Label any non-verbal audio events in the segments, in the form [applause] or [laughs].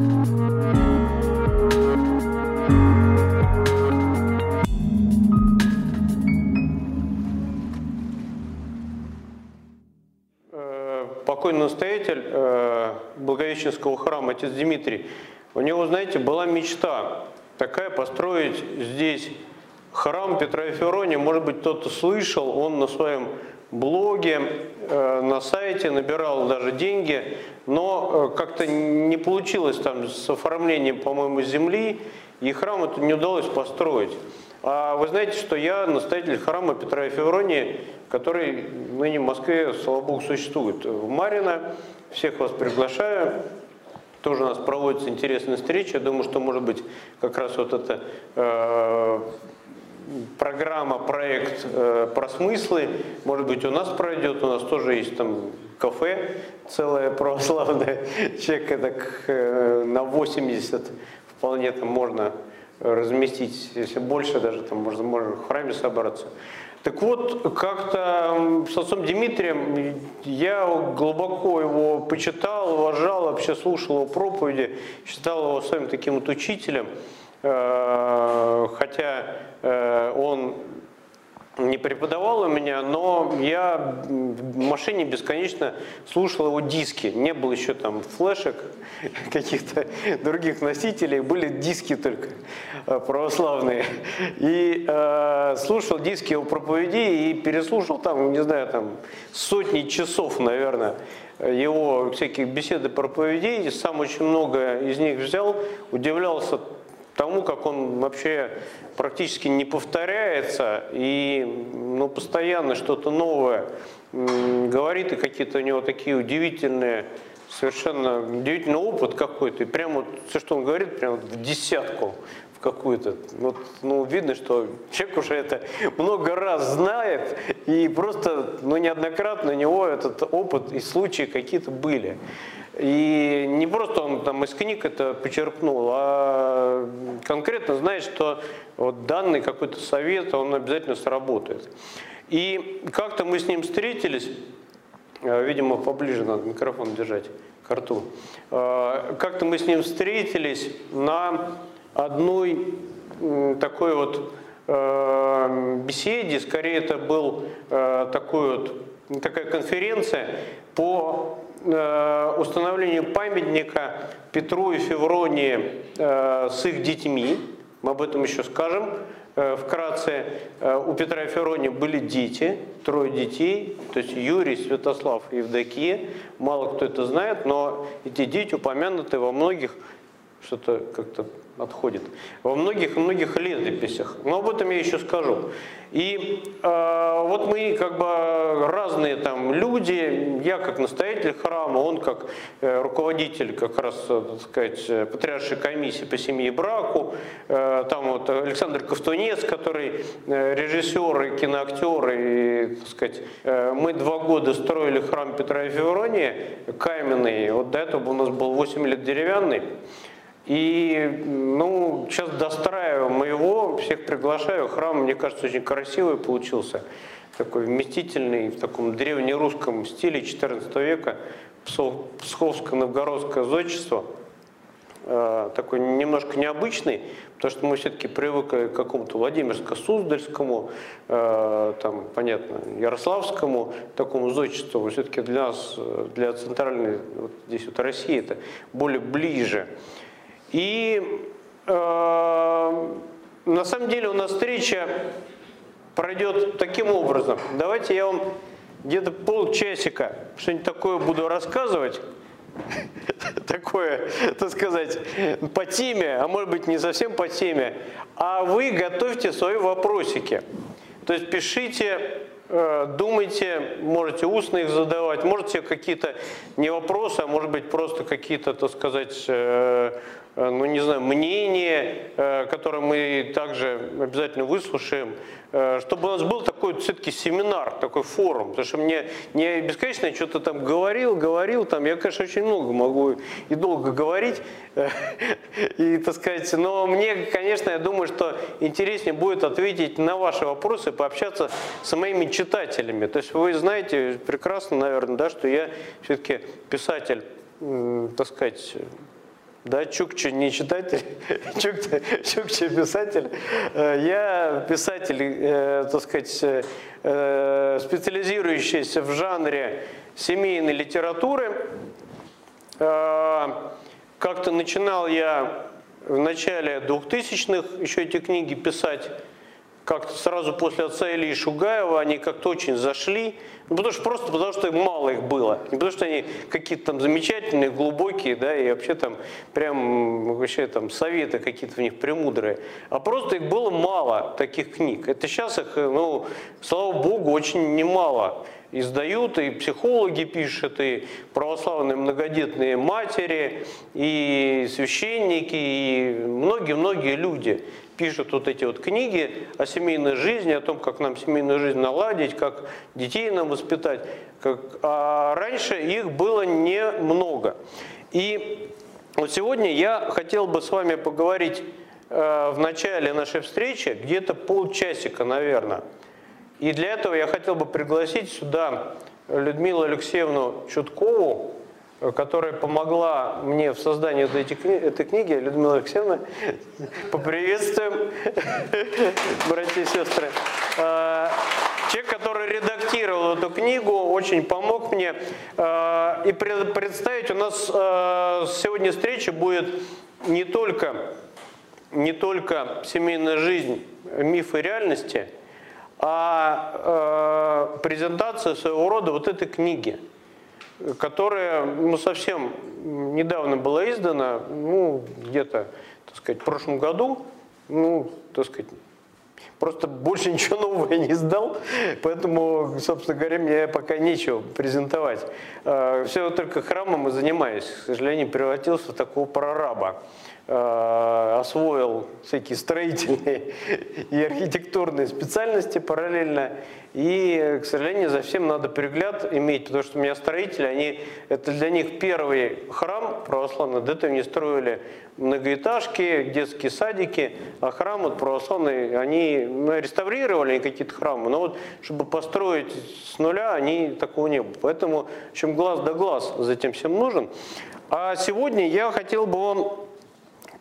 Э, покойный настоятель э, Благовещенского храма, отец Дмитрий, у него, знаете, была мечта такая построить здесь храм Петра и Ферония. Может быть, кто-то слышал, он на своем блоге, на сайте набирал даже деньги, но как-то не получилось там с оформлением, по-моему, земли, и храм это не удалось построить. А вы знаете, что я настоятель храма Петра и Февронии, который ныне в Москве, слава Богу, существует. В Марина всех вас приглашаю. Тоже у нас проводится интересная встреча. Я думаю, что, может быть, как раз вот эта э, программа, проект э, про смыслы, может быть, у нас пройдет. У нас тоже есть там кафе целое православное. [laughs] Человек так э, на 80 вполне там можно разместить, если больше даже, там можно, можно в храме собраться. Так вот, как-то с отцом Дмитрием я глубоко его почитал, уважал, вообще слушал его проповеди, считал его своим таким вот учителем, хотя э, он не преподавал у меня, но я в машине бесконечно слушал его диски. Не было еще там флешек, [laughs] каких-то других носителей, были диски только э, православные. И э, слушал диски его проповеди и переслушал там, не знаю, там сотни часов, наверное, его всяких бесед и проповедей. Сам очень много из них взял, удивлялся тому, как он вообще практически не повторяется и ну, постоянно что-то новое говорит, и какие-то у него такие удивительные, совершенно удивительный опыт какой-то, и прямо вот все, что он говорит, прямо в десятку в какую-то. Вот, ну, видно, что человек уже это много раз знает, и просто ну, неоднократно у него этот опыт и случаи какие-то были. И не просто он там из книг это почерпнул, а конкретно знает, что вот данный какой-то совет, он обязательно сработает. И как-то мы с ним встретились, э, видимо, поближе надо микрофон держать к рту. Э, как-то мы с ним встретились на одной такой вот э, беседе, скорее это был такой вот, такая конференция по установлению памятника Петру и Февронии э, с их детьми. Мы об этом еще скажем э, вкратце. У Петра и Февронии были дети, трое детей, то есть Юрий, Святослав и Евдокия. Мало кто это знает, но эти дети упомянуты во многих, что-то как-то отходит, во многих и многих летописях. Но об этом я еще скажу. И э, вот мы как бы разные там люди, я как настоятель храма, он как э, руководитель как раз, э, так сказать, патриаршей комиссии по семье и браку, э, там вот Александр Ковтунец, который э, режиссер и киноактер, и, так сказать, э, мы два года строили храм Петра и Февронии, каменный, вот до этого у нас был 8 лет деревянный, и ну, сейчас достраиваем его, всех приглашаю. Храм, мне кажется, очень красивый получился. Такой вместительный, в таком древнерусском стиле 14 века, псковско-новгородское зодчество. Э, такой немножко необычный, потому что мы все-таки привыкли к какому-то Владимирско-Суздальскому, э, там, понятно, Ярославскому такому зодчеству. Все-таки для нас, для центральной, вот здесь вот России, это более ближе. И э, на самом деле у нас встреча пройдет таким образом. Давайте я вам где-то полчасика что-нибудь такое буду рассказывать. [laughs] Такое, так сказать, по теме, а может быть не совсем по теме. А вы готовьте свои вопросики. То есть пишите Э, думайте, можете устно их задавать, можете какие-то не вопросы, а может быть просто какие-то, так сказать, э, ну не знаю, мнения, которые мы также обязательно выслушаем, чтобы у нас был такой все-таки семинар, такой форум, потому что мне не бесконечно что-то там говорил, говорил, там я, конечно, очень много могу и долго говорить, [laughs] и, так сказать, но мне, конечно, я думаю, что интереснее будет ответить на ваши вопросы, пообщаться с моими читателями. То есть вы знаете прекрасно, наверное, да, что я все-таки писатель, так сказать, да, Чукча не читатель, [laughs] Чукча, Чукча писатель. Э, я писатель, э, так сказать, э, специализирующийся в жанре семейной литературы. Как-то начинал я в начале 2000-х еще эти книги писать как-то сразу после отца Ильи Шугаева они как-то очень зашли. Ну, потому что просто потому что мало их было. Не потому что они какие-то там замечательные, глубокие, да, и вообще там прям вообще там советы какие-то в них премудрые. А просто их было мало, таких книг. Это сейчас их, ну, слава богу, очень немало издают, и психологи пишут, и православные многодетные матери, и священники, и многие-многие люди пишут вот эти вот книги о семейной жизни, о том, как нам семейную жизнь наладить, как детей нам воспитать. Как... А раньше их было немного. И вот сегодня я хотел бы с вами поговорить э, в начале нашей встречи, где-то полчасика, наверное. И для этого я хотел бы пригласить сюда Людмилу Алексеевну Чуткову, которая помогла мне в создании этой, этой книги. Людмила Алексеевна, [laughs] поприветствуем, [laughs] братья и сестры. А, человек, который редактировал эту книгу, очень помог мне. А, и представить, у нас сегодня встреча будет не только, не только семейная жизнь, мифы реальности, а презентация своего рода вот этой книги – которая ну, совсем недавно была издана, ну, где-то, так сказать, в прошлом году, ну, так сказать, просто больше [laughs] ничего нового я не издал, поэтому, собственно говоря, мне пока нечего презентовать. А, Все только храмом и занимаюсь, к сожалению, превратился в такого прораба. Э, освоил всякие строительные [laughs] и архитектурные специальности параллельно. И, к сожалению, за всем надо пригляд иметь, потому что у меня строители, они, это для них первый храм православный, до этого не строили многоэтажки, детские садики, а храм вот православный, они ну, реставрировали какие-то храмы, но вот чтобы построить с нуля, они такого не было. Поэтому, чем глаз да глаз за этим всем нужен. А сегодня я хотел бы вам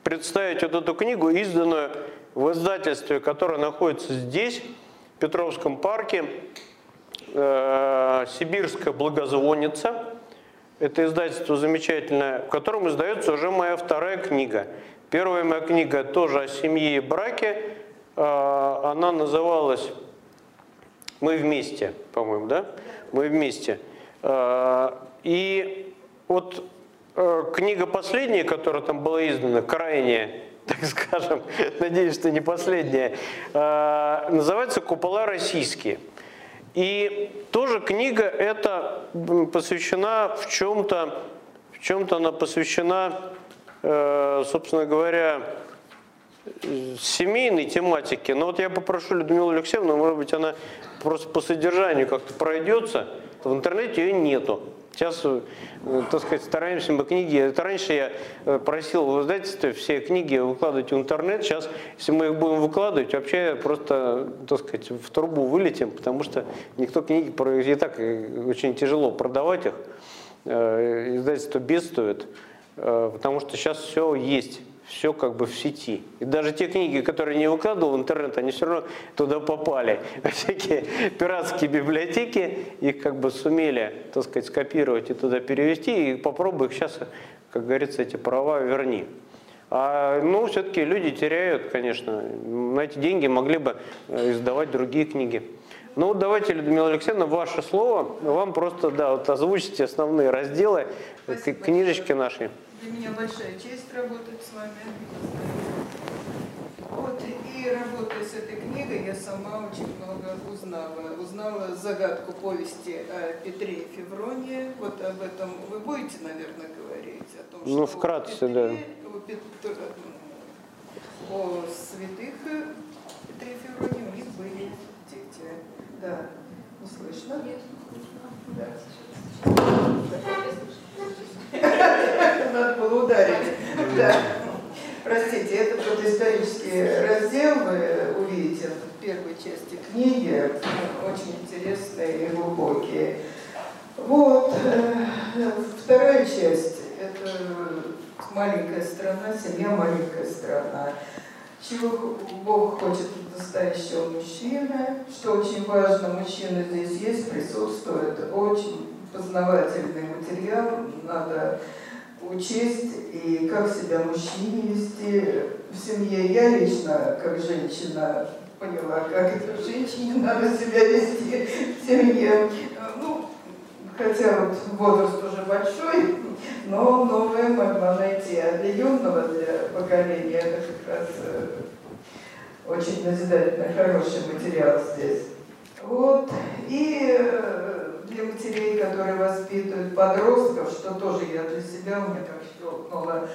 представить вот эту книгу, изданную в издательстве, которое находится здесь, в Петровском парке, э, «Сибирская благозвонница». Это издательство замечательное, в котором издается уже моя вторая книга. Первая моя книга тоже о семье и браке. Э, она называлась «Мы вместе», по-моему, да? «Мы вместе». Э, и вот книга последняя, которая там была издана, крайняя, [laughs] так скажем, надеюсь, что не последняя, э, называется «Купола российские». И тоже книга эта посвящена в чем-то, в чем-то она посвящена, э, собственно говоря, семейной тематике. Но вот я попрошу Людмилу Алексеевну, может быть, она просто по содержанию как-то пройдется. В интернете ее нету. Сейчас, э, так сказать, стараемся мы книги. Это раньше я э, просил в издательстве все книги выкладывать в интернет. Сейчас, если мы их будем выкладывать, вообще просто, так сказать, в трубу вылетим, потому что никто книги, и так э, очень тяжело продавать их. Издательство бедствует, потому что сейчас все есть все как бы в сети. И даже те книги, которые не выкладывал в интернет, они все равно туда попали. [laughs] Всякие пиратские библиотеки их как бы сумели, так сказать, скопировать и туда перевести, и попробуй их сейчас, как говорится, эти права верни. А, ну, все-таки люди теряют, конечно. На эти деньги могли бы э, издавать другие книги. Ну, давайте, Людмила Алексеевна, ваше слово. Вам просто, да, вот озвучите основные разделы Спасибо книжечки нашей. Для меня большая честь работать с вами. Вот, и работая с этой книгой, я сама очень много узнала. Узнала загадку повести о Петре и Февронии. Вот об этом вы будете, наверное, говорить? О том, ну, что вкратце, Петре, да. О, Петр, о святых Петре и Февронии у них были дети. Да, не слышно? Нет. Да. Надо было ударить. Да. Простите, это вот исторический раздел, вы увидите в первой части книги, очень интересные и глубокие. Вот, э, вторая часть, это маленькая страна, семья маленькая страна. Чего Бог хочет от настоящего мужчины, что очень важно, мужчина здесь есть, присутствует, очень познавательный материал, надо учесть и как себя мужчине вести в семье. Я лично, как женщина, поняла, как это женщине [laughs] надо себя вести в семье. Ну, хотя вот возраст уже большой, [laughs] но новое могла найти. А для юного, для поколения это как раз э, очень назидательный, хороший материал здесь. Вот. И э, для матерей, которые воспитывают подростков, что тоже я для себя у меня так щелкнула,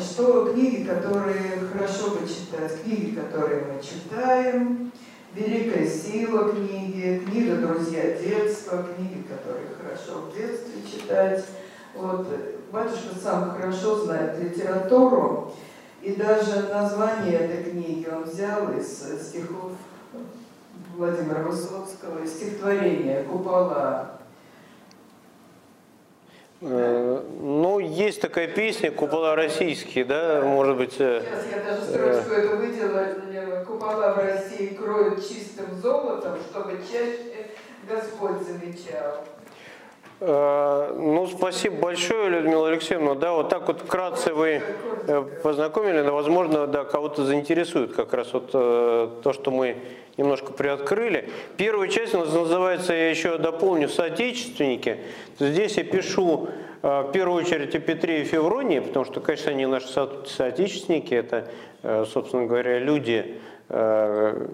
что книги, которые хорошо бы читать, книги, которые мы читаем, «Великая сила» книги, книга «Друзья детства», книги, которые хорошо в детстве читать. Вот, батюшка сам хорошо знает литературу, и даже название этой книги он взял из стихов Владимира Высоцкого, из стихотворения «Купола». Э, ну, есть такая песня «Купола российские», да, может быть... Э, Сейчас я даже строчку эту выделила. «Купола в России кроют чистым золотом, чтобы чаще Господь замечал». Э, ну, спасибо большое, Людмила Алексеевна. Да, вот так вот вкратце вы познакомили, но, возможно, да, кого-то заинтересует как раз вот то, что мы немножко приоткрыли. Первая часть у нас называется, я еще дополню, «Соотечественники». Здесь я пишу э, в первую очередь о Петре и Февронии, потому что, конечно, они наши соотечественники, это, э, собственно говоря, люди э,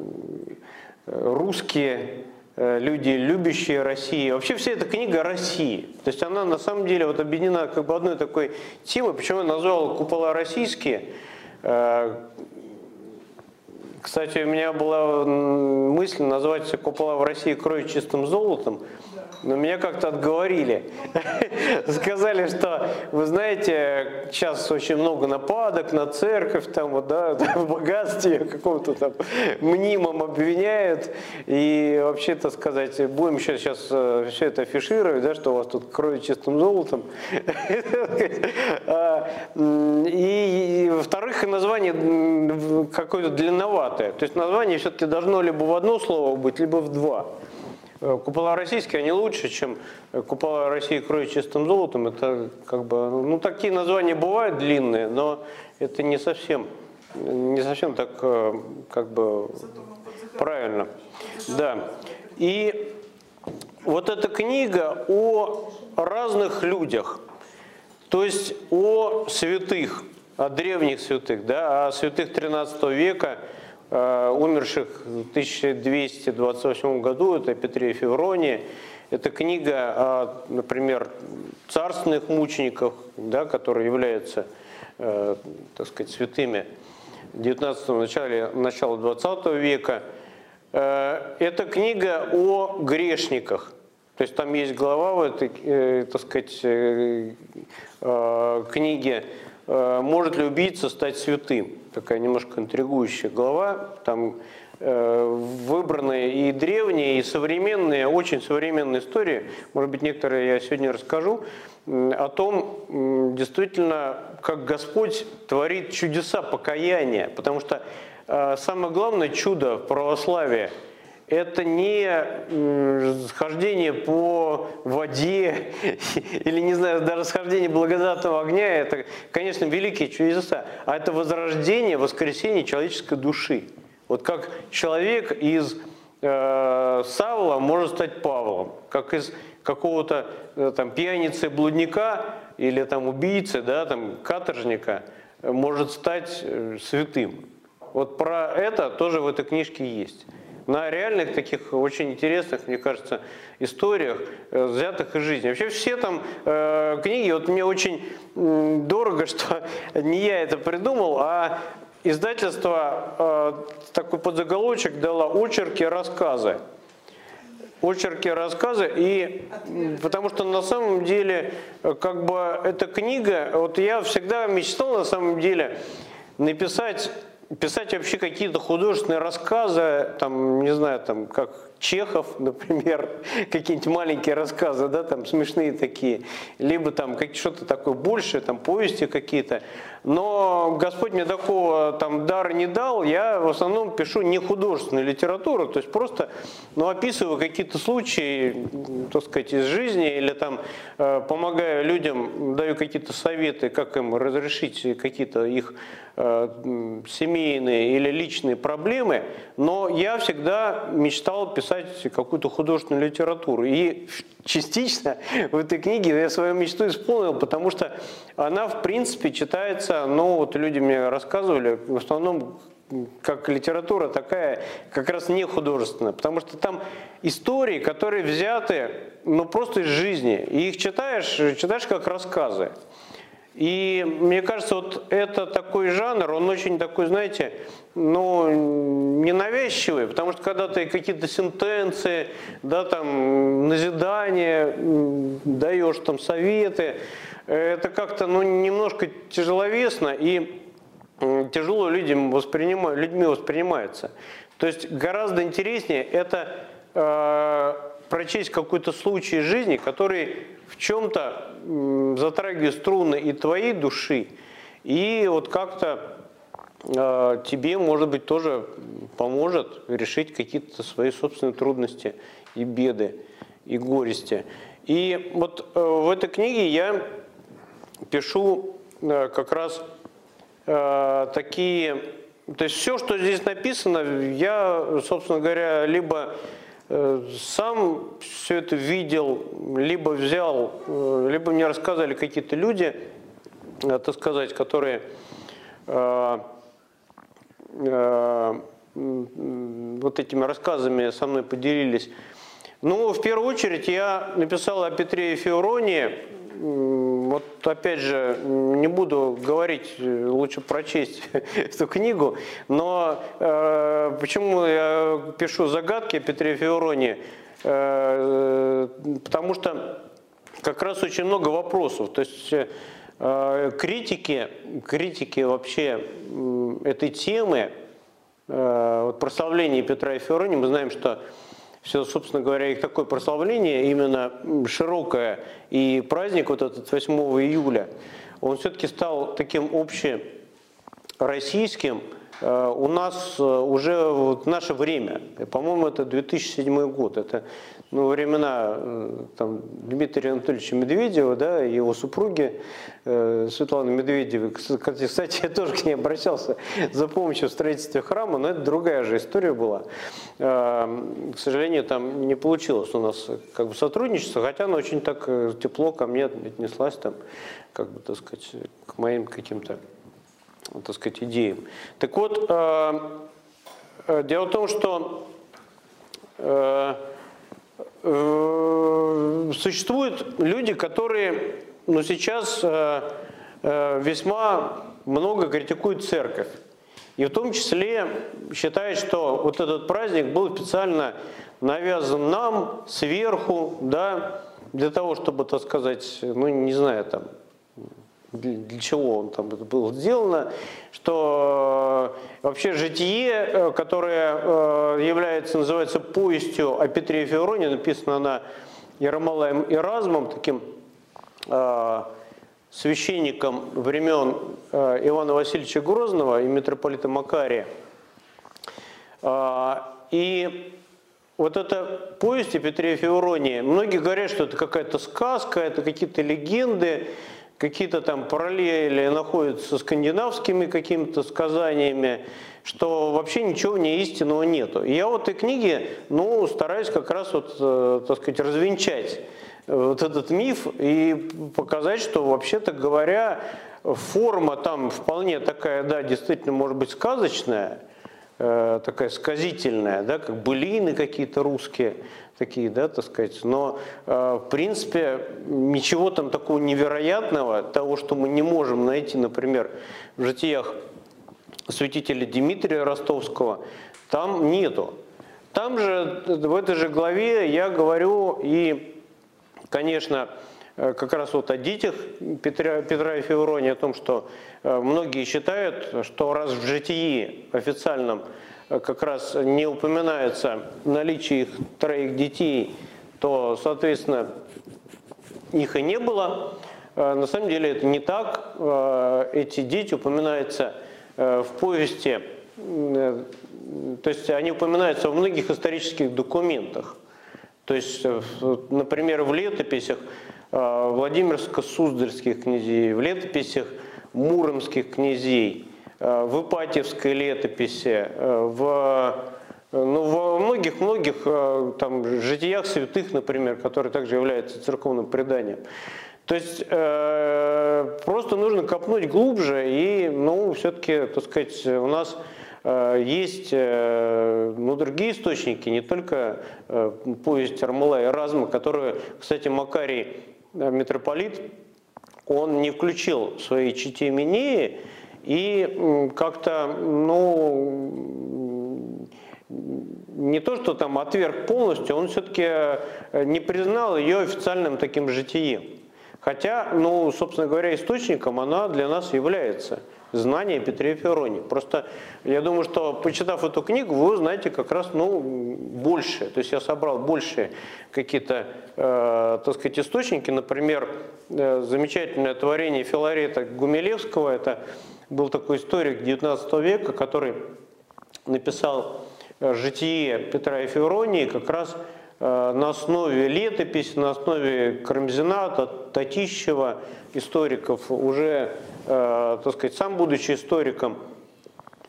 русские, люди, любящие Россию. Вообще вся эта книга о России. То есть она на самом деле вот объединена как бы одной такой темой, почему я назвал «Купола российские», кстати, у меня была мысль назвать купола в России кровь чистым золотом, но меня как-то отговорили. [laughs] Сказали, что, вы знаете, сейчас очень много нападок на церковь, там вот, да, [laughs] в богатстве каком-то там мнимом обвиняют. И вообще, то сказать, будем сейчас, сейчас э, все это афишировать, да, что у вас тут кровь чистым золотом. [laughs] А, и, во-вторых, название какое-то длинноватое. То есть название все-таки должно либо в одно слово быть, либо в два. Э, купола российские, они лучше, чем э, купола России кроют чистым золотом. Это как бы, ну такие названия бывают длинные, но это не совсем, не совсем так э, как бы правильно. Да. И вот эта книга о разных людях, то есть о святых, о древних святых, да, о святых 13 века – умерших в 1228 году, это Петре Февронии. Это книга о, например, царственных мучениках, да, которые являются, э, так сказать, святыми 19 начале, начала 20 века. Э, это книга о грешниках. То есть там есть глава в этой, э, так сказать, э, э, книге Э, может ли убийца стать святым? Такая немножко интригующая глава. Там э, выбраны и древние, и современные, очень современные истории. Может быть, некоторые я сегодня расскажу о том, действительно, как Господь творит чудеса покаяния. Потому что э, самое главное чудо в православии – это не схождение по воде [laughs] или, не знаю, даже схождение благодатного огня, это, конечно, великие чудеса, а это возрождение, воскресение человеческой души. Вот как человек из э, Савла может стать Павлом, как из какого-то э, там пьяницы, блудника или там убийцы, да, там каторжника может стать э, святым. Вот про это тоже в этой книжке есть на реальных таких очень интересных, мне кажется, историях, э, взятых из жизни. Вообще все там э, книги, вот мне очень дорого, [laughs] что не я это придумал, а издательство э, такой подзаголовочек дало «Очерки, рассказы». Очерки, рассказы, и потому что на самом деле, э, как бы эта книга, вот я всегда мечтал на самом деле написать писать вообще какие-то художественные рассказы, там, не знаю, там, как Чехов, [laughs] например, какие-нибудь маленькие рассказы, да, там смешные такие, либо там что-то такое большее, там повести какие-то. Но Господь мне такого там дара не дал, я в основном пишу не художественную литературу, то есть просто ну, описываю какие-то случаи, так сказать, из жизни, или там э, помогаю людям, даю какие-то советы, как им разрешить какие-то их э, семейные или личные проблемы, но я всегда мечтал писать какую-то художественную литературу. И частично в этой книге я свою мечту исполнил, потому что она, в принципе, читается, ну, вот люди мне рассказывали, в основном как литература такая, как раз не художественная, потому что там истории, которые взяты, ну, просто из жизни, и их читаешь, читаешь как рассказы. И мне кажется, вот это такой жанр, он очень такой, знаете, ну, ненавязчивый, потому что когда ты какие-то сентенции, да, там, назидания, даешь там советы, это как-то, ну, немножко тяжеловесно и тяжело людям воспринимать, людьми воспринимается. То есть гораздо интереснее это э, прочесть какой-то случай жизни, который в чем-то затрагивает струны и твоей души, и вот как-то э, тебе, может быть, тоже поможет решить какие-то свои собственные трудности и беды, и горести. И вот э, в этой книге я пишу э, как раз э, такие... То есть все, что здесь написано, я, собственно говоря, либо Э, сам все это видел, либо взял, либо мне рассказали какие-то люди, э, так сказать, которые вот этими рассказами со мной поделились. Ну, в первую очередь я написал о Петре и Феоронии, вот опять же, не буду говорить, лучше прочесть [laughs] эту книгу, но э, почему я пишу загадки о Петре Феороне? Э, потому что как раз очень много вопросов. То есть э, критики, критики вообще э, этой темы, э, вот прославление Петра Феорони, мы знаем, что все, собственно говоря, их такое прославление, именно широкое, и праздник вот этот 8 июля, он все-таки стал таким общероссийским, Э, у нас э, уже вот наше время, по-моему, это 2007 год, это ну, времена э, там, Дмитрия Анатольевича Медведева, да, его супруги Светланы Медведевой. Кстати, я тоже к ней обращался за помощью в строительстве храма, но это другая же история была. К сожалению, там не получилось у нас как бы сотрудничество, хотя она очень так тепло ко мне отнеслась, там, как бы, так сказать, к моим каким-то так сказать, идеям. Так вот, э, э, дело в том, что э, существуют люди, которые ну, сейчас весьма много критикуют церковь. И в том числе считают, что вот этот праздник был специально навязан нам сверху, да, для того, чтобы, так сказать, ну не знаю, там, для чего он там было сделано, что э, вообще житие, э, которое э, является, называется повестью о Петре и Февроне, написано она Ермолаем Иразмом, таким священником времен Ивана Васильевича Грозного и митрополита Макария. И вот эта повесть о Петре Февронии, многие говорят, что это какая-то сказка, это какие-то легенды, какие-то там параллели находятся с скандинавскими какими-то сказаниями, что вообще ничего не истинного нету. И я вот этой книге, ну, стараюсь как раз вот, э, так сказать, развенчать вот этот миф и показать, что вообще-то говоря, форма там вполне такая, да, действительно может быть сказочная, э, такая сказительная, да, как былины какие-то русские, такие, да, так сказать. Но, э, в принципе, ничего там такого невероятного, того, что мы не можем найти, например, в житиях святителя Дмитрия Ростовского, там нету. Там же, в этой же главе я говорю и, конечно, как раз вот о детях Петра, Петра и Февронии, о том, что многие считают, что раз в житии официальном как раз не упоминается наличие их троих детей, то, соответственно, их и не было. На самом деле это не так. Эти дети упоминаются в повести то есть они упоминаются во многих исторических документах. То есть, э, например, в летописях э, Владимирско-Суздальских князей, в летописях Муромских князей, э, в Ипатьевской летописи, в, ну, во многих-многих там, житиях святых, например, которые также являются церковным преданием. То есть э, просто нужно копнуть глубже и, ну, все-таки, так сказать, у нас Э, есть э, ну, другие источники, не только э, повесть Армала и Разма, которую, кстати, Макарий митрополит, он не включил в свои читеминии и как-то, ну, не то, что там отверг полностью, он все-таки не признал ее официальным таким житием. Хотя, ну, собственно говоря, источником она для нас является – знания Петре Фероне. Просто я думаю, что почитав эту книгу, вы узнаете как раз ну, больше. То есть я собрал больше какие-то, э, так сказать, источники. Например, э, замечательное творение Филарета Гумилевского. Это был такой историк 19 века, который написал э, житие Петра и Февронии как раз э, на основе летописи, на основе Карамзина, Татищева, историков уже Э, так сказать, сам будучи историком,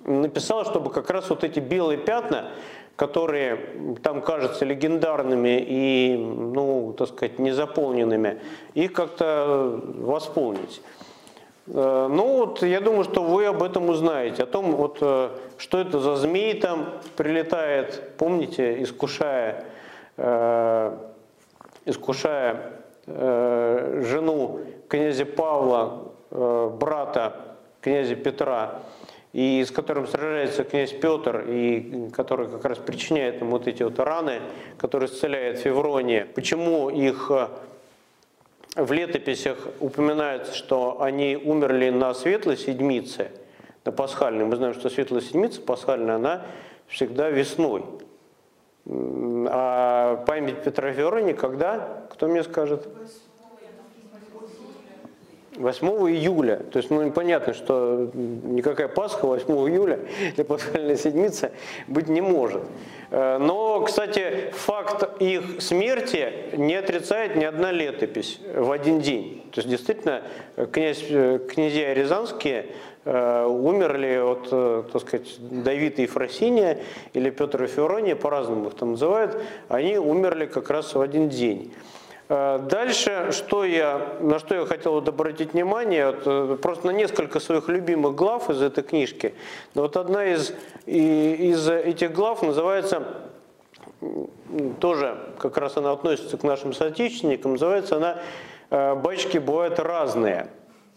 написал, чтобы как раз вот эти белые пятна, которые там кажутся легендарными и, ну, так сказать, незаполненными, их как-то восполнить. Э, ну вот, я думаю, что вы об этом узнаете, о том, вот, э, что это за змей там прилетает, помните, искушая, искушая жену князя Павла, Э, брата князя Петра, и с которым сражается князь Петр, и который как раз причиняет ему вот эти вот раны, которые исцеляет Феврония. Почему их э, в летописях упоминается, что они умерли на светлой седмице, на пасхальной. Мы знаем, что светлая седмица пасхальная, она всегда весной. А память Петра Февронии когда? Кто мне скажет? 8 июля. То есть, ну, понятно, что никакая Пасха 8 июля для пасхальной седмицы быть не может. Э, но, кстати, факт их смерти не отрицает ни одна летопись в один день. То есть, действительно, князь, князья Рязанские э, умерли от, так сказать, Давида и Фросиния или Петра и Феврония, по-разному их там называют, они умерли как раз в один день. Э, дальше, что я, на что я хотел обратить внимание, вот, э, просто на несколько своих любимых глав из этой книжки. Вот одна из, из этих глав называется, тоже как раз она относится к нашим соотечественникам, называется она э, «Бачки бывают разные».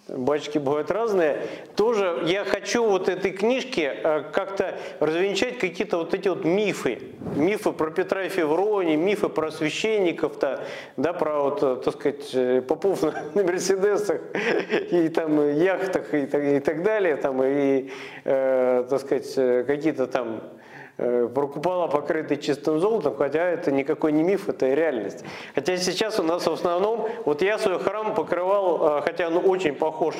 Бачки бывают разные. Тоже я хочу вот этой книжке э, как-то развенчать какие-то вот эти вот мифы. Мифы про Петра и Февронии, мифы про священников-то, да, про вот, э, так сказать, э, попов на, на Мерседесах и там яхтах и и так далее, там и, э, так сказать, какие-то там купола, покрытые чистым золотом, хотя это никакой не миф, это реальность. Хотя сейчас у нас в основном, вот я свой храм покрывал, э, хотя он очень похож,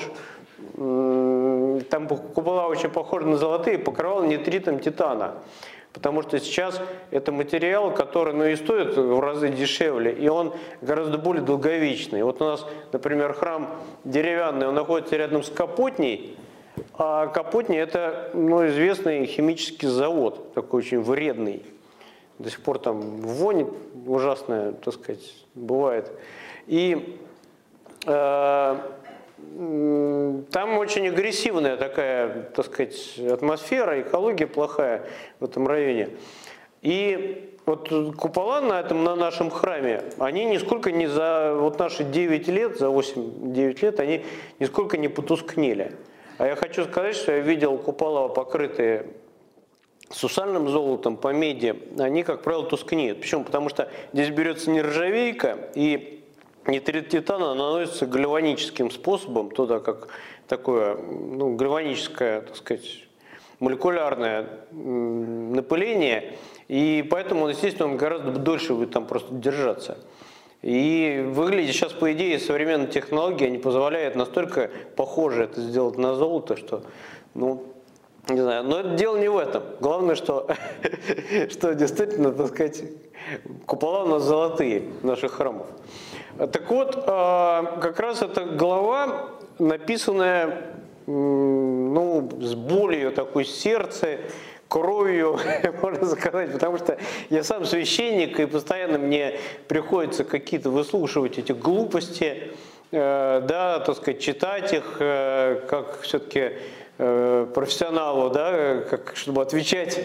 там купола очень похожи на золотые, покрывал нитритом титана. Потому что сейчас это материал, который ну, и стоит в разы дешевле, и он гораздо более долговечный. Вот у нас, например, храм деревянный, он находится рядом с Капотней, а Капотни – это ну, известный химический завод, такой очень вредный. До сих пор там вонь ужасная, так сказать, бывает. И э, там очень агрессивная такая, так сказать, атмосфера, экология плохая в этом районе. И вот купола на этом, на нашем храме, они нисколько не за вот наши 9 лет, за 8-9 лет, они нисколько не потускнели. А я хочу сказать, что я видел купола, покрытые сусальным золотом по меди, они, как правило, тускнеют. Почему? Потому что здесь берется нержавейка, и Нитрит титана наносится гальваническим способом, туда как такое, ну, гальваническое, так сказать, молекулярное напыление, и поэтому, естественно, он гораздо дольше будет там просто держаться. И выглядит сейчас, по идее, современные технологии, они позволяют настолько похоже это сделать на золото, что, ну, не знаю, но это дело не в этом. Главное, что, [laughs] что действительно, так сказать, купола у нас золотые наших храмов. Так вот, а, как раз эта глава, написанная ну, с болью такой сердце, кровью, [laughs] можно сказать, потому что я сам священник, и постоянно мне приходится какие-то выслушивать эти глупости, э, да, так сказать, читать их, э, как все-таки Э, профессионалу, да, как, чтобы отвечать,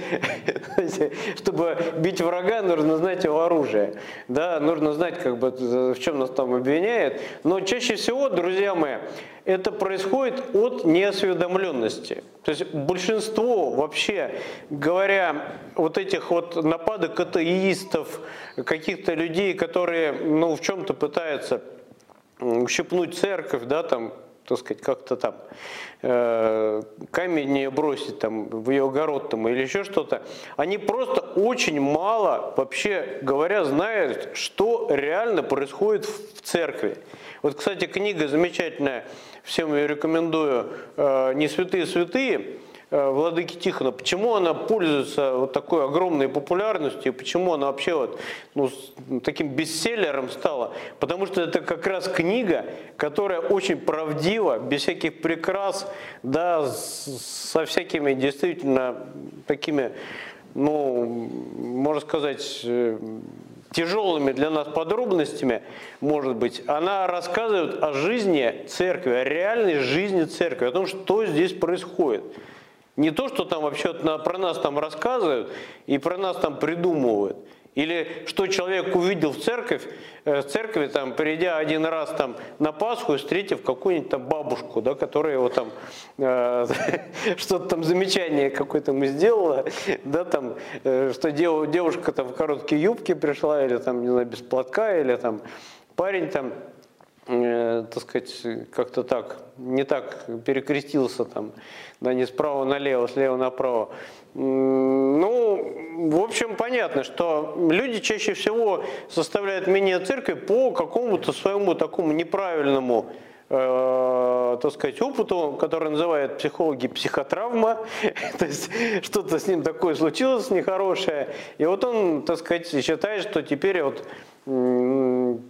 [laughs] чтобы бить врага, нужно знать его оружие, да, нужно знать, как бы, в чем нас там обвиняет. Но чаще всего, друзья мои, это происходит от неосведомленности. То есть большинство вообще, говоря вот этих вот нападок атеистов, каких-то людей, которые ну, в чем-то пытаются ущипнуть церковь, да, там, так сказать, как-то там э, камень бросить там в ее огород там или еще что-то, они просто очень мало, вообще говоря, знают, что реально происходит в церкви. Вот, кстати, книга замечательная, всем ее рекомендую, э, «Не святые святые», Э, владыки Тихона, почему она пользуется вот такой огромной популярностью, почему она вообще вот, ну, таким бестселлером стала? Потому что это как раз книга, которая очень правдива, без всяких прикрас, да, со всякими действительно такими, ну, можно сказать, э, тяжелыми для нас подробностями, может быть, она рассказывает о жизни церкви, о реальной жизни церкви, о том, что здесь происходит. Не то, что там вообще про нас там рассказывают и про нас там придумывают. Или что человек увидел в церковь, э, в церкви, там, придя один раз там, на Пасху встретив какую-нибудь там бабушку, да, которая его там э, [laughs] что-то там замечание какое-то мы сделала, да, там, э, что дев, девушка там в короткие юбки пришла, или там, не знаю, без платка, или там парень там э, так сказать, как-то так, не так перекрестился там, да, не справа налево, слева направо. Ну, в общем, понятно, что люди чаще всего составляют мнение церкви по какому-то своему такому неправильному э, так сказать, опыту, который называют психологи психотравма, [laughs] то есть что-то с ним такое случилось нехорошее, и вот он, так сказать, считает, что теперь вот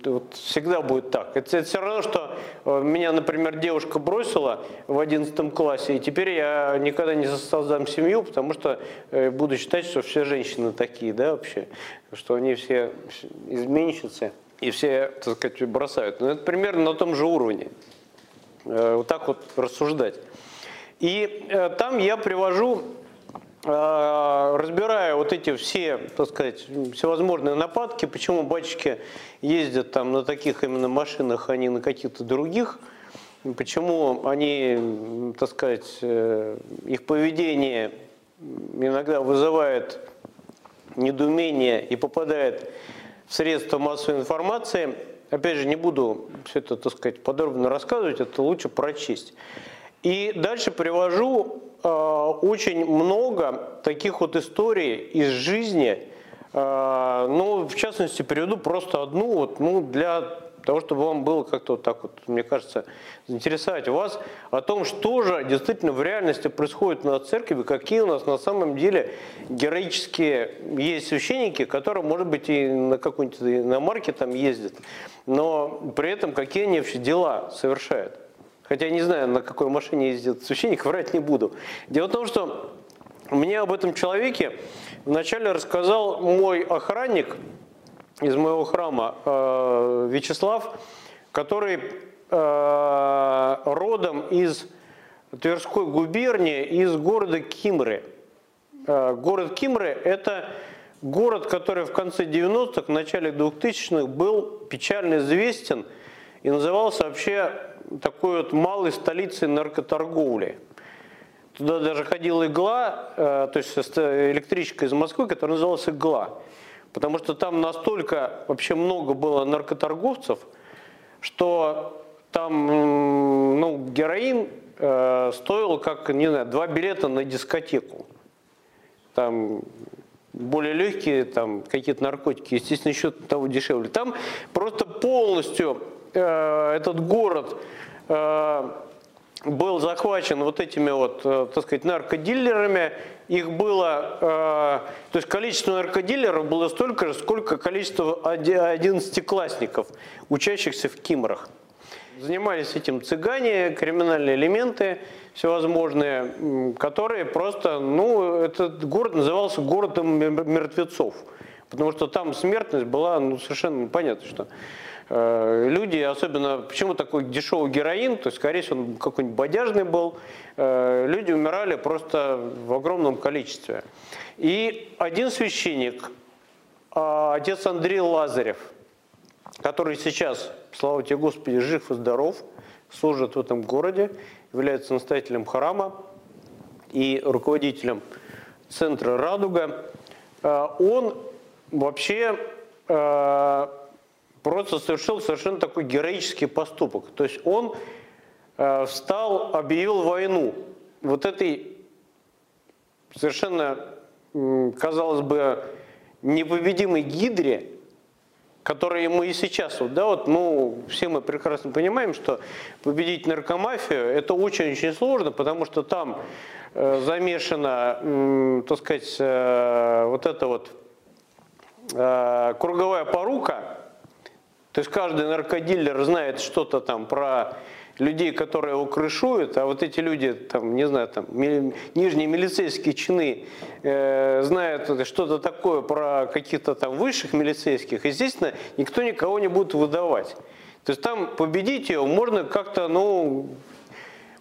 вот всегда будет так. Это, это все равно, что э, меня, например, девушка бросила в 11 классе, и теперь я никогда не создам семью, потому что э, буду считать, что все женщины такие, да, вообще, что они все изменщицы и все, так сказать, бросают. Но ну, это примерно на том же уровне. Э, вот так вот рассуждать. И там я привожу разбирая вот эти все, так сказать, всевозможные нападки, почему батюшки ездят там на таких именно машинах, а не на каких-то других, почему они, так сказать, э, их поведение иногда вызывает недоумение и попадает в средства массовой информации. Опять же, не буду все это, так сказать, подробно рассказывать, это лучше прочесть. И дальше привожу очень много таких вот историй из жизни. Э, ну, в частности, приведу просто одну, вот, ну, для того, чтобы вам было как-то вот так вот, мне кажется, заинтересовать вас о том, что же действительно в реальности происходит на церкви, какие у нас на самом деле героические есть священники, которые, может быть, и на какой-нибудь иномарке там ездят, но при этом какие они вообще дела совершают. Хотя я не знаю, на какой машине ездит священник, врать не буду. Дело в том, что мне об этом человеке вначале рассказал мой охранник из моего храма э, Вячеслав, который э, родом из Тверской губернии, из города Кимры. Э, город Кимры – это город, который в конце 90-х, в начале 2000-х был печально известен и назывался вообще такой вот малой столицей наркоторговли. Туда даже ходила игла, э, то есть электричка из Москвы, которая называлась игла. Потому что там настолько вообще много было наркоторговцев, что там ну, героин э, стоил как, не знаю, два билета на дискотеку. Там более легкие, там какие-то наркотики, естественно, еще того дешевле. Там просто полностью этот город э, был захвачен вот этими вот, э, так сказать, наркодилерами. Их было, э, то есть количество наркодилеров было столько же, сколько количество одиннадцатиклассников, учащихся в Кимрах. Занимались этим цыгане, криминальные элементы всевозможные, которые просто, ну, этот город назывался городом мертвецов, потому что там смертность была, ну, совершенно понятно, что э, люди, особенно, почему такой дешевый героин, то есть, скорее всего, он какой-нибудь бодяжный был, э, люди умирали просто в огромном количестве. И один священник, э, отец Андрей Лазарев, который сейчас, слава тебе Господи, жив и здоров, служит в этом городе, является настоятелем храма и руководителем центра «Радуга», э, он вообще э, просто совершил совершенно такой героический поступок. То есть он э, встал, объявил войну вот этой совершенно, казалось бы, непобедимой гидре, которые мы и сейчас, вот, да, вот, ну, все мы прекрасно понимаем, что победить наркомафию это очень-очень сложно, потому что там э, замешана, э, так сказать, э, вот эта вот э, круговая порука, то есть каждый наркодилер знает что-то там про людей, которые его крышуют, а вот эти люди, там, не знаю, там, нижние милицейские чины э, знают что-то такое про каких-то там высших милицейских, естественно, никто никого не будет выдавать. То есть там победить ее можно как-то, ну,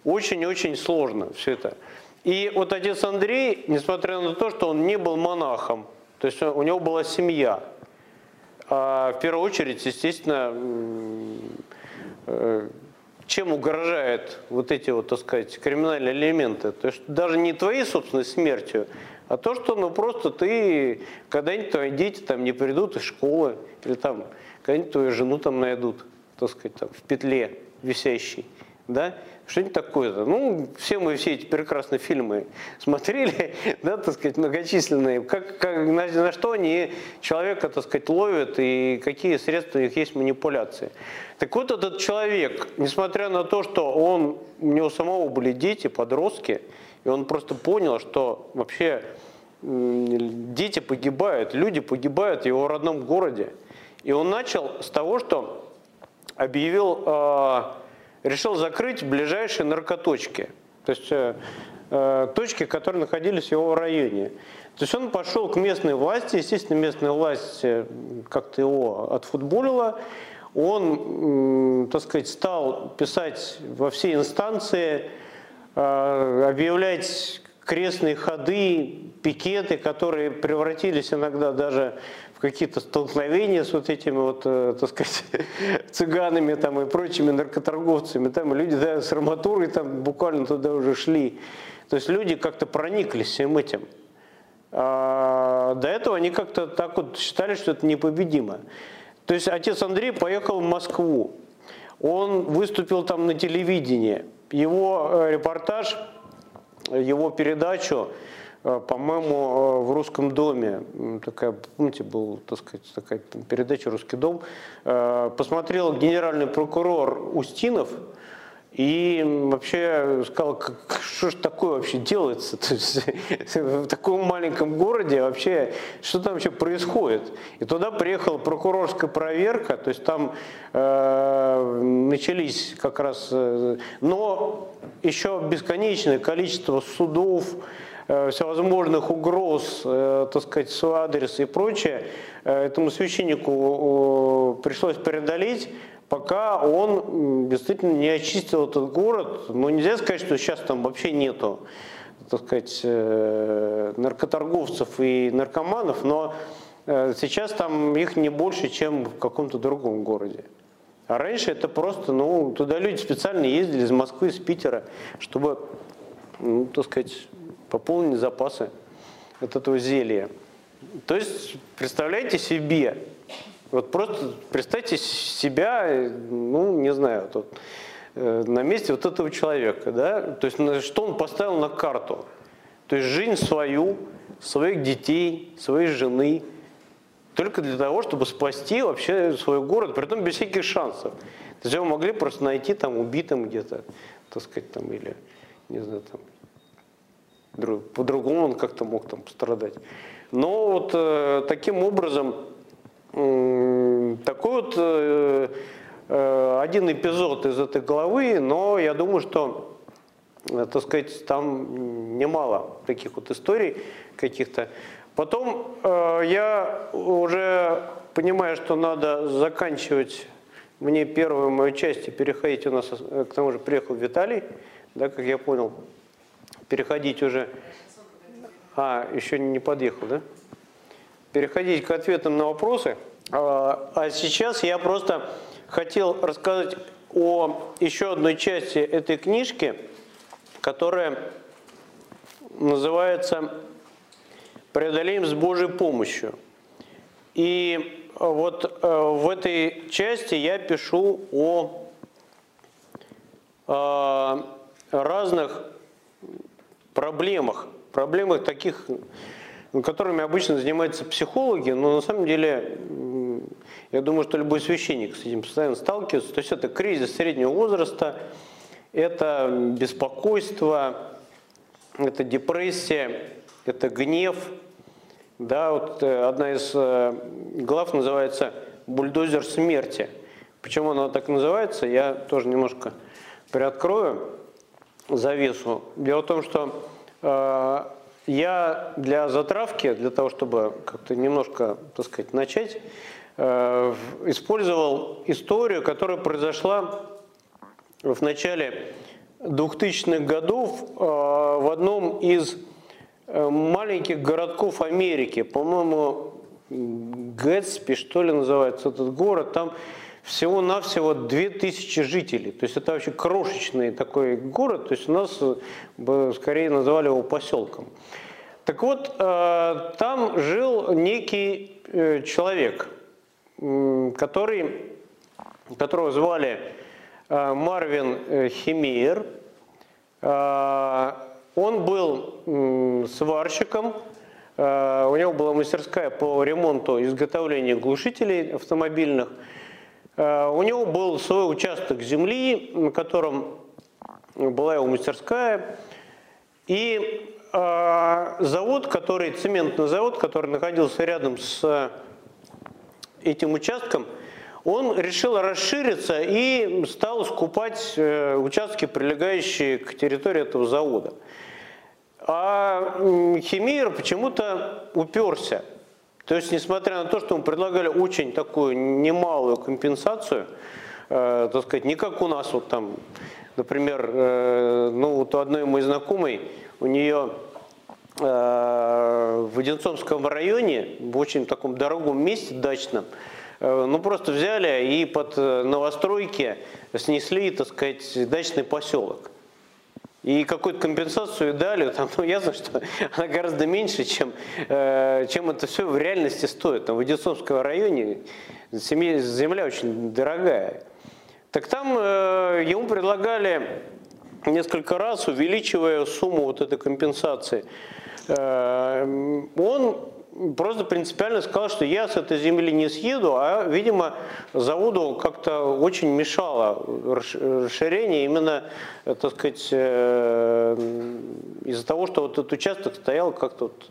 очень-очень сложно все это. И вот отец Андрей, несмотря на то, что он не был монахом, то есть у него была семья, а в первую очередь, естественно, э, чем угрожают вот эти вот, так сказать, криминальные элементы. То есть даже не твоей собственной смертью, а то, что ну просто ты, когда-нибудь твои дети там не придут из школы, или там когда-нибудь твою жену там найдут, так сказать, там, в петле висящей, да, что-нибудь такое-то. Ну, все мы все эти прекрасные фильмы смотрели, [laughs] да, так сказать, многочисленные. Как, как, на, на что они человека, так сказать, ловят и какие средства у них есть манипуляции. Так вот этот человек, несмотря на то, что он, у него самого были дети, подростки, и он просто понял, что вообще дети погибают, люди погибают в его родном городе. И он начал с того, что объявил э, решил закрыть ближайшие наркоточки. То есть э, э, точки, которые находились в его районе. То есть он пошел к местной власти, естественно, местная власть э, как-то его отфутболила. Он, так сказать, стал писать во все инстанции, объявлять крестные ходы, пикеты, которые превратились иногда даже какие-то столкновения с вот этими вот, э, так сказать, [laughs] цыганами там и прочими наркоторговцами. Там люди да, с арматурой там буквально туда уже шли. То есть люди как-то прониклись всем этим. А до этого они как-то так вот считали, что это непобедимо. То есть отец Андрей поехал в Москву. Он выступил там на телевидении. Его э, репортаж, его передачу по-моему, э, в «Русском доме», такая, помните, была, так сказать, такая передача «Русский дом», э, посмотрел генеральный прокурор Устинов, и вообще сказал, что же такое вообще делается [laughs] То есть, в таком маленьком городе вообще, что там вообще происходит. И туда приехала прокурорская проверка, то есть там э, начались как раз, э, но еще бесконечное количество судов, Э, всевозможных угроз, э, так сказать, в свой адрес и прочее, э, этому священнику пришлось преодолеть, пока он действительно не очистил этот город. Ну, нельзя сказать, что сейчас там вообще нету, так сказать, наркоторговцев и наркоманов, но сейчас там их не больше, чем в каком-то другом городе. А раньше это просто, ну, туда люди специально ездили из Москвы, из Питера, чтобы, ну, так сказать, пополнить запасы от этого зелья. То есть, представляете себе, Вот просто представьте себя, ну, не знаю, тут, э, на месте вот этого человека, да, то есть что он поставил на карту. То есть жизнь свою, своих детей, своей жены, только для того, чтобы спасти вообще свой город, при этом без всяких шансов. То есть его могли просто найти там убитым где-то, так сказать, там, или, не знаю, там, по-другому он как-то мог там пострадать. Но вот э, таким образом, э, такой вот э, э, один эпизод из этой главы, но я думаю, что, э, так сказать, там немало таких вот историй каких-то. Потом э, я уже понимаю, что надо заканчивать мне первую мою часть и переходить у нас, э, к тому же приехал Виталий, да, как я понял, переходить уже а, еще не подъехал, да? Переходить к ответам на вопросы. А, а сейчас я просто хотел рассказать о еще одной части этой книжки, которая называется «Преодолеем с Божьей помощью». И вот э, в этой части я пишу о разных проблемах, проблемах таких, которыми обычно занимаются психологи, но на самом деле, я думаю, что любой священник с этим постоянно сталкивается. То есть это кризис среднего возраста, это беспокойство, это депрессия, это гнев. Да, вот э, одна из э, глав называется «Бульдозер смерти». Почему она так называется, я тоже немножко приоткрою завесу. Дело в том, что Э, я для затравки, для того, чтобы как-то немножко, так сказать, начать, э, использовал историю, которая произошла в начале 2000-х годов э, в одном из маленьких городков Америки, по-моему, Гэтсби, что ли, называется этот город. Там всего-навсего 2000 жителей. То есть это вообще крошечный такой город, то есть у нас бы скорее называли его поселком. Так вот, э, там жил некий э, человек, который, которого звали э, Марвин Химиер. Он был сварщиком, у него была мастерская по ремонту изготовлению глушителей автомобильных – Э, у него был свой участок земли, на котором была его мастерская. И э, завод, который, цементный завод, который находился рядом с этим участком, он решил расшириться и стал скупать э, участки, прилегающие к территории этого завода. А Химир почему-то уперся. То есть, несмотря на то, что мы предлагали очень такую немалую компенсацию, э, так сказать, не как у нас вот там, например, э, ну вот у одной моей знакомой, у нее э, в Одинцовском районе, в очень таком дорогом месте дачном, э, ну просто взяли и под э, новостройки снесли, так сказать, дачный поселок и какую-то компенсацию дали, там, ну, ясно, что она гораздо меньше, чем, э, чем это все в реальности стоит. Там в Одинцовском районе семья, земля очень дорогая. Так там э, ему предлагали несколько раз, увеличивая сумму вот этой компенсации. Э, он просто принципиально сказал, что я с этой земли не съеду, а, видимо, заводу как-то очень мешало расширение именно, так сказать, э, из-за того, что вот этот участок стоял как-то вот,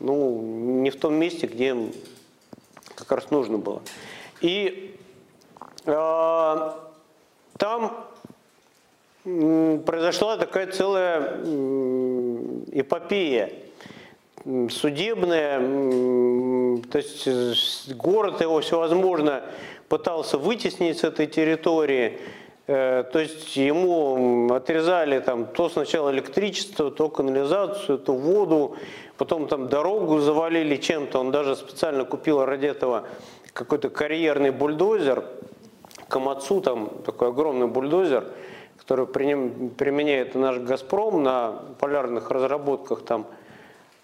ну, не в том месте, где как раз нужно было. И э, там произошла такая целая эпопея судебное, то есть город его всевозможно пытался вытеснить с этой территории, э, то есть ему отрезали там то сначала электричество, то канализацию, то воду, потом там дорогу завалили чем-то, он даже специально купил ради этого какой-то карьерный бульдозер, Камацу, там такой огромный бульдозер, который применяет наш «Газпром» на полярных разработках там. Э,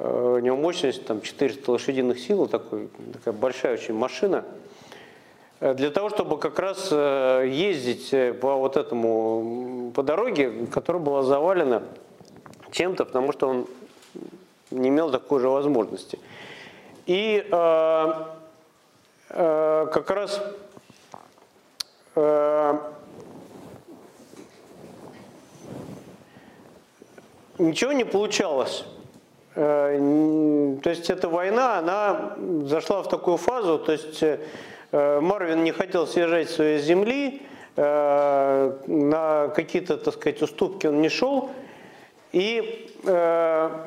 у него мощность там 400 лошадиных сил, такой, такая большая очень машина. э, для того, чтобы как раз э, ездить э, по вот этому, по дороге, которая была завалена чем-то, потому что он не имел такой же возможности. И э, э, как раз э, ничего не получалось. Э, то есть эта война, она зашла в такую фазу, то есть э, Марвин не хотел съезжать своей земли, э, на какие-то, так сказать, уступки он не шел, и в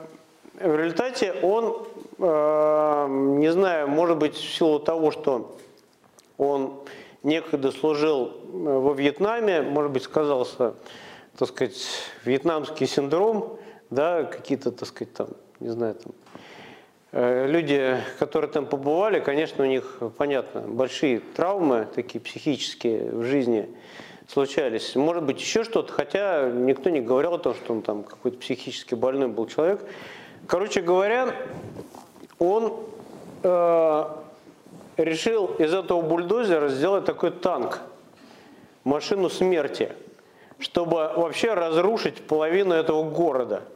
результате он, не знаю, может быть, в силу того, что он некогда служил во Вьетнаме, может быть, сказался, так сказать, вьетнамский синдром, да, какие-то, так сказать, там, не знаю, там, э, люди, которые там побывали, конечно, у них, понятно, большие травмы, такие психические в жизни случались. Может быть, еще что-то, хотя никто не говорил о том, что он там какой-то психически больной был человек. Короче говоря, он э, решил из этого бульдозера сделать такой танк, машину смерти, чтобы вообще разрушить половину этого города –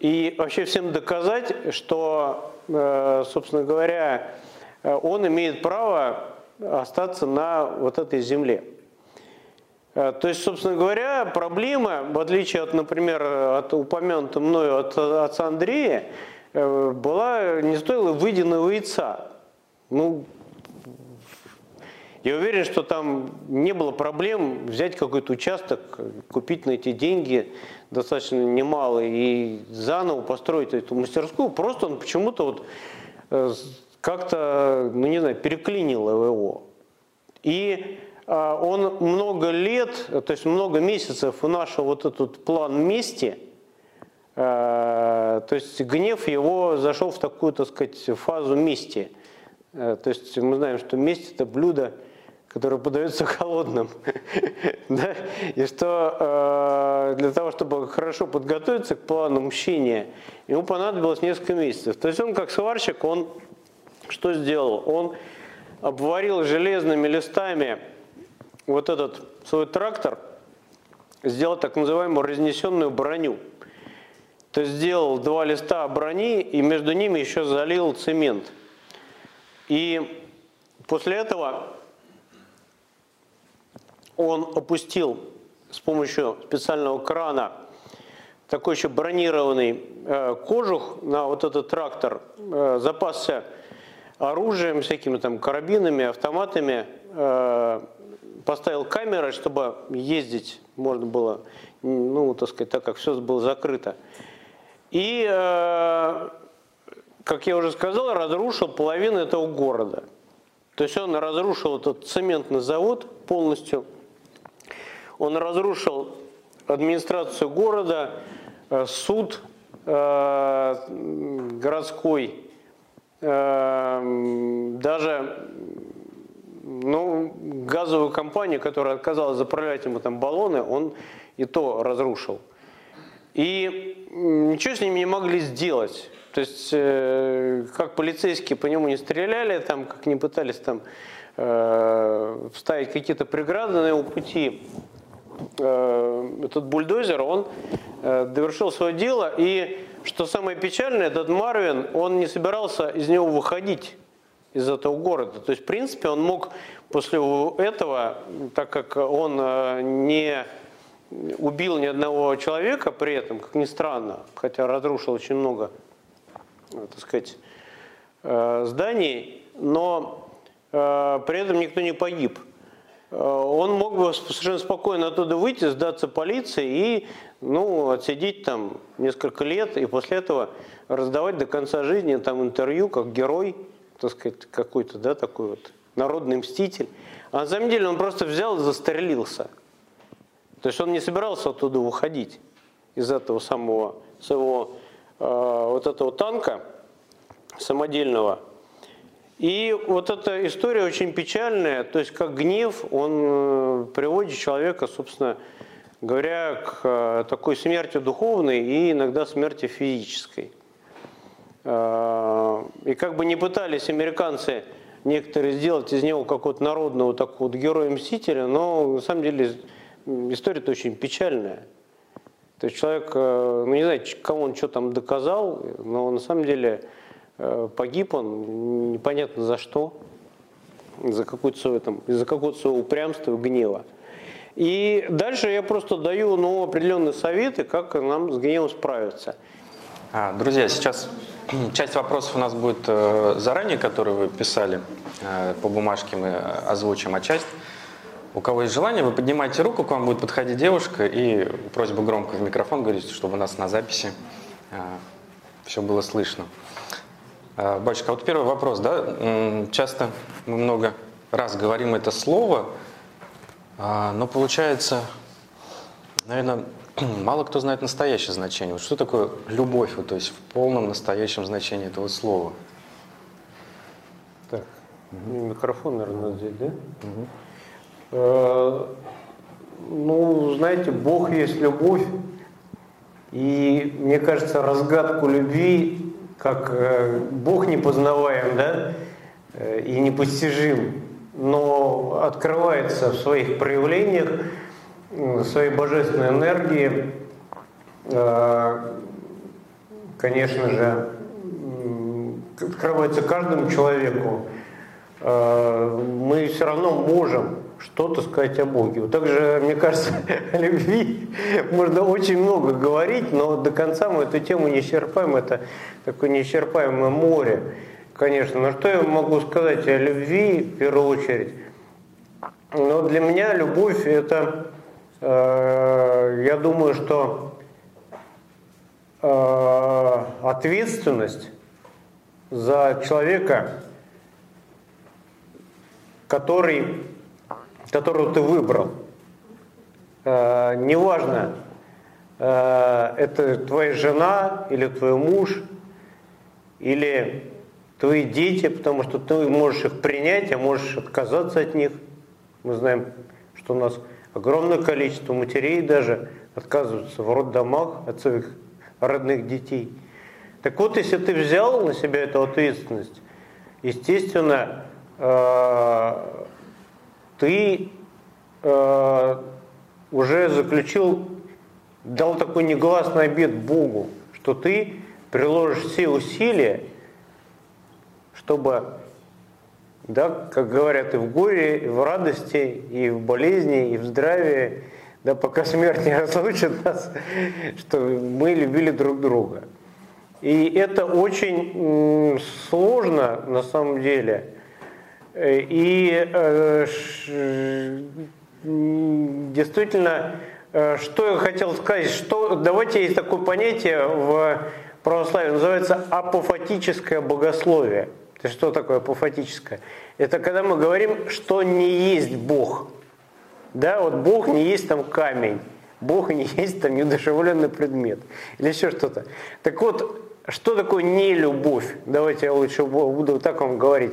и вообще всем доказать, что, э, собственно говоря, он имеет право остаться на вот этой земле. Э, то есть, собственно говоря, проблема, в отличие от, например, от упомянутой мною от отца Андрея, э, была, не стоила выеденного яйца. Ну, я уверен, что там не было проблем взять какой-то участок, купить на эти деньги достаточно немало и заново построить эту мастерскую. Просто он почему-то вот э, как-то, ну не знаю, переклинил его. И а, он много лет, то есть много месяцев у нашего вот этот план мести, э, то есть гнев его зашел в такую, так сказать, фазу мести. Э, то есть мы знаем, что месть это блюдо, который подается [laughs] холодным. да? И что э, для того, чтобы хорошо подготовиться к плану мщения, ему понадобилось несколько месяцев. То есть он как сварщик, он что сделал? Он обварил железными листами вот этот свой трактор, сделал так называемую разнесенную броню. То есть сделал два листа брони и между ними еще залил цемент. И после этого он опустил с помощью специального крана такой еще бронированный э, кожух на вот этот трактор, э, запасся оружием, всякими там карабинами, автоматами, э, поставил камеры, чтобы ездить можно было, ну, так сказать, так как все было закрыто. И, как я уже сказал, разрушил половину этого города. То есть он разрушил этот цементный завод полностью, он разрушил администрацию города, э, суд э, городской, э, даже ну, газовую компанию, которая отказалась заправлять ему там баллоны, он и то разрушил. И ничего с ними не могли сделать. То есть, как полицейские по нему не стреляли, там, как не пытались там вставить какие-то преграды на его пути, Э, этот бульдозер, он э, довершил свое дело. И что самое печальное, этот Марвин, он не собирался из него выходить из этого города. То есть, в принципе, он мог после этого, так как он э, не убил ни одного человека при этом, как ни странно, хотя разрушил очень много, так сказать, зданий, но при этом никто не погиб. Э, он мог бы совершенно спокойно оттуда выйти, сдаться полиции и ну, отсидеть там несколько лет, и после этого раздавать до конца жизни там интервью как герой, так сказать, какой-то, да, такой вот народный мститель. А на самом деле он просто взял и застрелился. То есть он не собирался оттуда уходить из этого самого своего э, вот этого танка самодельного, и вот эта история очень печальная, то есть как гнев, он э, приводит человека, собственно говоря, к э, такой смерти духовной и иногда смерти физической. Э, и как бы не пытались американцы некоторые сделать из него какого-то народного такого вот героя-мстителя, но на самом деле история-то очень печальная. То есть человек, ну не знаю, кому он что там доказал, но на самом деле погиб он непонятно за что, за какое-то свое, там, из-за какого-то своего упрямства и гнева. И дальше я просто даю ну, определенные советы, как нам с гневом справиться. А, друзья, сейчас [clears throat] часть вопросов у нас будет э, заранее, которые вы писали по бумажке, мы озвучим, а часть у кого есть желание, вы поднимаете руку, к вам будет подходить девушка и просьба громко в микрофон говорить, чтобы у нас на записи а, все было слышно. А, батюшка, вот первый вопрос, да, часто мы много раз говорим это слово, а, но получается, наверное, [clears throat] мало кто знает настоящее значение. Вот что такое любовь, вот, то есть в полном настоящем значении этого слова? Так, микрофон, наверное, здесь, да? Угу. Э, ну, знаете, Бог есть любовь. И мне кажется, разгадку любви, как э, Бог непознаваем, да, э, и непостижим, но открывается в своих проявлениях, в своей божественной энергии, конечно же, открывается каждому человеку. Мы все равно можем что-то сказать о Боге. Вот также, мне кажется, о любви можно очень много говорить, но до конца мы эту тему не исчерпаем. Это такое неисчерпаемое море, конечно. Но что я могу сказать о любви в первую очередь? Но для меня любовь это, э, я думаю, что э, ответственность за человека, который которую ты выбрал. Э, неважно, э, это твоя жена или твой муж, или твои дети, потому что ты можешь их принять, а можешь отказаться от них. Мы знаем, что у нас огромное количество матерей даже отказываются в роддомах от своих родных детей. Так вот, если ты взял на себя эту ответственность, естественно, э, ты э, уже заключил, дал такой негласный обет Богу, что ты приложишь все усилия, чтобы, да, как говорят, и в горе, и в радости, и в болезни, и в здравии, да, пока смерть не разлучит нас, что мы любили друг друга. И это очень сложно на самом деле – и э, действительно, э, что я хотел сказать, что давайте есть такое понятие в православии, называется апофатическое богословие. Это что такое апофатическое? Это когда мы говорим, что не есть Бог. Да, вот Бог не есть там камень, Бог не есть там неудушевленный предмет или еще что-то. Так вот, что такое не любовь? Давайте я лучше буду так вам говорить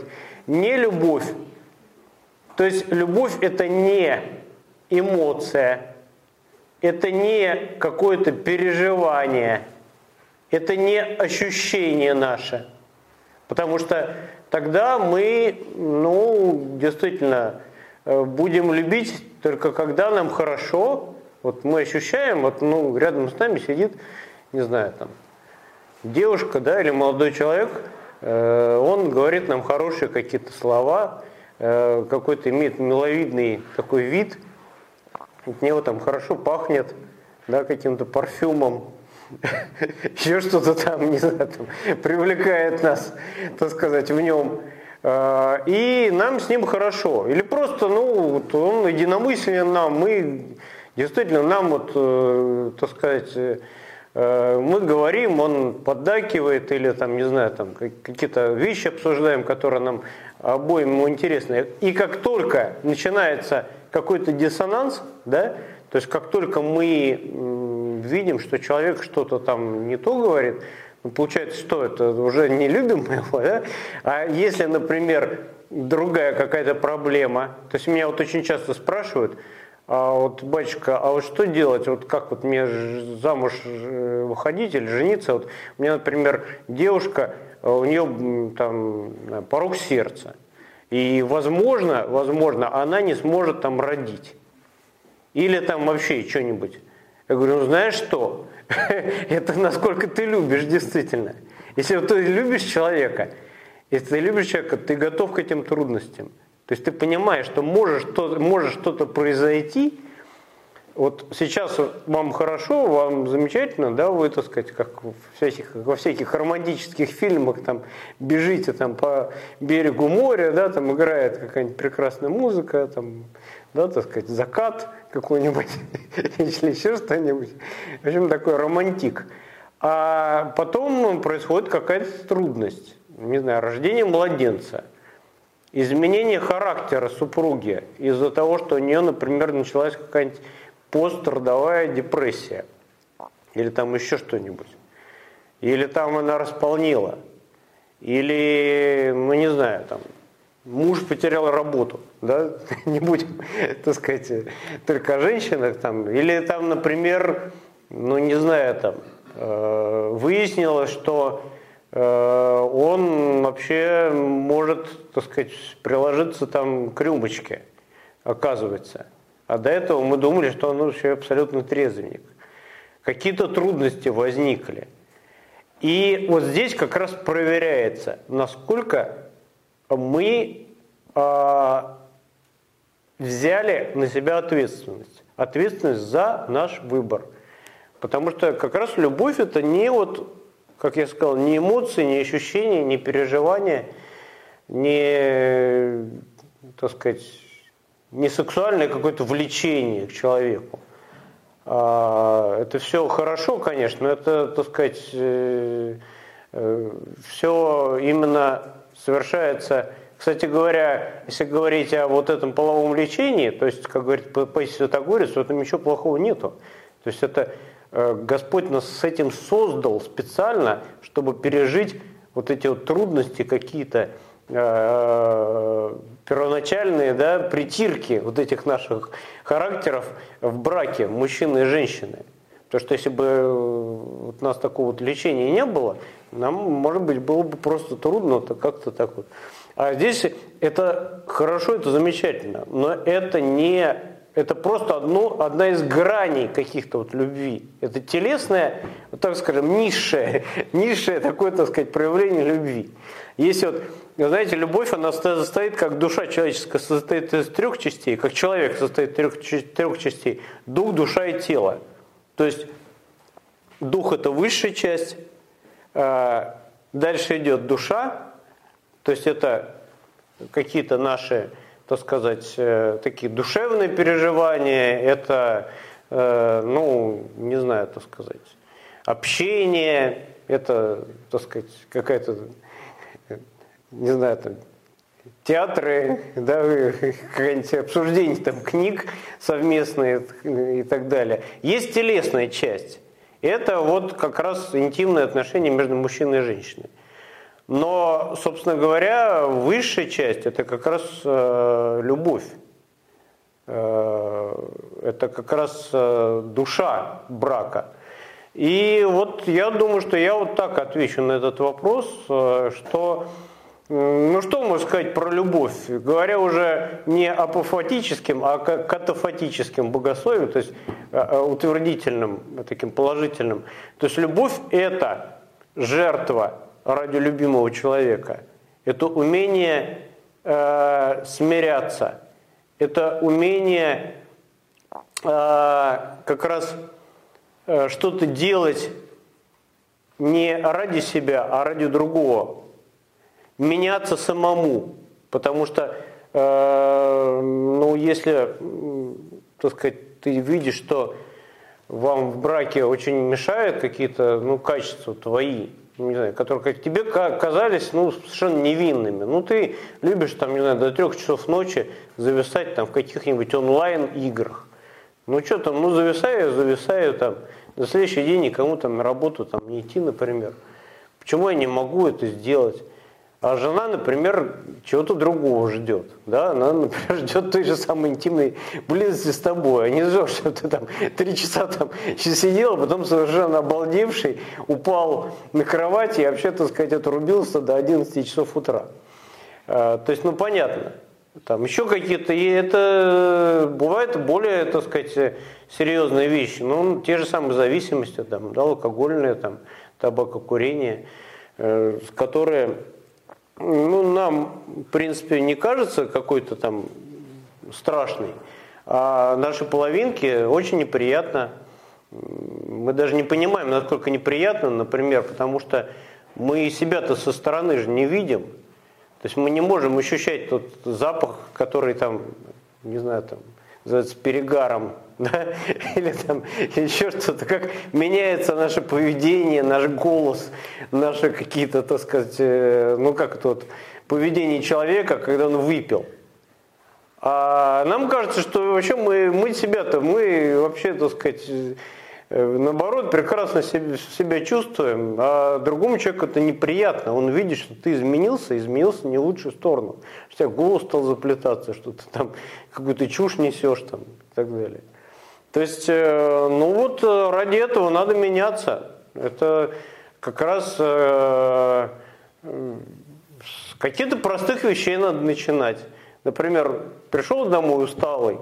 не любовь. То есть любовь это не эмоция, это не какое-то переживание, это не ощущение наше. Потому что тогда мы, ну, действительно, э, будем любить только когда нам хорошо. Вот мы ощущаем, вот, ну, рядом с нами сидит, не знаю, там, девушка, да, или молодой человек – он говорит нам хорошие какие-то слова, э, какой-то имеет миловидный такой вид, от него там хорошо пахнет, да, каким-то парфюмом, [laughs] еще что-то там, не знаю, там, привлекает нас, так сказать, в нем. Э, и нам с ним хорошо. Или просто, ну, он единомыслен нам, мы действительно нам вот, так сказать, Э, мы говорим, он поддакивает или там, не знаю, там какие-то вещи обсуждаем, которые нам обоим интересны. И как только начинается какой-то диссонанс, да, то есть как только мы видим, что человек что-то там не то говорит, ну, получается, что это уже не любим [laughs] мы его, да? А если, например, другая какая-то проблема, то есть меня вот очень часто спрашивают, а вот, батюшка, а вот что делать? Вот как вот мне замуж э, выходить или жениться? Вот у меня, например, девушка, э, у нее там порог сердца. И возможно, возможно, она не сможет там родить. Или там вообще что-нибудь. Я говорю, ну знаешь что, [laughs] это насколько ты любишь действительно. Если ты любишь человека, если ты любишь человека, ты готов к этим трудностям. То есть ты понимаешь, что может, что, может что-то произойти, вот сейчас вам хорошо, вам замечательно, да, вы, так сказать, как в всяких, во всяких романтических фильмах, там, бежите там по берегу моря, да, там играет какая-нибудь прекрасная музыка, там, да, так сказать, закат какой-нибудь, [laughs] или еще что-нибудь. В общем, такой романтик. А потом происходит какая-то трудность, не знаю, рождение младенца, изменение характера супруги из-за того, что у нее, например, началась какая-нибудь пострадовая депрессия или там еще что-нибудь. Или там она располнила. Или, ну не знаю, там, муж потерял работу, да, [laughs] не будем, так сказать, только о женщинах там. Или там, например, ну не знаю, там, э, выяснилось, что он вообще может, так сказать, приложиться там к рюмочке, оказывается. А до этого мы думали, что он вообще абсолютно трезвенник. Какие-то трудности возникли. И вот здесь как раз проверяется, насколько мы э, взяли на себя ответственность. Ответственность за наш выбор. Потому что как раз любовь это не вот, как я сказал, не эмоции, не ощущения, не переживания, не, так сказать, не сексуальное какое-то влечение к человеку. А, это все хорошо, конечно, но это, так сказать, э, э, все именно совершается. Кстати говоря, если говорить о вот этом половом лечении, то есть, как говорит Паисий Святогорец, то там ничего плохого нету. То есть это Господь нас с этим создал специально, чтобы пережить вот эти вот трудности какие-то, Э, первоначальные да, притирки вот этих наших характеров в браке мужчины и женщины. Потому что если бы э, у нас такого вот лечения не было, нам, может быть, было бы просто трудно то как-то так вот. А здесь это хорошо, это замечательно, но это не это просто одно, одна из граней каких-то вот любви. Это телесное, вот так скажем, низшее, [laughs] низшее такое, так сказать, проявление любви. Если вот знаете, любовь, она состоит, как душа человеческая состоит из трех частей, как человек состоит из трех, трех частей. Дух, душа и тело. То есть дух – это высшая часть, а, дальше идет душа, то есть это какие-то наши, так сказать, э, такие душевные переживания, это, э, ну, не знаю, так сказать, общение, это, так сказать, какая-то не знаю, там, театры, [laughs] да, какие-нибудь обсуждения там, книг совместные и так далее. Есть телесная часть. Это вот как раз интимные отношения между мужчиной и женщиной. Но, собственно говоря, высшая часть – это как раз э, любовь. Э, это как раз э, душа брака. И вот я думаю, что я вот так отвечу на этот вопрос, э, что ну что можно сказать про любовь? Говоря уже не апофатическим, а катафатическим богословием, то есть а, утвердительным, таким положительным. То есть любовь – это жертва ради любимого человека. Это умение э, смиряться. Это умение э, как раз э, что-то делать не ради себя, а ради другого меняться самому, потому что, э, ну, если, так сказать, ты видишь, что вам в браке очень мешают какие-то, ну, качества твои, не знаю, которые как тебе казались, ну, совершенно невинными. Ну, ты любишь, там, не знаю, до трех часов ночи зависать там в каких-нибудь онлайн-играх. Ну, что там, ну, зависаю, зависаю там, на следующий день никому там на работу там не идти, например. Почему я не могу это сделать? А жена, например, чего-то другого ждет. Да? Она, например, [laughs] ждет той же самой интимной близости с тобой. А не ждет, что ты там три часа там [laughs] сидел, а потом совершенно обалдевший упал на кровать и вообще, так сказать, отрубился до 11 часов утра. А, то есть, ну понятно. Там еще какие-то, и это бывает более, так сказать, серьезные вещи. Ну, те же самые зависимости, там, да, алкогольные, там, табакокурение, э, которые ну, нам, в принципе, не кажется какой-то там страшный, а наши половинки очень неприятно. Мы даже не понимаем, насколько неприятно, например, потому что мы себя-то со стороны же не видим. То есть мы не можем ощущать тот запах, который там, не знаю, там, называется перегаром, [laughs] да? или там еще что-то, как меняется наше поведение, наш голос, наши какие-то, так сказать, э, ну как тот поведение человека, когда он выпил. А нам кажется, что вообще мы, мы себя-то, мы вообще, так сказать, Э, наоборот, прекрасно себя чувствуем, а другому человеку это неприятно. Он видит, что ты изменился, изменился не в лучшую сторону. Что у тебя голос стал заплетаться, что ты там какую-то чушь несешь там, и так далее. То есть, э, ну вот э, ради этого надо меняться. Это как раз с каких-то простых вещей надо начинать. Например, пришел домой усталый,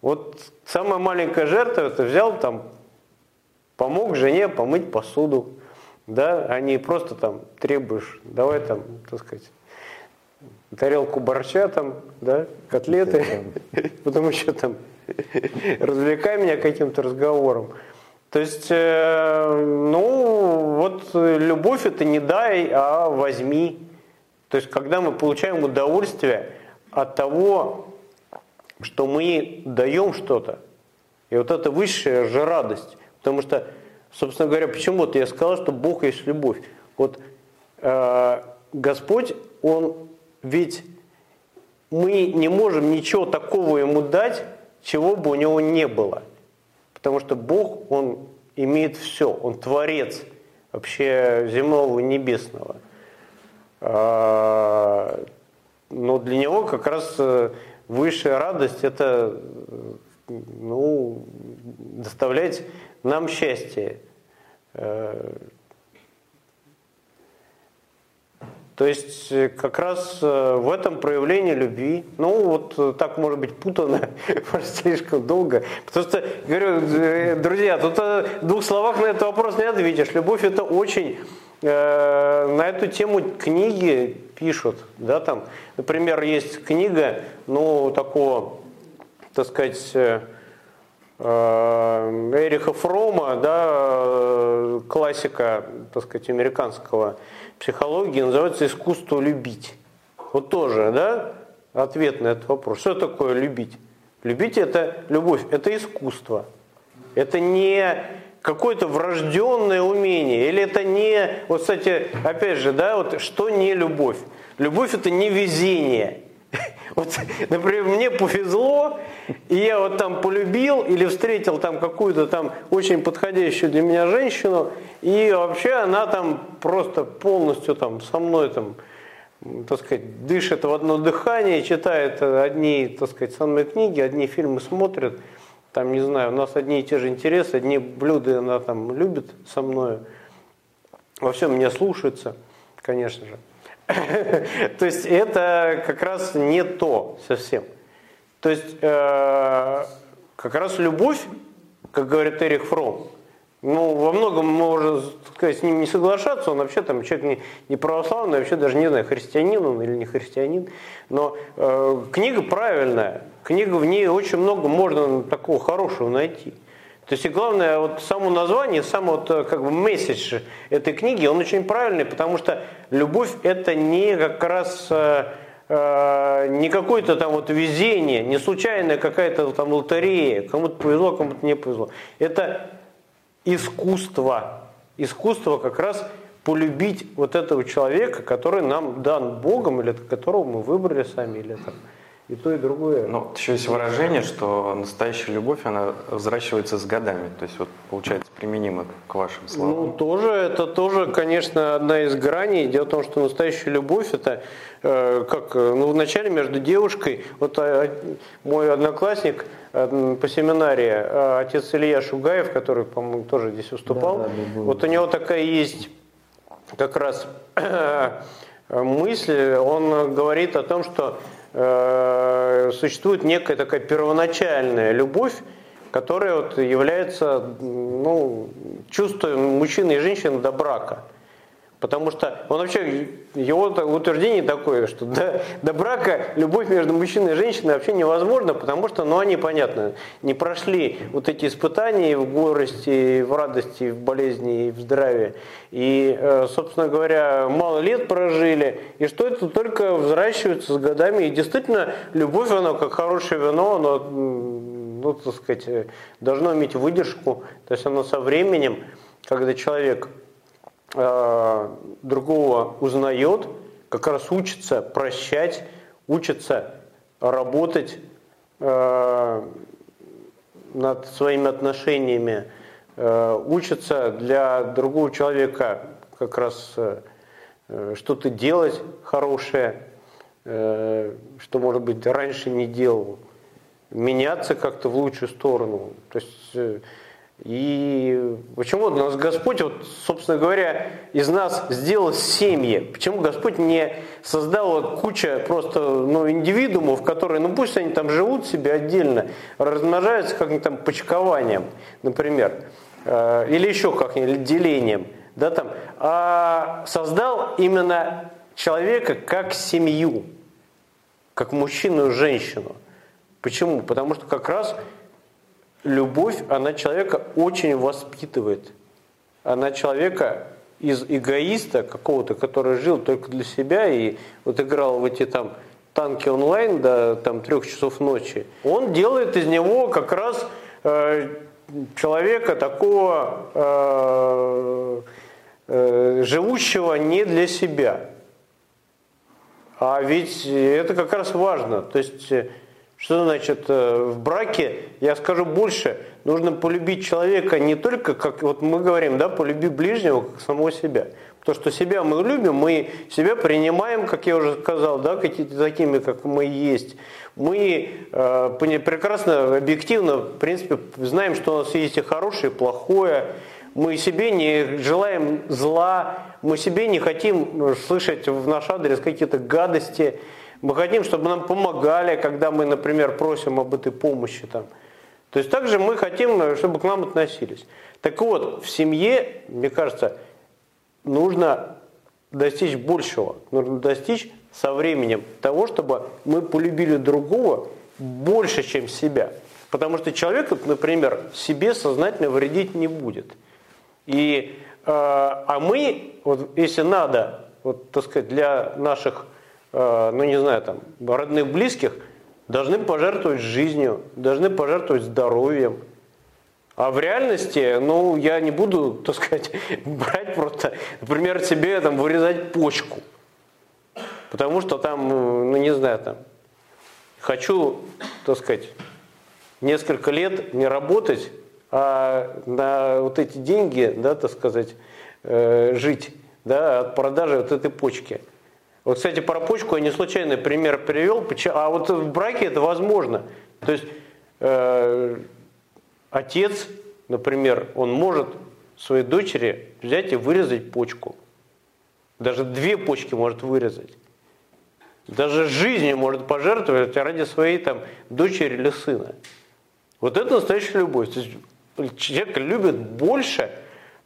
вот самая маленькая жертва, это взял там помог жене помыть посуду, да, а не просто там требуешь, давай там, так сказать, тарелку борща там, да, котлеты, [laughs] потом еще там [laughs] развлекай меня каким-то разговором. То есть, э, ну, вот любовь это не дай, а возьми. То есть, когда мы получаем удовольствие от того, что мы даем что-то, и вот это высшая же радость. Потому что, собственно говоря, почему-то я сказал, что Бог есть любовь. Вот э, Господь, Он ведь мы не можем ничего такого ему дать, чего бы у него не было. Потому что Бог, Он имеет все, Он творец вообще земного и небесного. А, но для него как раз э, высшая радость это ну, доставлять нам счастье. Э, то есть э, как раз э, в этом проявлении любви, ну вот так может быть путано, [laughs] может слишком долго, потому что, говорю, друзья, тут в двух словах на этот вопрос не ответишь. Любовь это очень, на эту тему книги пишут, да, там, например, есть книга, ну, такого, так сказать, Э, Эриха Фрома, да, э, классика, так сказать, американского психологии, называется «Искусство любить». Вот тоже, да, ответ на этот вопрос. Что такое любить? Любить – это любовь, это искусство. Это не какое-то врожденное умение, или это не, вот, кстати, опять же, да, вот что не любовь? Любовь – это не везение – [laughs] Вот, например, мне повезло, и я вот там полюбил или встретил там какую-то там очень подходящую для меня женщину, и вообще она там просто полностью там со мной там, так сказать, дышит в одно дыхание, читает одни, так сказать, самые книги, одни фильмы смотрит, там, не знаю, у нас одни и те же интересы, одни блюда она там любит со мной, во всем меня слушается, конечно же. [laughs] То есть это как раз не то совсем. То есть э, как раз любовь, как говорит Эрих Фром, ну, во многом можно сказать, с ним не соглашаться, он вообще там человек не, не православный, вообще даже не знаю, христианин он или не христианин, но э, книга правильная, книга в ней очень много можно такого хорошего найти. То есть и главное, вот само название, сам вот э, как бы месседж этой книги, он очень правильный, потому что любовь это не как раз э, э, не какое-то там вот везение, не случайная какая-то там лотерея, кому-то повезло, кому-то не повезло. Это искусство. Искусство как раз полюбить вот этого человека, который нам дан Богом, или которого мы выбрали сами, или там, и то, и другое. Ну, еще есть выражение, что настоящая любовь, она взращивается с годами. То есть, вот, получается, применимо к вашим словам. Ну, тоже, это тоже, конечно, одна из граней. Дело в том, что настоящая любовь, это э, как, ну, вначале между девушкой, вот э, мой одноклассник э, по семинарии, э, отец Илья Шугаев, который, по-моему, тоже здесь выступал, да, да, вот у него такая есть как раз мысль, он говорит о том, что э, существует некая такая первоначальная любовь, которая вот является ну, чувством мужчины и женщины до брака. Потому что он вообще, его утверждение такое, что до, до брака любовь между мужчиной и женщиной вообще невозможна, потому что, ну, они, понятно, не прошли вот эти испытания в горести, в радости, в болезни, и в здравии. И, э, собственно говоря, мало лет прожили, и что это только взращивается с годами. И действительно, любовь, она как хорошее вино, оно, ну, так сказать, должно иметь выдержку, то есть оно со временем, когда человек Э, другого узнает, как раз учится прощать, учится работать э, над своими отношениями, э, учится для другого человека как раз что-то делать хорошее, что, может быть, раньше не делал, меняться как-то в лучшую сторону. То есть и почему нас Господь, вот, собственно говоря, из нас сделал семьи? Почему Господь не создал куча просто ну, индивидуумов, которые, ну пусть они там живут себе отдельно, размножаются как-нибудь там почкованием, например, э, или еще как-нибудь делением, да, там, а создал именно человека как семью, как мужчину и женщину. Почему? Потому что как раз любовь, она человека очень воспитывает. Она человека из эгоиста какого-то, который жил только для себя и вот играл в эти там танки онлайн до там трех часов ночи, он делает из него как раз э, человека такого э, э, живущего не для себя. А ведь это как раз важно. То есть что значит э, в браке, я скажу больше, нужно полюбить человека не только, как вот мы говорим, да, полюби ближнего, как самого себя. Потому что себя мы любим, мы себя принимаем, как я уже сказал, да, какие-то такими, как мы есть. Мы э, прекрасно, объективно, в принципе, знаем, что у нас есть и хорошее, и плохое. Мы себе не желаем зла, мы себе не хотим слышать в наш адрес какие-то гадости. Мы хотим, чтобы нам помогали, когда мы, например, просим об этой помощи. Там. То есть также мы хотим, чтобы к нам относились. Так вот, в семье, мне кажется, нужно достичь большего. Нужно достичь со временем того, чтобы мы полюбили другого больше, чем себя. Потому что человек, например, себе сознательно вредить не будет. И, э, а мы, вот, если надо, вот, так сказать, для наших Э, ну не знаю, там, родных, близких, должны пожертвовать жизнью, должны пожертвовать здоровьем. А в реальности, ну, я не буду, [laughs] так сказать, брать просто, например, себе там вырезать почку. Потому что там, ну, не знаю, там, хочу, так сказать, несколько лет не работать, а на вот эти деньги, да, так сказать, э, жить, да, от продажи вот этой почки. Вот, кстати, про почку я не случайный пример привел, а вот в браке это возможно. То есть э, отец, например, он может своей дочери взять и вырезать почку. Даже две почки может вырезать. Даже жизнью может пожертвовать ради своей там, дочери или сына. Вот это настоящая любовь. То есть человек любит больше,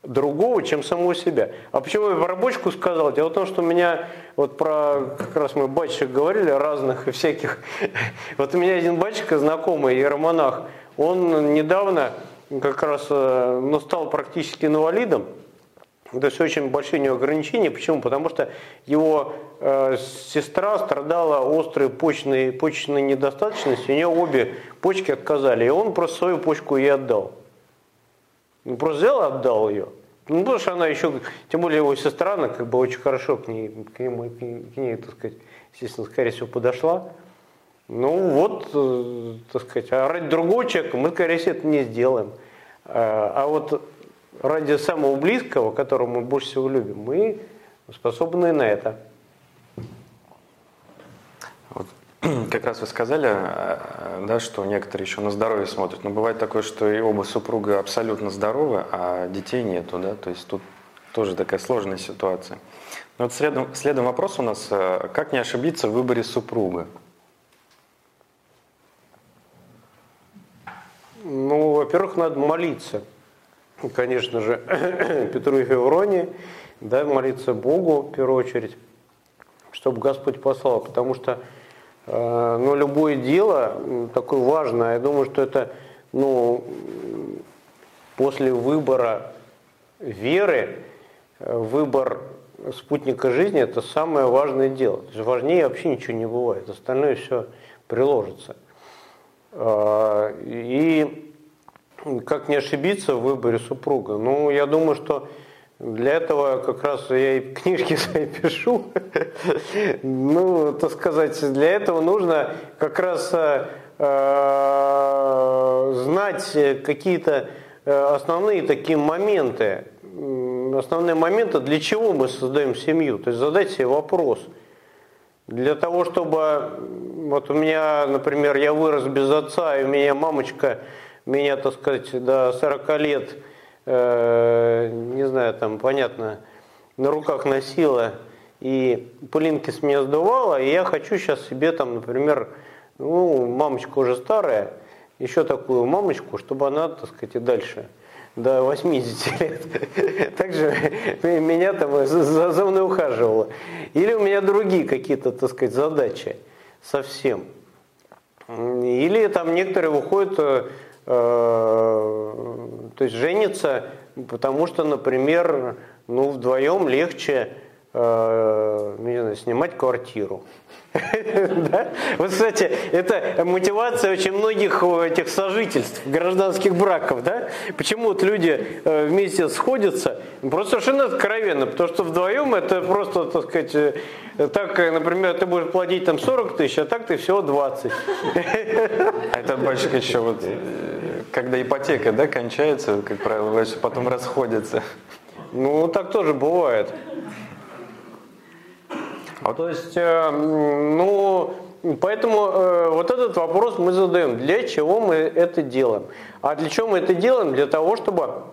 другого, чем самого себя. А почему я про бочку сказал? Дело в том, что у меня, вот про, как раз мы батчик говорили, разных и всяких. [laughs] Вот у меня один батчик, знакомый, иеромонах, он недавно как раз э, ну, стал практически инвалидом. То есть очень большие у него ограничения. Почему? Потому что его э, сестра страдала острой почечной, почечной недостаточностью, у нее обе почки отказали, и он просто свою почку ей отдал. Ну, просто взял и отдал ее. Ну, потому что она еще, тем более его сестра, она как бы очень хорошо к ней, к ней, к ней, так сказать, естественно, скорее всего, подошла. Ну вот, э, так сказать, а ради другого человека мы, скорее всего, это не сделаем. А, а вот ради самого близкого, которого мы больше всего любим, мы способны на это. [clears throat] как раз вы сказали, э, да, что некоторые еще на здоровье смотрят. Но бывает такое, что и оба супруга абсолютно здоровы, а детей нету, да, то есть тут тоже такая сложная ситуация. Но вот следом, следом вопрос у нас, э, как не ошибиться в выборе супруга? Ну, во-первых, надо молиться. Конечно же, [clears throat] Петру и Февроне, да, молиться Богу в первую очередь, чтобы Господь послал. Потому что э, ну, любое дело такое важное, я думаю, что это ну, после выбора веры, э, выбор спутника жизни – это самое важное дело. То есть важнее вообще ничего не бывает, остальное все приложится. А, и как не ошибиться в выборе супруга? Ну, я думаю, что для этого как раз я и книжки [laughs] свои пишу. Ну, так сказать, для этого нужно как раз э, знать какие-то э, основные такие моменты, основные моменты, для чего мы создаем семью. То есть задать себе вопрос. Для того, чтобы, вот у меня, например, я вырос без отца, и у меня мамочка меня, так сказать, до 40 лет, э, не знаю, там, понятно, на руках носила и пылинки с меня сдувала, и я хочу сейчас себе там, например, ну, мамочка уже старая, еще такую мамочку, чтобы она, так сказать, и дальше до 80 лет. [laughs] Также [laughs] меня там за, за мной ухаживала. Или у меня другие какие-то, так сказать, задачи совсем. Или там некоторые выходят, э, то есть женятся, потому что, например, ну, вдвоем легче э, не знаю, снимать квартиру. [laughs] Вот, кстати, это мотивация очень многих э, этих сожительств, гражданских браков. Да? Почему вот люди э, вместе сходятся? Просто совершенно откровенно, потому что вдвоем это просто, так сказать, э, так, например, ты будешь платить там 40 тысяч, а так ты всего 20. А [laughs] это больше еще вот, когда ипотека да, кончается, как правило, потом расходятся. Ну, так тоже бывает. А то есть, э, ну, поэтому э, вот этот вопрос мы задаем, для чего мы это делаем? А для чего мы это делаем? Для того, чтобы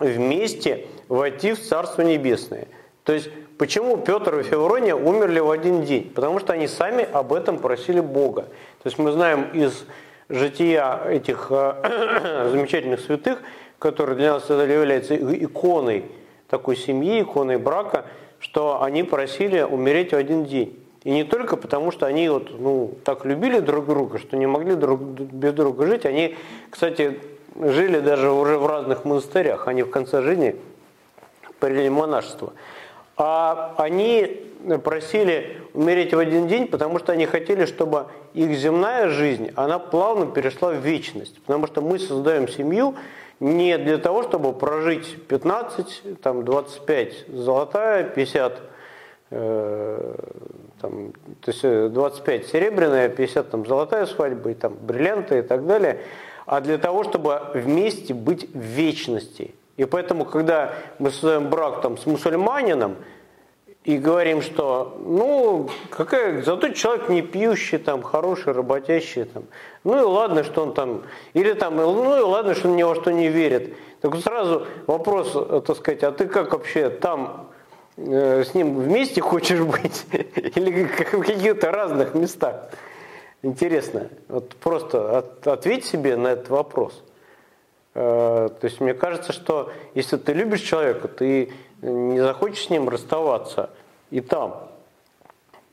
вместе войти в Царство Небесное. То есть, почему Петр и Феврония умерли в один день? Потому что они сами об этом просили Бога. То есть, мы знаем из жития этих э, [clears throat] замечательных святых, которые для нас являются иконой такой семьи, иконой брака – что они просили умереть в один день. И не только потому, что они вот, ну, так любили друг друга, что не могли друг, без друга жить. Они, кстати, жили даже уже в разных монастырях. Они в конце жизни приняли монашество. А они просили умереть в один день, потому что они хотели, чтобы их земная жизнь, она плавно перешла в вечность. Потому что мы создаем семью, не для того, чтобы прожить 15, там, 25 золотая, 50, э, там, то есть 25 серебряная, 50 там, золотая свадьба, и, там, бриллианты и так далее, а для того, чтобы вместе быть в вечности. И поэтому, когда мы создаем брак там, с мусульманином, и говорим, что ну, какая, зато человек не пьющий, там, хороший, работящий, там, ну и ладно, что он там, или там, ну и ладно, что он ни во что не верит. Так сразу вопрос, э, так сказать, а ты как вообще там э, с ним вместе хочешь быть? [laughs] Или в каких-то разных местах? Интересно. Вот просто от, ответь себе на этот вопрос. Э, то есть мне кажется, что если ты любишь человека, ты не захочешь с ним расставаться и там.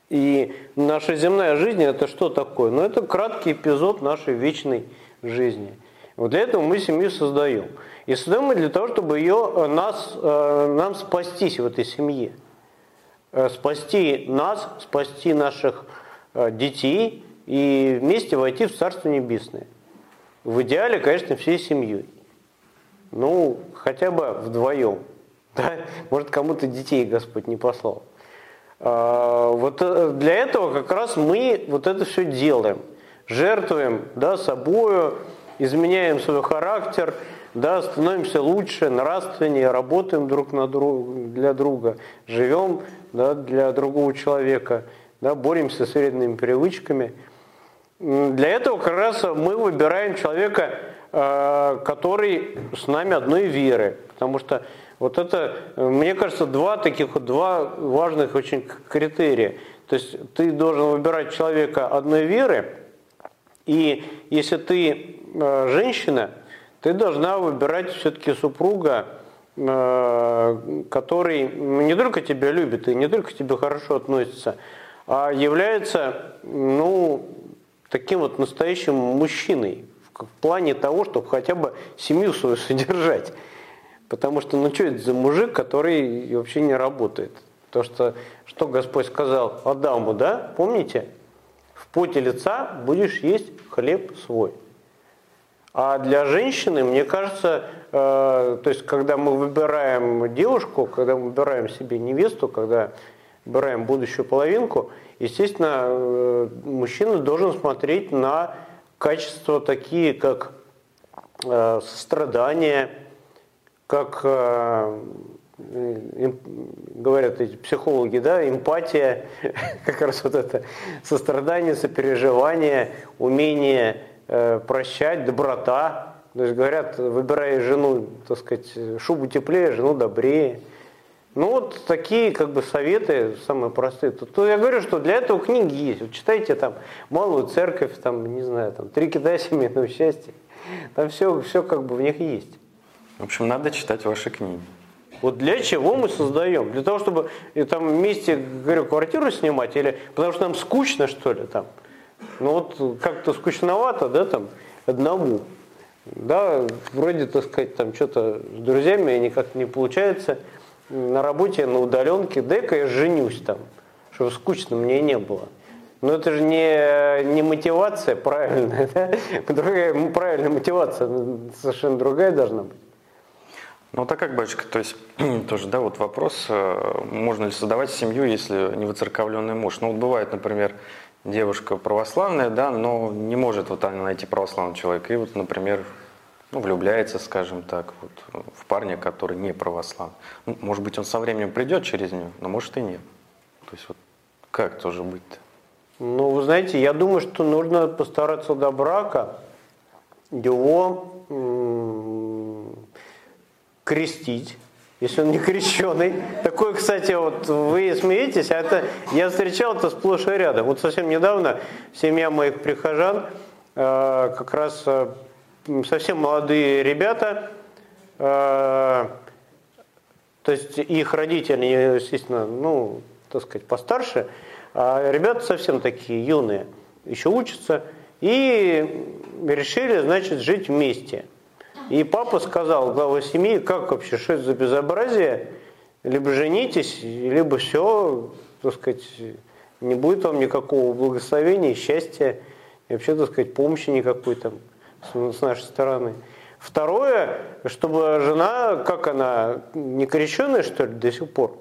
И наша земная жизнь это что такое? Ну это краткий эпизод нашей вечной жизни. Вот для этого мы семью создаем. И создаем мы для того, чтобы ее, э, нас, э, нам спастись в этой семье. Э, спасти нас, спасти наших детей и вместе войти в Царство Небесное. В идеале, конечно, всей семьей. Ну, хотя бы вдвоем. [laughs] Да? Может, кому-то детей Господь не послал. А, вот э, для этого как раз мы вот это все делаем. Жертвуем да, собою, изменяем свой характер, да, становимся лучше, нравственнее, работаем друг на друг, для друга, живем да, для другого человека, да, боремся с вредными привычками. Для этого как раз мы выбираем человека, э, который с нами одной веры, потому что Вот это, э, мне кажется, два таких два важных очень критерия. То есть ты должен выбирать человека одной веры, и если ты э, женщина, ты должна выбирать все-таки супруга, э, который не только тебя любит и не только к тебе хорошо относится, а является, ну, таким вот настоящим мужчиной в плане того, чтобы хотя бы семью свою содержать. Потому что, ну что это за мужик, который вообще не работает? То, что, что Господь сказал Адаму, да, помните? В поте лица будешь есть хлеб свой. А для женщины, мне кажется, э, то есть когда мы выбираем девушку, когда мы выбираем себе невесту, когда выбираем будущую половинку, естественно, э, мужчина должен смотреть на качества такие, как э, сострадание, как э, говорят эти психологи, да, эмпатия, [laughs] как раз вот это сострадание, сопереживание, умение э, прощать, доброта. То есть говорят, выбирая жену, так сказать, шубу теплее, жену добрее. Ну вот такие как бы советы самые простые. То, то я говорю, что для этого книги есть. Вот читайте там «Малую церковь», там, не знаю, там «Три кита семейного счастья». Там все, все как бы в них есть. В общем, надо читать ваши книги. Вот для чего мы создаем? Для того, чтобы и там вместе, говорю, квартиру снимать или потому что нам скучно, что ли, там? Ну вот как-то скучновато, да, там, одному. Да, вроде, так сказать, там что-то с друзьями никак не получается. На работе, на удаленке, дай-ка я женюсь там, чтобы скучно мне не было. Но это же не, не мотивация правильная, [laughs] да? Другая, правильная мотивация совершенно другая должна быть. Ну так как, батюшка, то есть [clears throat] тоже, да, вот вопрос, э, можно ли создавать семью, если не выцерковленный муж. Ну вот бывает, например, девушка православная, да, но не может вот она найти православного человека, и вот, например, ну, влюбляется, скажем так, вот, в парня, который не православный. Ну, может быть, он со временем придет через нее, но может и нет. То есть вот как тоже быть-то? Ну, вы знаете, я думаю, что нужно постараться до брака его крестить, если он не крещеный. Такой, кстати, вот вы смеетесь, а это я встречал это сплошь и рядом. Вот совсем недавно семья моих прихожан, э, как раз э, совсем молодые ребята, э, то есть их родители, естественно, ну, так сказать, постарше, а ребята совсем такие юные, еще учатся, и решили, значит, жить вместе – и папа сказал, глава семьи, как вообще, что это за безобразие? Либо женитесь, либо все, так сказать, не будет вам никакого благословения, счастья, и вообще, так сказать, помощи никакой там с нашей стороны. Второе, чтобы жена, как она, не крещенная, что ли, до сих пор?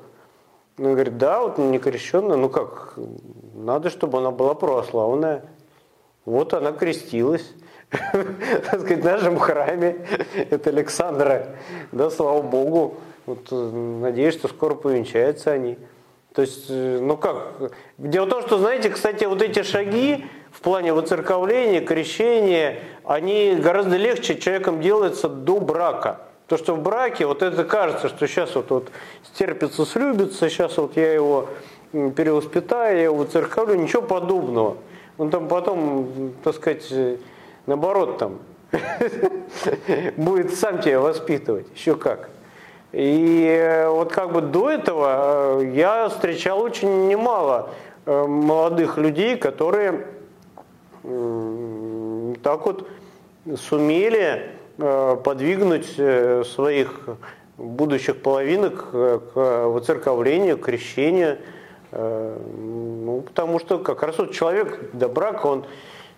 Он говорит, да, вот не крещенная, ну как, надо, чтобы она была православная. Вот она крестилась. Так сказать, в нашем храме. Это Александра. Да, слава Богу. Вот, э, надеюсь, что скоро повенчаются они. То есть, э, ну как? Дело в том, что, знаете, кстати, вот эти шаги в плане выцерковления, крещения, они гораздо легче человеком делаются до брака. То, что в браке, вот это кажется, что сейчас вот, вот стерпится, слюбится, сейчас вот я его перевоспитаю, я его выцерковлю, ничего подобного. Он там потом, так сказать, наоборот там [laughs] будет сам тебя воспитывать, еще как. И э, вот как бы до этого э, я встречал очень немало э, молодых людей, которые так вот сумели подвигнуть своих будущих половинок к выцерковлению, к крещению. Ну, потому что как раз вот человек до брака, он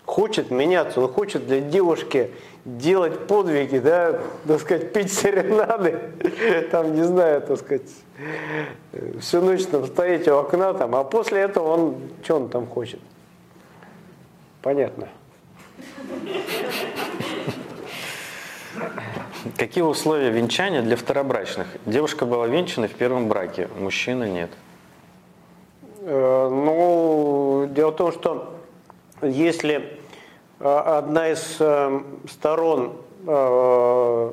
хочет меняться, он хочет для девушки делать подвиги, да, так сказать, пить серенады, [laughs] там, не знаю, так сказать, всю ночь там стоять у окна, там, а после этого он, что он там хочет? Понятно. Какие условия венчания для второбрачных? Девушка была венчана в первом браке, мужчина нет. Э, ну, дело в том, что если Э, одна из э, сторон э,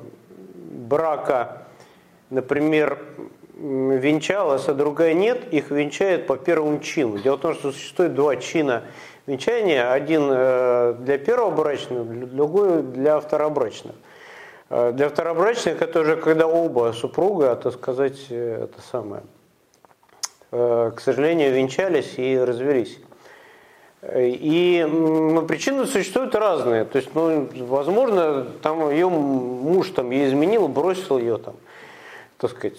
брака например, венчалась, а другая нет, их венчают по первому чину. Дело в том, что существует два чина венчания. Один для первого брачного, другой для второбрачных. Э, для второбрачных это уже когда оба супруга, так сказать, это самое, к сожалению, венчались и развелись. И ну, причины существуют разные. То есть, ну, возможно, там ее муж там ей изменил, бросил ее там, так сказать.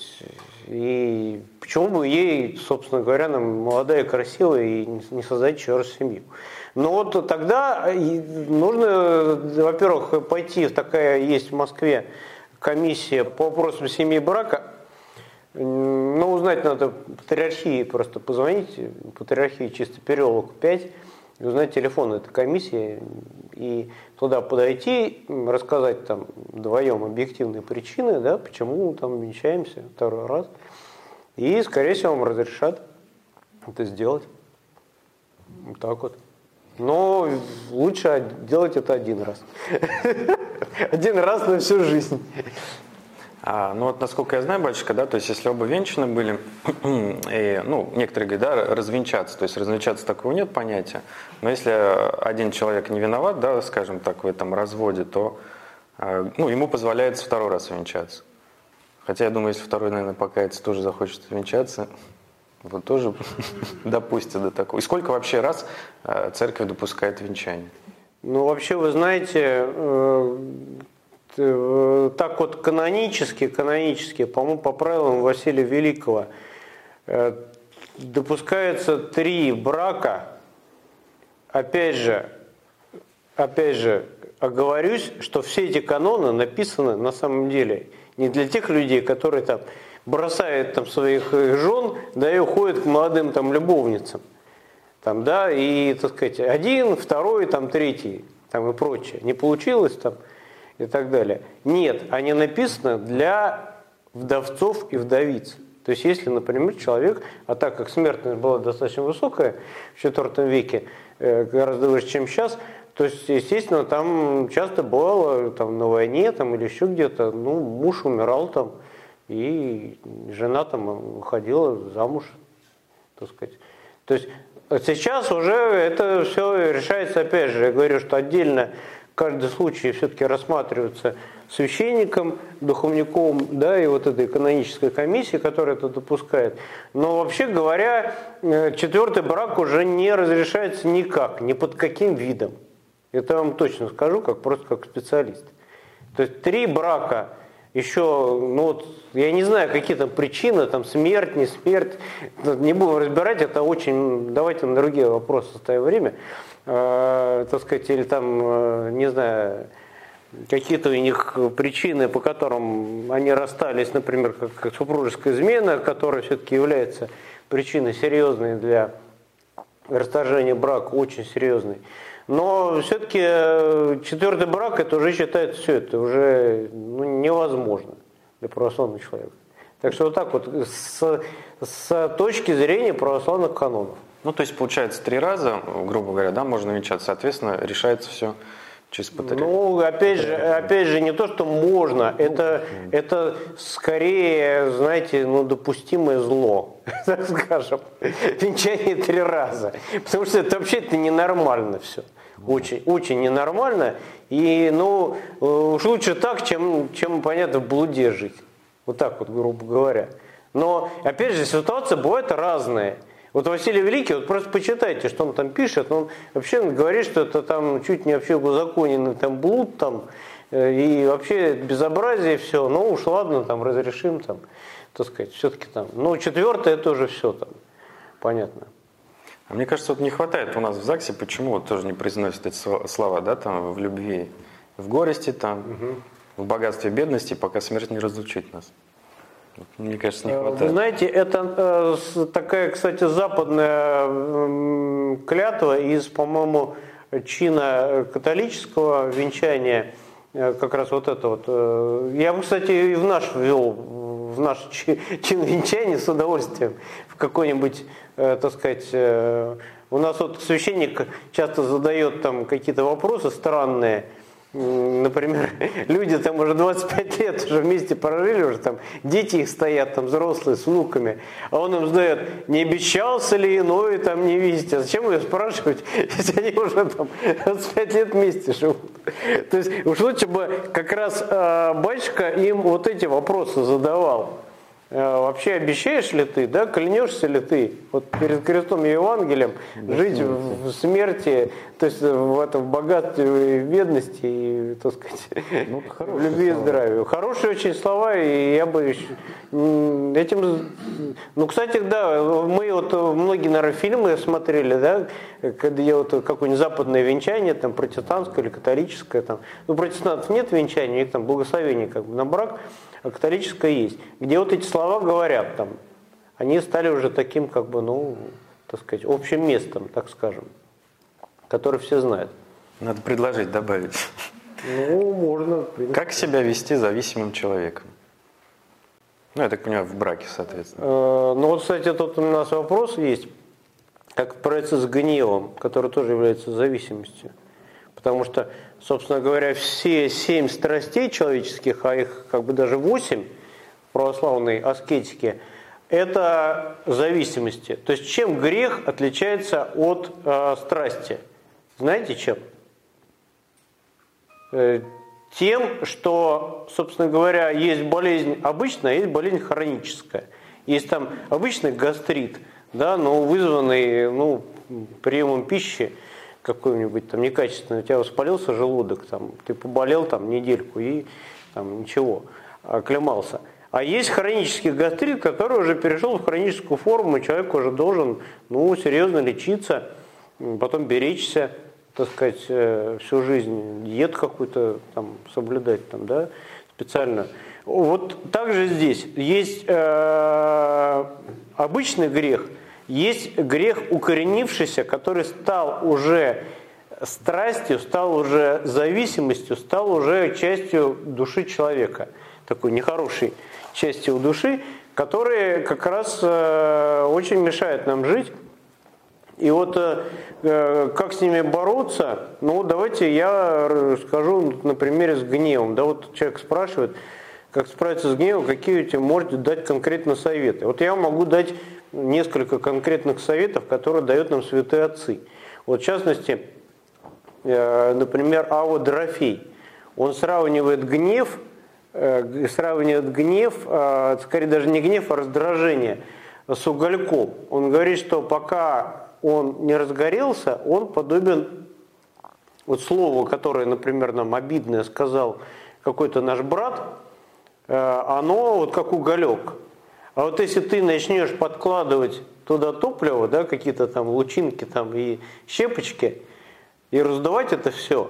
И почему бы ей, собственно говоря, нам молодая, красивая, и не создать еще раз семью. Но вот тогда нужно, во-первых, пойти такая есть в Москве комиссия по вопросам семьи и брака. Ну, узнать надо патриархии, просто позвонить, патриархии чисто переулок 5, и узнать телефон этой комиссии и туда подойти, рассказать там вдвоем объективные причины, да, почему там венчаемся второй раз. И, скорее всего, вам разрешат это сделать. Вот так вот. Но лучше делать это один раз. [laughs] Один раз на всю жизнь. А, ну вот, насколько я знаю, батюшка, да, то есть если оба венчаны были, [clears throat] и, ну, некоторые говорят, да, развенчаться, то есть развенчаться такого нет понятия, но если один человек не виноват, да, скажем так, в этом разводе, то, а, ну, ему позволяется второй раз венчаться. Хотя я думаю, если второй, наверное, покаяться, тоже захочет венчаться, [laughs] вот тоже [laughs] допустят до такого. И сколько вообще раз а, церковь допускает венчание? Ну, вообще, вы знаете, э, Э, так вот канонически, канонически, по-моему, по правилам Василия Великого, э, допускаются три брака. Опять же, опять же, оговорюсь, что все эти каноны написаны на самом деле не для тех людей, которые там бросают там своих жен, да и уходят к молодым там любовницам. Там, да, и, так сказать, один, второй, там, третий, там и прочее. Не получилось там, и так далее. Нет, они написаны для вдовцов и вдовиц. То есть если, например, человек, а так как смертность была достаточно высокая в IV веке, э, гораздо выше, чем сейчас, то есть, естественно, там часто бывало там, на войне там, или еще где-то, ну, муж умирал там, и жена там уходила замуж, так сказать. То есть сейчас уже это все решается, опять же, я говорю, что отдельно каждый случай все-таки рассматривается священником, духовником, да, и вот этой канонической комиссии, которая это допускает. Но вообще говоря, э, четвертый брак уже не разрешается никак, ни под каким видом. Это я вам точно скажу, как просто как специалист. То есть три брака еще, ну вот, я не знаю, какие там причины, там смерть, не смерть, не будем разбирать, это очень, давайте на другие вопросы оставим время. Э, так сказать, или там, э, не знаю, какие-то у них причины, по которым они расстались, например, как супружеская измена, которая все-таки является причиной серьезной для расторжения брака, очень серьезной. Но все-таки э, четвертый брак это уже считается все, это уже ну, невозможно для православного человека. Так что вот так вот, с, с точки зрения православных канонов. Ну, то есть, получается, три раза, грубо говоря, да, можно венчаться, соответственно, решается все через патриарх. Ну, опять же, опять же, не то, что можно, это, это скорее, знаете, ну, допустимое зло, [laughs] так скажем, венчание три раза. Потому что это вообще это ненормально все. Очень, очень ненормально. И, ну, уж лучше так, чем, чем, понятно, в блуде жить. Вот так вот, грубо говоря. Но, опять же, ситуация бывает разная. Вот Василий Великий, вот просто почитайте, что он там пишет. Он вообще говорит, что это там чуть не вообще узаконенный там блуд там, э, и вообще безобразие все. Ну уж ладно, там разрешим там, так сказать, все-таки там. Ну четвертое это уже все там, понятно. А мне кажется, вот не хватает у нас в ЗАГСе, почему вот тоже не произносят эти слова, да, там, в любви, в горести, там, угу. в богатстве, бедности, пока смерть не разлучит нас. Мне кажется, не э, хватает. Вы знаете, это э, такая, кстати, западная клятва из, по-моему, чина католического венчания, э, как раз вот это вот. Я бы, кстати, и в наш ввел, в наш [laughs] чин венчания с удовольствием, в какой-нибудь, так сказать, у нас вот священник часто задает там какие-то вопросы странные, например, [laughs] люди там уже 25 лет уже вместе прожили, уже там дети их стоят, там взрослые с внуками, а он им задает, не обещался ли иной там не видите, а зачем ее спрашивать, [laughs] если они уже там 25 лет вместе живут. То есть уж лучше бы как раз э, батюшка им вот эти вопросы задавал. Э, вообще обещаешь ли ты, да, клянешься ли ты? Вот перед крестом и Евангелием жить в, в смерти, то есть в этом богатстве и бедности и, так сказать, ну, [laughs] в любви и здравии. Хорошие очень слова, и я бы этим, ну, кстати, да, мы вот многие, наверное, фильмы смотрели, да, когда я вот какое-нибудь западное венчание, там, протестантское или католическое, там, ну, протестантов нет венчания, у них там благословение как бы на брак, а католическое есть, где вот эти слова говорят там, они стали уже таким, как бы, ну, так сказать, общим местом, так скажем, который все знают. Надо предложить, добавить. Ну, можно. Как себя вести зависимым человеком? Ну, я так понимаю, в браке, соответственно. Э, ну, вот, кстати, тут у нас вопрос есть, как справиться с гневом, который тоже является зависимостью. Потому что собственно говоря, все семь страстей человеческих, а их как бы даже восемь православной аскетики, это зависимости. То есть чем грех отличается от э, страсти? Знаете чем? Э, тем, что, собственно говоря, есть болезнь обычная, а есть болезнь хроническая. Есть там обычный гастрит, да, но вызванный ну, приемом пищи, какой-нибудь там некачественный, у тебя воспалился желудок, там, ты поболел там недельку и там ничего, оклемался. А есть хронический гастрит, который уже перешел в хроническую форму, человек уже должен ну, серьезно лечиться, потом беречься, так сказать, э, всю жизнь, диет какую-то там соблюдать там, да, специально. Вот также здесь есть э, обычный грех – есть грех укоренившийся, который стал уже страстью, стал уже зависимостью, стал уже частью души человека, такой нехорошей частью души, которые как раз э, очень мешают нам жить. И вот э, э, как с ними бороться, ну давайте я скажу на примере с гневом. Да вот человек спрашивает, как справиться с гневом, какие у тебя можете дать конкретно советы. Вот я могу дать несколько конкретных советов, которые дают нам святые отцы. Вот в частности, например, Ава Дорофей. Он сравнивает гнев, сравнивает гнев, э, скорее даже не гнев, а раздражение с угольком. Он говорит, что пока он не разгорелся, он подобен вот слову, которое, например, нам обидное сказал какой-то наш брат, оно вот как уголек. А вот если ты начнешь подкладывать туда топливо, да, какие-то там лучинки там и щепочки, и раздувать это все,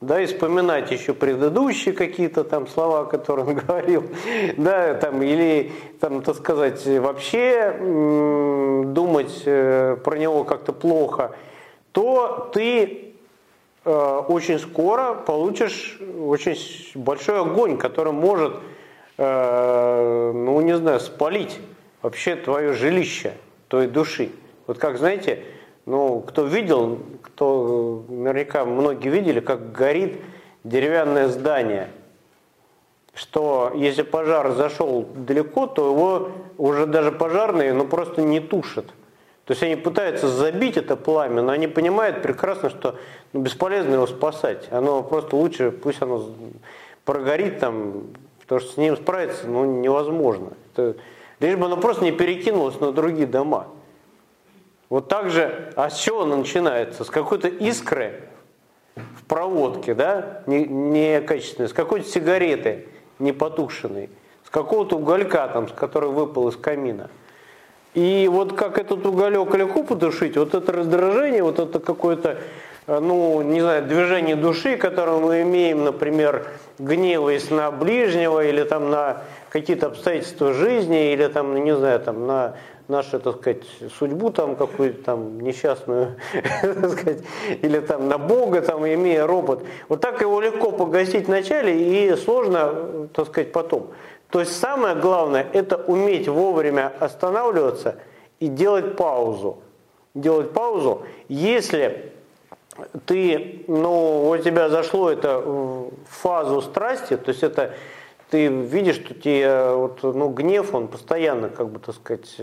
да, и вспоминать еще предыдущие какие-то там слова, которые он [laughs] говорил, да, там, или, там, так сказать, вообще думать э, про него как-то плохо, то ты э, очень скоро получишь очень большой огонь, который может Э, ну не знаю, спалить вообще твое жилище, твоей души. Вот как, знаете, ну, кто видел, кто наверняка многие видели, как горит деревянное здание, что если пожар зашел далеко, то его уже даже пожарные ну, просто не тушат. То есть они пытаются забить это пламя, но они понимают прекрасно, что ну, бесполезно его спасать. Оно просто лучше, пусть оно прогорит там Потому что с ним справиться ну, невозможно. Это, лишь бы оно просто не перекинулось на другие дома. Вот так же, а с чего оно начинается? С какой-то искры в проводке, да, некачественной, не с какой-то сигареты непотушенной, с какого-то уголька, там, с который выпал из камина. И вот как этот уголек легко потушить, вот это раздражение, вот это какое-то Э, ну, не знаю, движение души, которое мы имеем, например, гневаясь на ближнего или там на какие-то обстоятельства жизни, или там, не знаю, там на нашу, так сказать, судьбу там какую-то там несчастную, [laughs] так сказать, или там на Бога, там, имея робот. Вот так его легко погасить вначале и сложно, так сказать, потом. То есть самое главное – это уметь вовремя останавливаться и делать паузу. Делать паузу, если ты, ну, у тебя зашло это в фазу страсти, то есть это ты видишь, что тебе вот, ну, гнев, он постоянно, как бы, так сказать,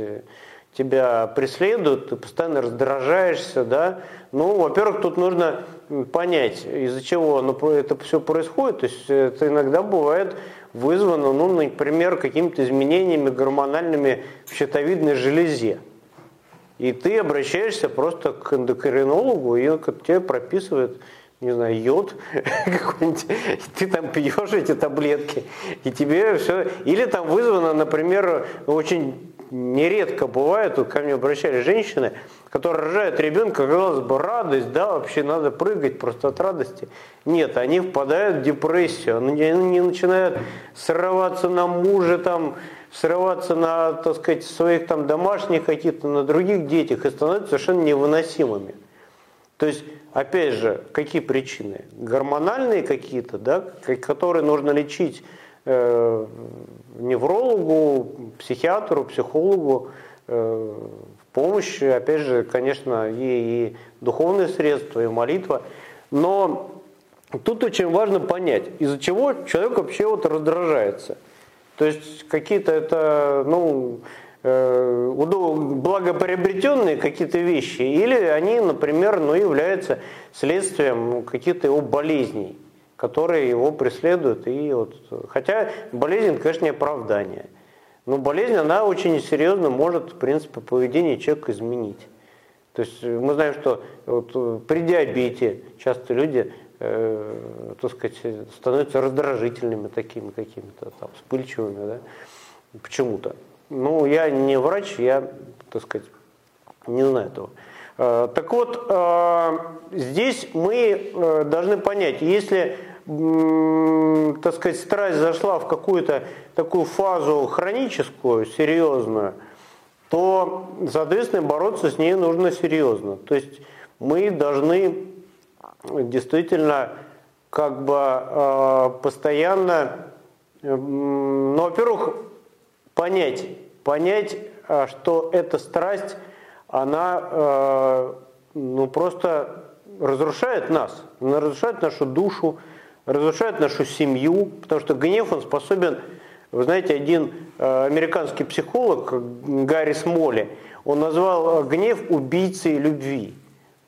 тебя преследует, ты постоянно раздражаешься, да. Ну, во-первых, тут нужно понять, из-за чего оно, это все происходит. То есть это иногда бывает вызвано, ну, например, какими-то изменениями гормональными в щитовидной железе. И ты обращаешься просто к эндокринологу, и он тебе прописывает, не знаю, йод [laughs] какой-нибудь, ты там пьешь эти таблетки, и тебе все... Или там вызвано, например, очень нередко бывает, тут ко мне обращались женщины, которые рожают ребенка, казалось бы, радость, да, вообще надо прыгать просто от радости. Нет, они впадают в депрессию, они, они начинают срываться на мужа, там, срываться на, так сказать, своих там домашних каких-то, на других детях и становятся совершенно невыносимыми. То есть, опять же, какие причины? Гормональные какие-то, да, которые нужно лечить э, неврологу, психиатру, психологу, э, помощь, опять же, конечно, и, и духовные средства, и молитва. Но тут очень важно понять, из-за чего человек вообще вот раздражается. То есть какие-то это, ну, благоприобретенные какие-то вещи, или они, например, ну, являются следствием каких-то его болезней которые его преследуют. И вот, хотя болезнь, конечно, не оправдание. Но болезнь, она очень серьезно может, в принципе, поведение человека изменить. То есть мы знаем, что вот при диабете часто люди, э, так сказать, становятся раздражительными такими какими-то, там, вспыльчивыми, да, почему-то. Ну, я не врач, я, так сказать, не знаю этого. Э, так вот, э, здесь мы э, должны понять, если так сказать, страсть зашла в какую-то такую фазу хроническую, серьезную, то, соответственно, бороться с ней нужно серьезно. То есть мы должны действительно как бы постоянно, ну, во-первых, понять, понять, э, что эта страсть, она ну, просто разрушает нас, она разрушает нашу душу, разрушает нашу семью, потому что гнев, он способен, вы знаете, один э, американский психолог, Гарри Смоли, он назвал э, гнев убийцей любви.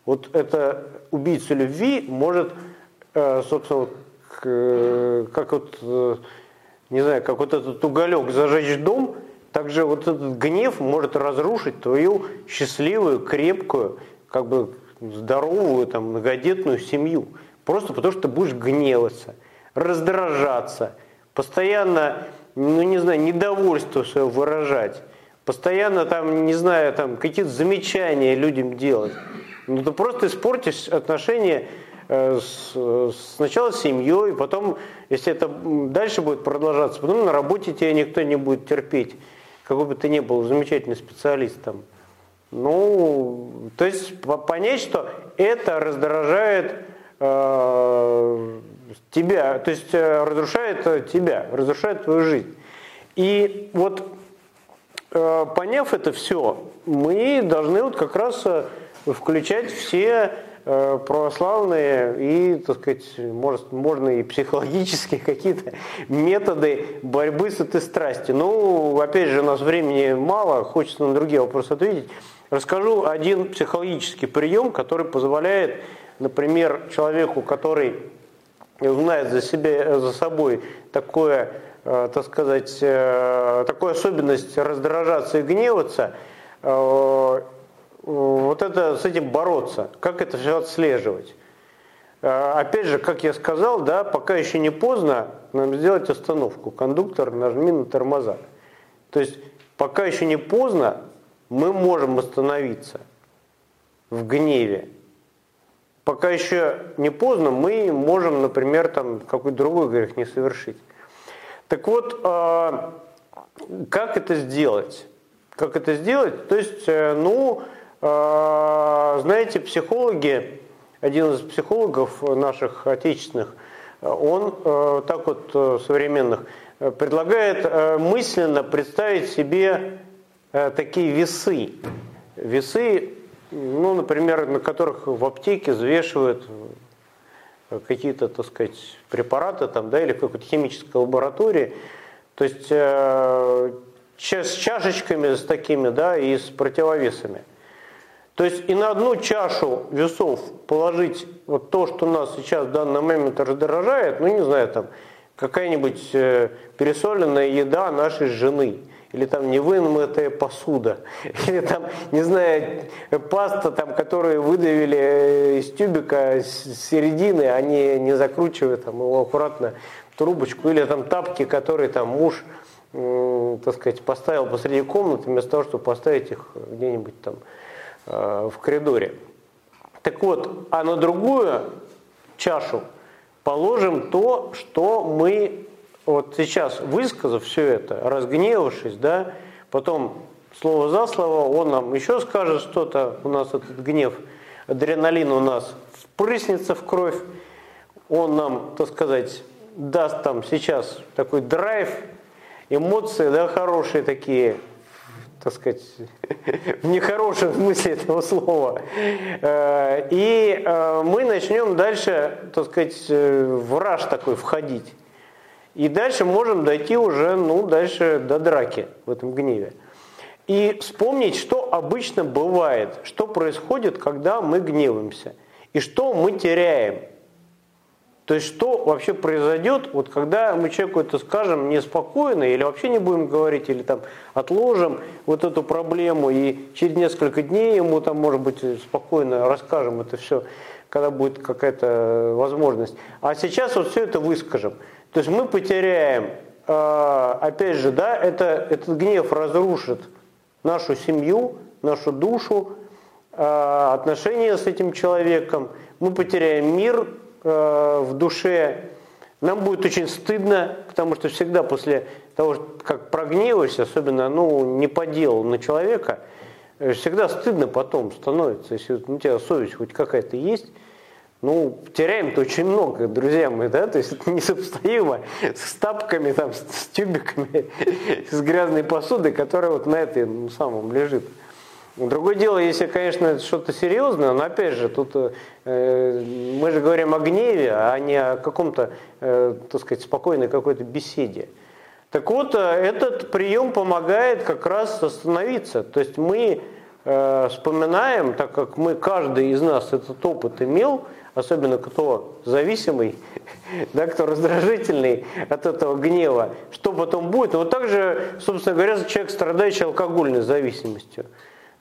Вот это убийца любви может, э, собственно, как вот, не знаю, как вот этот уголек зажечь дом, также вот этот гнев может разрушить твою счастливую, крепкую, как бы здоровую, там, многодетную семью. Просто потому что ты будешь гневаться, раздражаться, постоянно, ну не знаю, недовольство свое выражать, постоянно там, не знаю, там какие-то замечания людям делать. Ну ты просто испортишь отношения э, с, сначала с семьей, потом, если это дальше будет продолжаться, потом на работе тебя никто не будет терпеть, какой бы ты ни был замечательный специалист там. Ну, то есть понять, что это раздражает Э, тебя, то есть э, разрушает э, тебя, разрушает твою жизнь. И вот поняв это все, мы должны вот как раз включать все православные и, так сказать, может, можно и психологические [laughs] какие-то методы борьбы с этой страстью. Ну, опять же, у нас времени мало, хочется на другие вопросы ответить. Расскажу один психологический прием, который позволяет например, человеку, который знает за, себе, за собой такое, э, так сказать, э, такую особенность раздражаться и гневаться, э, вот это с этим бороться, как это все отслеживать. Опять же, как я сказал, да, пока еще не поздно нам сделать остановку. Кондуктор, нажми на тормоза. То есть, пока еще не поздно, мы можем остановиться в гневе пока еще не поздно, мы можем, например, там какой-то другой грех не совершить. Так вот, а, как это сделать? Как это сделать? То есть, э, ну, а, знаете, психологи, один из психологов наших отечественных, он э, так вот э, современных предлагает мысленно представить себе такие весы. Весы ну, например, на которых в аптеке взвешивают какие-то, так сказать, препараты там, да, или в какой-то химической лаборатории. То есть э, с чашечками с такими, да, и с противовесами. То есть и на одну чашу весов положить вот то, что нас сейчас в данный момент раздражает, ну не знаю, там какая-нибудь э, пересоленная еда нашей жены, или там невымытая посуда, [laughs] или там, не знаю, паста, там, которую выдавили э, из тюбика с середины, они не закручивают там, его аккуратно в трубочку, или там тапки, которые там муж так сказать, поставил посреди комнаты, вместо того, чтобы поставить их где-нибудь там в коридоре. Так вот, а на другую чашу положим то, что мы вот сейчас, высказав все это, разгневавшись, да, потом слово за слово, он нам еще скажет что-то, у нас этот гнев, адреналин у нас впрыснется в кровь, он нам, так сказать, даст там сейчас такой драйв, эмоции, да, хорошие такие, так сказать, [laughs] в нехорошем смысле этого слова. Э, и э, мы начнем дальше, так сказать, э, в раж такой входить. И дальше можем дойти уже, ну, дальше до драки в этом гневе. И вспомнить, что обычно бывает, что происходит, когда мы гневаемся, и что мы теряем – то есть что вообще произойдет, вот когда мы человеку это скажем неспокойно, или вообще не будем говорить, или там отложим вот эту проблему, и через несколько дней ему там, может быть, спокойно расскажем это все, когда будет какая-то возможность. А сейчас вот все это выскажем. То есть мы потеряем, а, опять же, да, это, этот гнев разрушит нашу семью, нашу душу, а, отношения с этим человеком, мы потеряем мир, в душе, нам будет очень стыдно, потому что всегда после того, как прогневаешься, особенно ну, не по делу на человека, э, всегда стыдно потом становится, если у тебя совесть хоть какая-то есть, ну, теряем-то очень много, друзья мои, да, то есть это несопоставимо с тапками, там, с тюбиками, [laughs] с грязной посудой, которая вот на этой ну, самом лежит. Другое дело, если, конечно, что-то серьезное, но опять же, тут э, мы же говорим о гневе, а не о каком-то, э, так сказать, спокойной какой-то беседе. Так вот, э, этот прием помогает как раз остановиться. То есть мы э, вспоминаем, так как мы, каждый из нас этот опыт имел, особенно кто зависимый, [laughs] да, кто раздражительный от этого гнева, что потом будет. Вот так же, собственно говоря, человек, страдающий алкогольной зависимостью.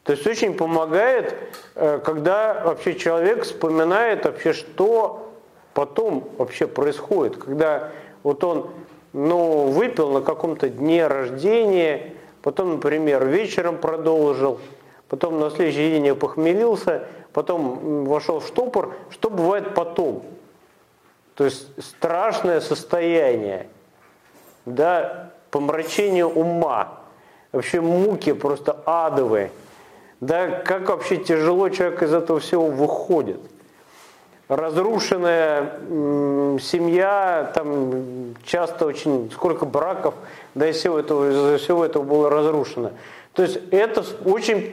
То есть очень помогает, э, когда вообще человек вспоминает вообще, что потом вообще происходит. Когда вот он ну, выпил на каком-то дне рождения, потом, например, вечером продолжил, потом на следующий день похмелился, потом вошел в штопор. Что бывает потом? То есть страшное состояние, да, помрачение ума, вообще муки просто адовые – да как вообще тяжело человек из этого всего выходит. Разрушенная семья, там часто очень, сколько браков, да и всего этого, из-за всего этого было разрушено. То есть это очень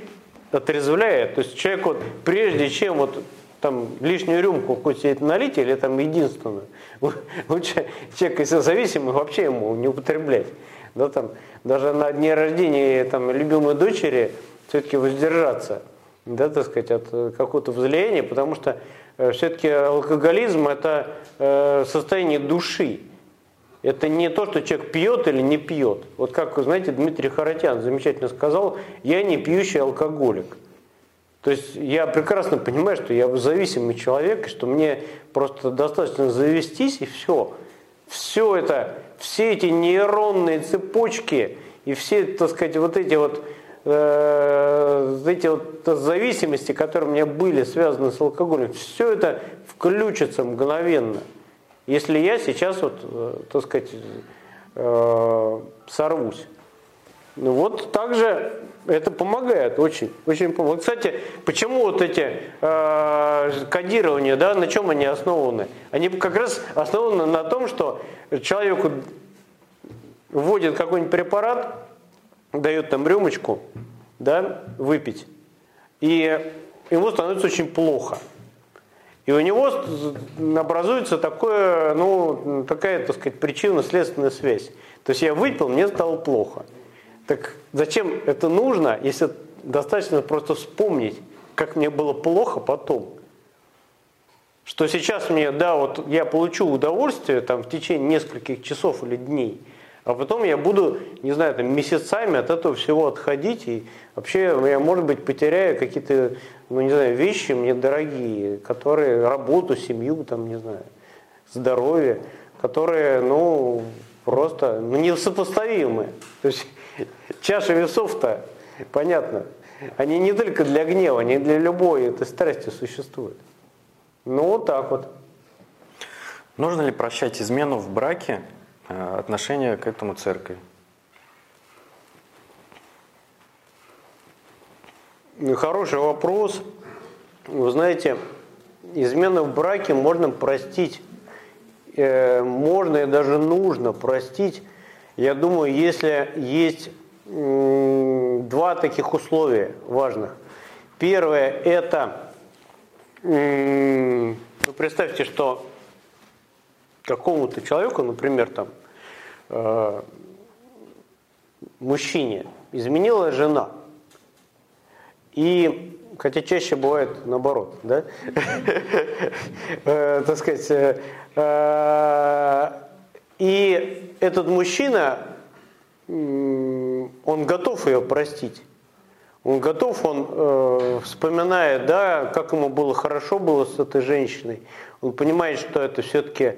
отрезвляет. То есть человек вот прежде чем вот там лишнюю рюмку хоть себе налить или там единственную, [laughs] лучше человек, если зависимый, вообще ему не употреблять. Да, там, даже на дне рождения там, любимой дочери все-таки воздержаться, да, так сказать, от э, какого-то взлияния, потому что э, все-таки алкоголизм – это э, состояние души. Это не то, что человек пьет или не пьет. Вот как, знаете, Дмитрий Харатян замечательно сказал, я не пьющий алкоголик. То есть я прекрасно понимаю, что я зависимый человек, что мне просто достаточно завестись и все. Все это, все эти нейронные цепочки и все, так сказать, вот эти вот э, эти вот зависимости, которые у меня были связаны с алкоголем, все это включится мгновенно. Если я сейчас вот, э, так сказать, э, сорвусь. Ну вот также это помогает очень, очень помогает. Кстати, почему вот эти э, кодирования, да, на чем они основаны? Они как раз основаны на том, что человеку вводит какой-нибудь препарат, дает там рюмочку, да, выпить. И ему становится очень плохо. И у него образуется такое, ну, такая, так сказать, причинно-следственная связь. То есть я выпил, мне стало плохо. Так зачем это нужно, если достаточно просто вспомнить, как мне было плохо потом? Что сейчас мне, да, вот я получу удовольствие там в течение нескольких часов или дней, а потом я буду, не знаю, там месяцами от этого всего отходить, и вообще я, может быть, потеряю какие-то, ну, не знаю, вещи мне дорогие, которые, работу, семью, там, не знаю, здоровье, которые, ну, просто ну, несопоставимы. То есть [laughs] чаша весов-то, понятно, они не только для гнева, они для любой этой страсти существуют. Ну, вот так вот. Нужно ли прощать измену в браке, отношение к этому церкви? Хороший вопрос. Вы знаете, измену в браке можно простить, э, можно и даже нужно простить, я думаю, если есть два таких условия важных. Первое – это ну, представьте, что какому-то человеку, например, там, э, мужчине изменила жена. И, хотя чаще бывает наоборот, да, [laughs] э, так сказать, э, и этот мужчина, он готов ее простить. Он готов, он э, вспоминает, да, как ему было хорошо было с этой женщиной. Он понимает, что это все-таки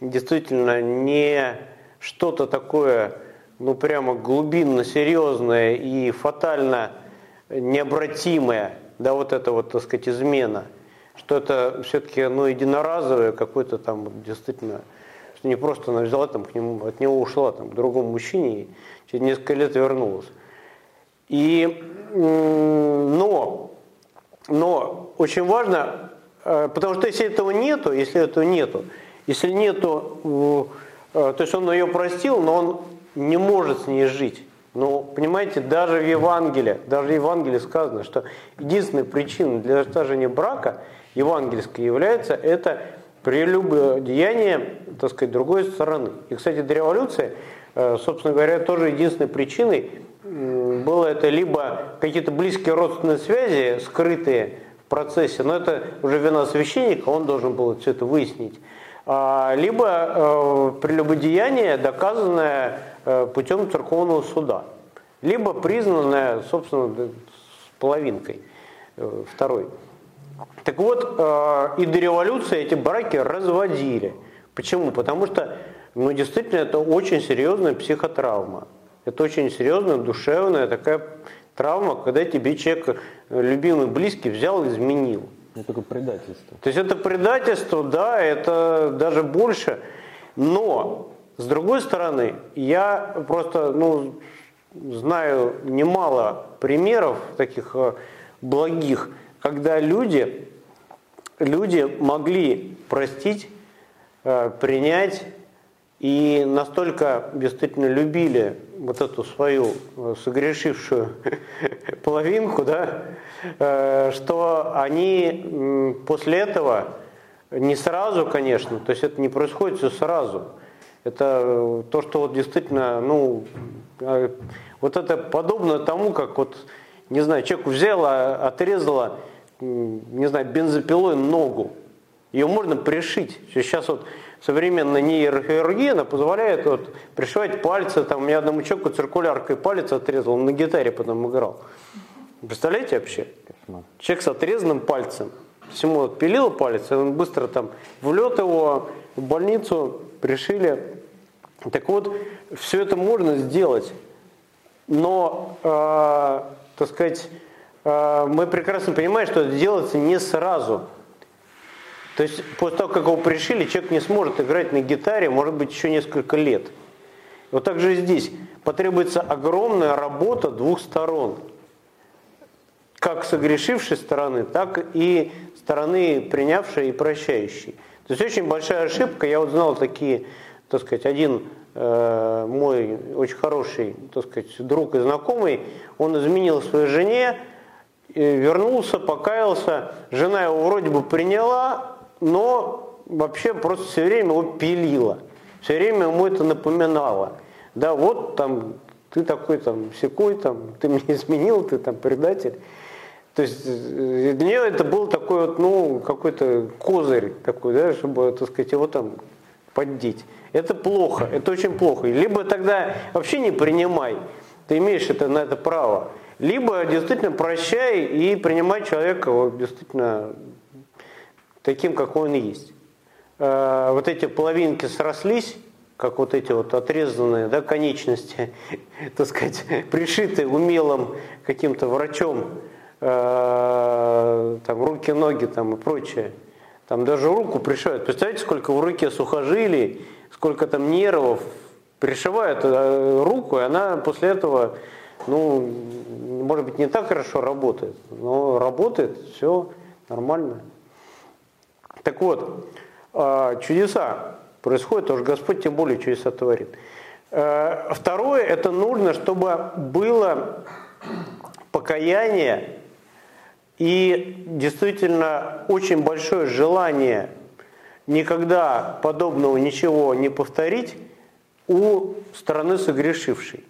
действительно не что-то такое, ну прямо глубинно серьезное и фатально необратимое, да, вот это вот, так сказать, измена, что это все-таки, ну, единоразовое какое-то там действительно, что не просто она взяла там к нему, от него ушла там к другому мужчине и через несколько лет вернулась. И, но, но очень важно, э, потому что если этого нету, если этого нету, если нету, э, то есть он ее простил, но он не может с ней жить. Но, понимаете, даже в Евангелии, даже в Евангелии сказано, что единственной причиной для расторжения брака евангельской является это прелюбодеяние, так сказать, другой стороны. И, кстати, до революции, э, собственно говоря, тоже единственной причиной было это либо какие-то близкие родственные связи, скрытые в процессе, но это уже вина священника, он должен был все это выяснить, либо э, прелюбодеяние, доказанное э, путем церковного суда, либо признанное, собственно, с половинкой э, второй. Так вот, и до революции эти браки разводили. Почему? Потому что, ну, действительно, это очень серьезная психотравма. Это очень серьезная, душевная такая травма, когда тебе человек, любимый, близкий, взял и изменил. Это такое предательство. То есть это предательство, да, это даже больше. Но, с другой стороны, я просто ну, знаю немало примеров таких э, благих, когда люди, люди могли простить, э, принять и настолько действительно любили вот эту свою э, согрешившую [laughs] половинку, да, что они после этого не сразу, конечно, то есть это не происходит все сразу. Это э, то, что вот действительно, ну, вот это подобно тому, как вот, не знаю, человеку взяла, отрезала, не знаю, бензопилой ногу. Ее можно пришить. Сейчас вот современная нейрохирургия, она позволяет вот, пришивать пальцы. Там, у меня одному человеку циркуляркой палец отрезал, он на гитаре потом играл. Представляете вообще? Человек с отрезанным пальцем. Ему отпилил палец, и он быстро там влет его в больницу, пришили. Так вот, все это можно сделать, но, э, так сказать, э, мы прекрасно понимаем, что это делается не сразу. То есть после того, как его пришили, человек не сможет играть на гитаре, может быть, еще несколько лет. Вот так же и здесь. Потребуется огромная работа двух сторон. Как согрешившей стороны, так и стороны принявшей и прощающей. То есть очень большая ошибка. Я вот знал такие, так сказать, один э, мой очень хороший, так сказать, друг и знакомый, он изменил своей жене, вернулся, покаялся, жена его вроде бы приняла, но вообще просто все время его пилила. Все время ему это напоминало. Да, вот там ты такой там секой, там, ты меня изменил, ты там предатель. То есть э, для нее это был такой вот, ну, какой-то козырь такой, да, чтобы, так сказать, его там поддеть. Это плохо, это очень плохо. Либо тогда вообще не принимай, ты имеешь это, на это право. Либо действительно прощай и принимай человека вот, действительно таким, какой он есть. Э, вот эти половинки срослись, как вот эти вот отрезанные да, конечности, [laughs] так сказать, пришитые умелым каким-то врачом, э, там руки, ноги там и прочее. Там даже руку пришивают. Представляете, сколько в руке сухожилий, сколько там нервов пришивают э, руку, и она после этого, ну, может быть, не так хорошо работает, но работает, все нормально. Так вот, э, чудеса происходят, что Господь тем более чудеса творит. Второе, это нужно, чтобы было покаяние и действительно очень большое желание никогда подобного ничего не повторить у стороны согрешившей.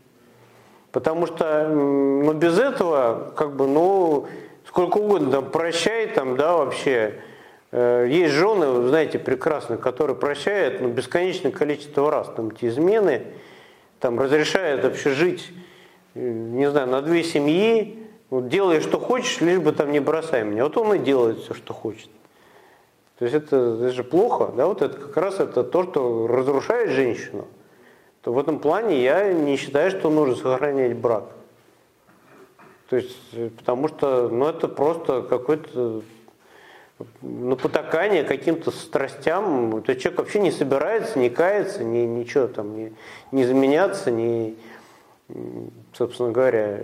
Потому что ну, без этого, как бы, ну, сколько угодно, там, прощай, там, да, вообще. Э, есть жены, знаете, прекрасные, которые прощают ну, бесконечное количество раз там, эти измены, там, разрешают вообще жить, э, не знаю, на две семьи, вот делай, что хочешь, лишь бы там не бросай меня. Вот он и делает все, что хочет. То есть это, это же плохо, да, вот это как раз это то, что разрушает женщину. То в этом плане я не считаю, что нужно сохранять брак. То есть, э, потому что, ну, это просто какое-то ну, потакание каким-то страстям. То человек вообще не собирается, не кается, ни, ничего там, не, не заменяться, не, собственно говоря,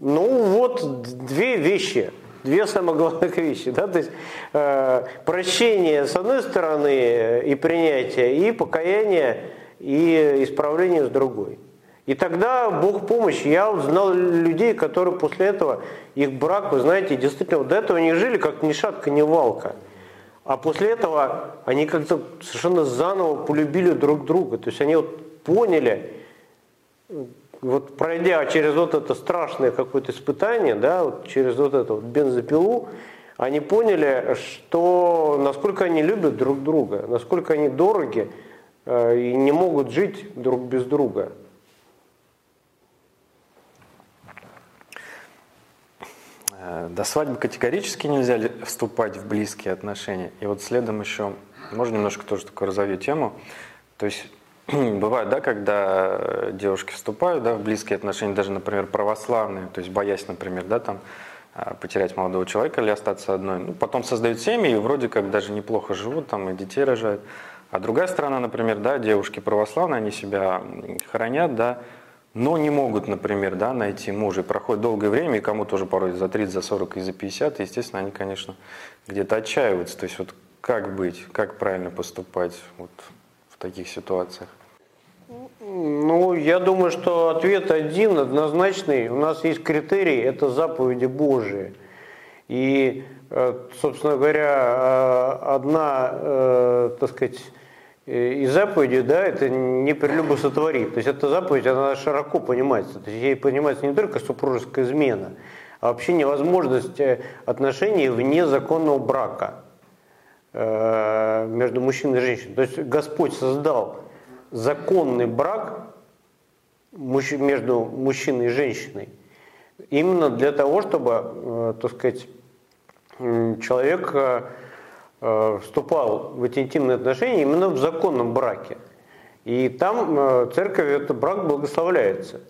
ну вот две вещи, две самых главных вещи. Да? То есть э, прощение с одной стороны и принятие, и покаяние, и исправление с другой. И тогда Бог помощь. Я вот знал людей, которые после этого, их брак, вы знаете, действительно, вот до этого они жили как ни шатка, ни валка. А после этого они как-то совершенно заново полюбили друг друга. То есть они вот поняли, вот пройдя через вот это страшное какое-то испытание, да, вот через вот эту вот бензопилу, они поняли, что насколько они любят друг друга, насколько они дороги э, и не могут жить друг без друга. Э, до свадьбы категорически нельзя вступать в близкие отношения. И вот следом еще, можно немножко тоже такую разовью тему. То есть [clears throat] бывает, да, когда э, девушки вступают да, в близкие отношения, даже, например, православные, то есть боясь, например, да, там, а, потерять молодого человека или остаться одной. Ну, потом создают семьи и вроде как даже неплохо живут, там и детей рожают. А другая сторона, например, да, девушки православные, они себя хранят, да, но не могут, например, да, найти мужа. И проходит долгое время, и кому тоже порой за 30, за 40 и за 50, и, естественно, они, конечно, где-то отчаиваются. То есть вот как быть, как правильно поступать вот в таких ситуациях? Ну, я думаю, что ответ один, однозначный. У нас есть критерий, это заповеди Божии. И, э, собственно говоря, э, одна, э, так сказать, из заповедей, да, это не прелюбо сотворить. То есть эта заповедь, она широко понимается. То есть ей понимается не только супружеская измена, а вообще невозможность отношений вне законного брака между мужчиной и женщиной. То есть Господь создал законный брак между мужчиной и женщиной именно для того, чтобы, э, так сказать, человек э, э, вступал в эти интимные отношения именно в законном браке. И там церковь этот брак благословляется.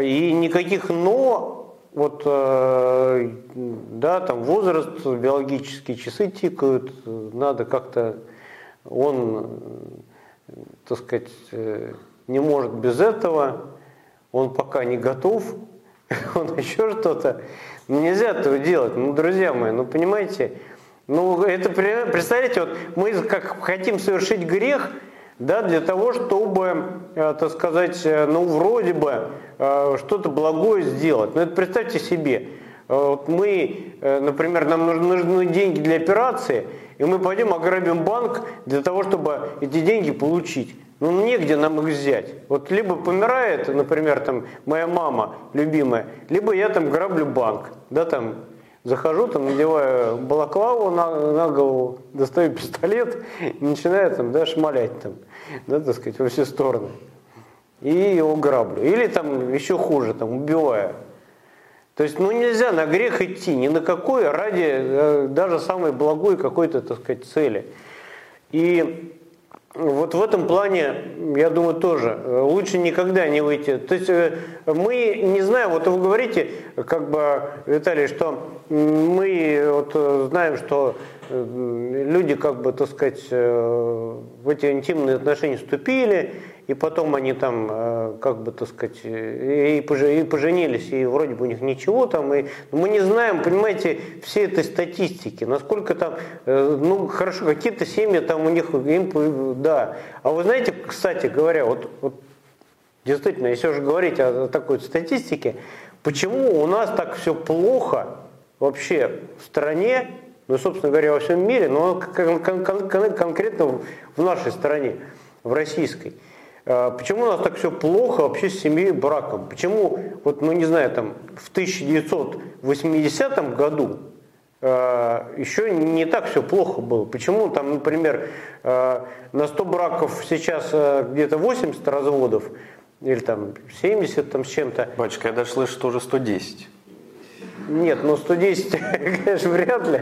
И никаких «но», вот, да, там возраст, биологические часы тикают, надо как-то, он так сказать, э, не может без этого, он пока не готов, [laughs] он еще что-то. Ну, нельзя этого делать. Ну, друзья мои, ну, понимаете, ну, это, представляете, вот мы как хотим совершить грех, да, для того, чтобы, э, так сказать, э, ну, вроде бы что-то благое сделать. Но это представьте себе, вот мы, э, например, нам нужны деньги для операции, и мы пойдем ограбим банк для того, чтобы эти деньги получить. Ну, негде нам их взять. Вот либо помирает, например, там, моя мама любимая, либо я там граблю банк, да, там, захожу, там, надеваю балаклаву на, на голову, достаю пистолет и начинаю там, да, шмалять там, да, так сказать, во все стороны. И его граблю. Или там еще хуже, там, убиваю. То есть, ну, нельзя на грех идти, ни на какой, ради э, даже самой благой какой-то, так сказать, цели. И вот в этом плане, я думаю, тоже э, лучше никогда не выйти. То есть э, мы не знаем, вот вы говорите, как бы, Виталий, что мы вот знаем, что люди, как бы, так сказать, в эти интимные отношения вступили, и потом они там, э, как бы, так сказать, и поженились, и вроде бы у них ничего там, и мы не знаем, понимаете, всей этой статистики, насколько там, э, ну, хорошо, какие-то семьи там у них, им, да. А вы знаете, кстати говоря, вот, вот действительно, если уже говорить о такой статистике, почему у нас так все плохо вообще в стране, ну, собственно говоря, во всем мире, но кон кон кон конкретно в нашей стране, в российской – почему у нас так все плохо вообще с семьей и браком? Почему, вот, ну не знаю, там в 1980 году э, еще не так все плохо было? Почему там, например, э, на 100 браков сейчас э, где-то 80 разводов, или там 70 там с чем-то? Батюшка, я даже слышу, что уже 110. Нет, ну 110, [laughs] конечно, вряд ли.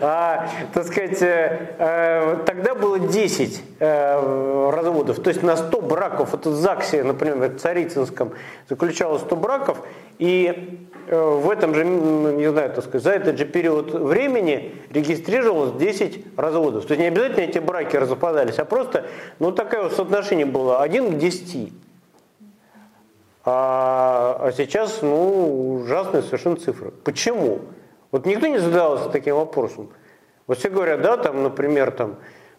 А, так сказать, э, э, тогда было 10 э, разводов. То есть на 100 браков, это в ЗАГСе, например, в Царицынском, заключалось 100 браков. И в этом же, не знаю, так сказать, за этот же период времени регистрировалось 10 разводов. То есть не обязательно эти браки распадались, а просто, ну такое вот соотношение было 1 к 10. А, а сейчас, ну, ужасные совершенно цифры. Почему? Вот никто не задавался таким вопросом. Вот все говорят, да, там, например, там,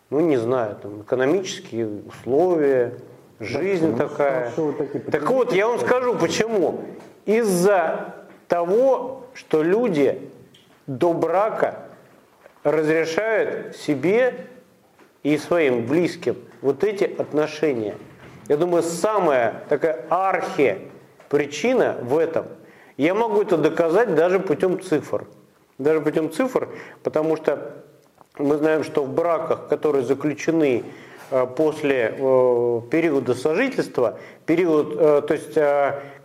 ну, не знаю, там, экономические условия, жизнь да, такая. Ну, так вот, я вам скажу, почему. Из-за того, что люди до брака разрешают себе и своим близким вот эти отношения – я думаю, самая такая архи причина в этом. Я могу это доказать даже путем цифр. Даже путем цифр, потому что мы знаем, что в браках, которые заключены э, после э, периода сожительства, период, э, то есть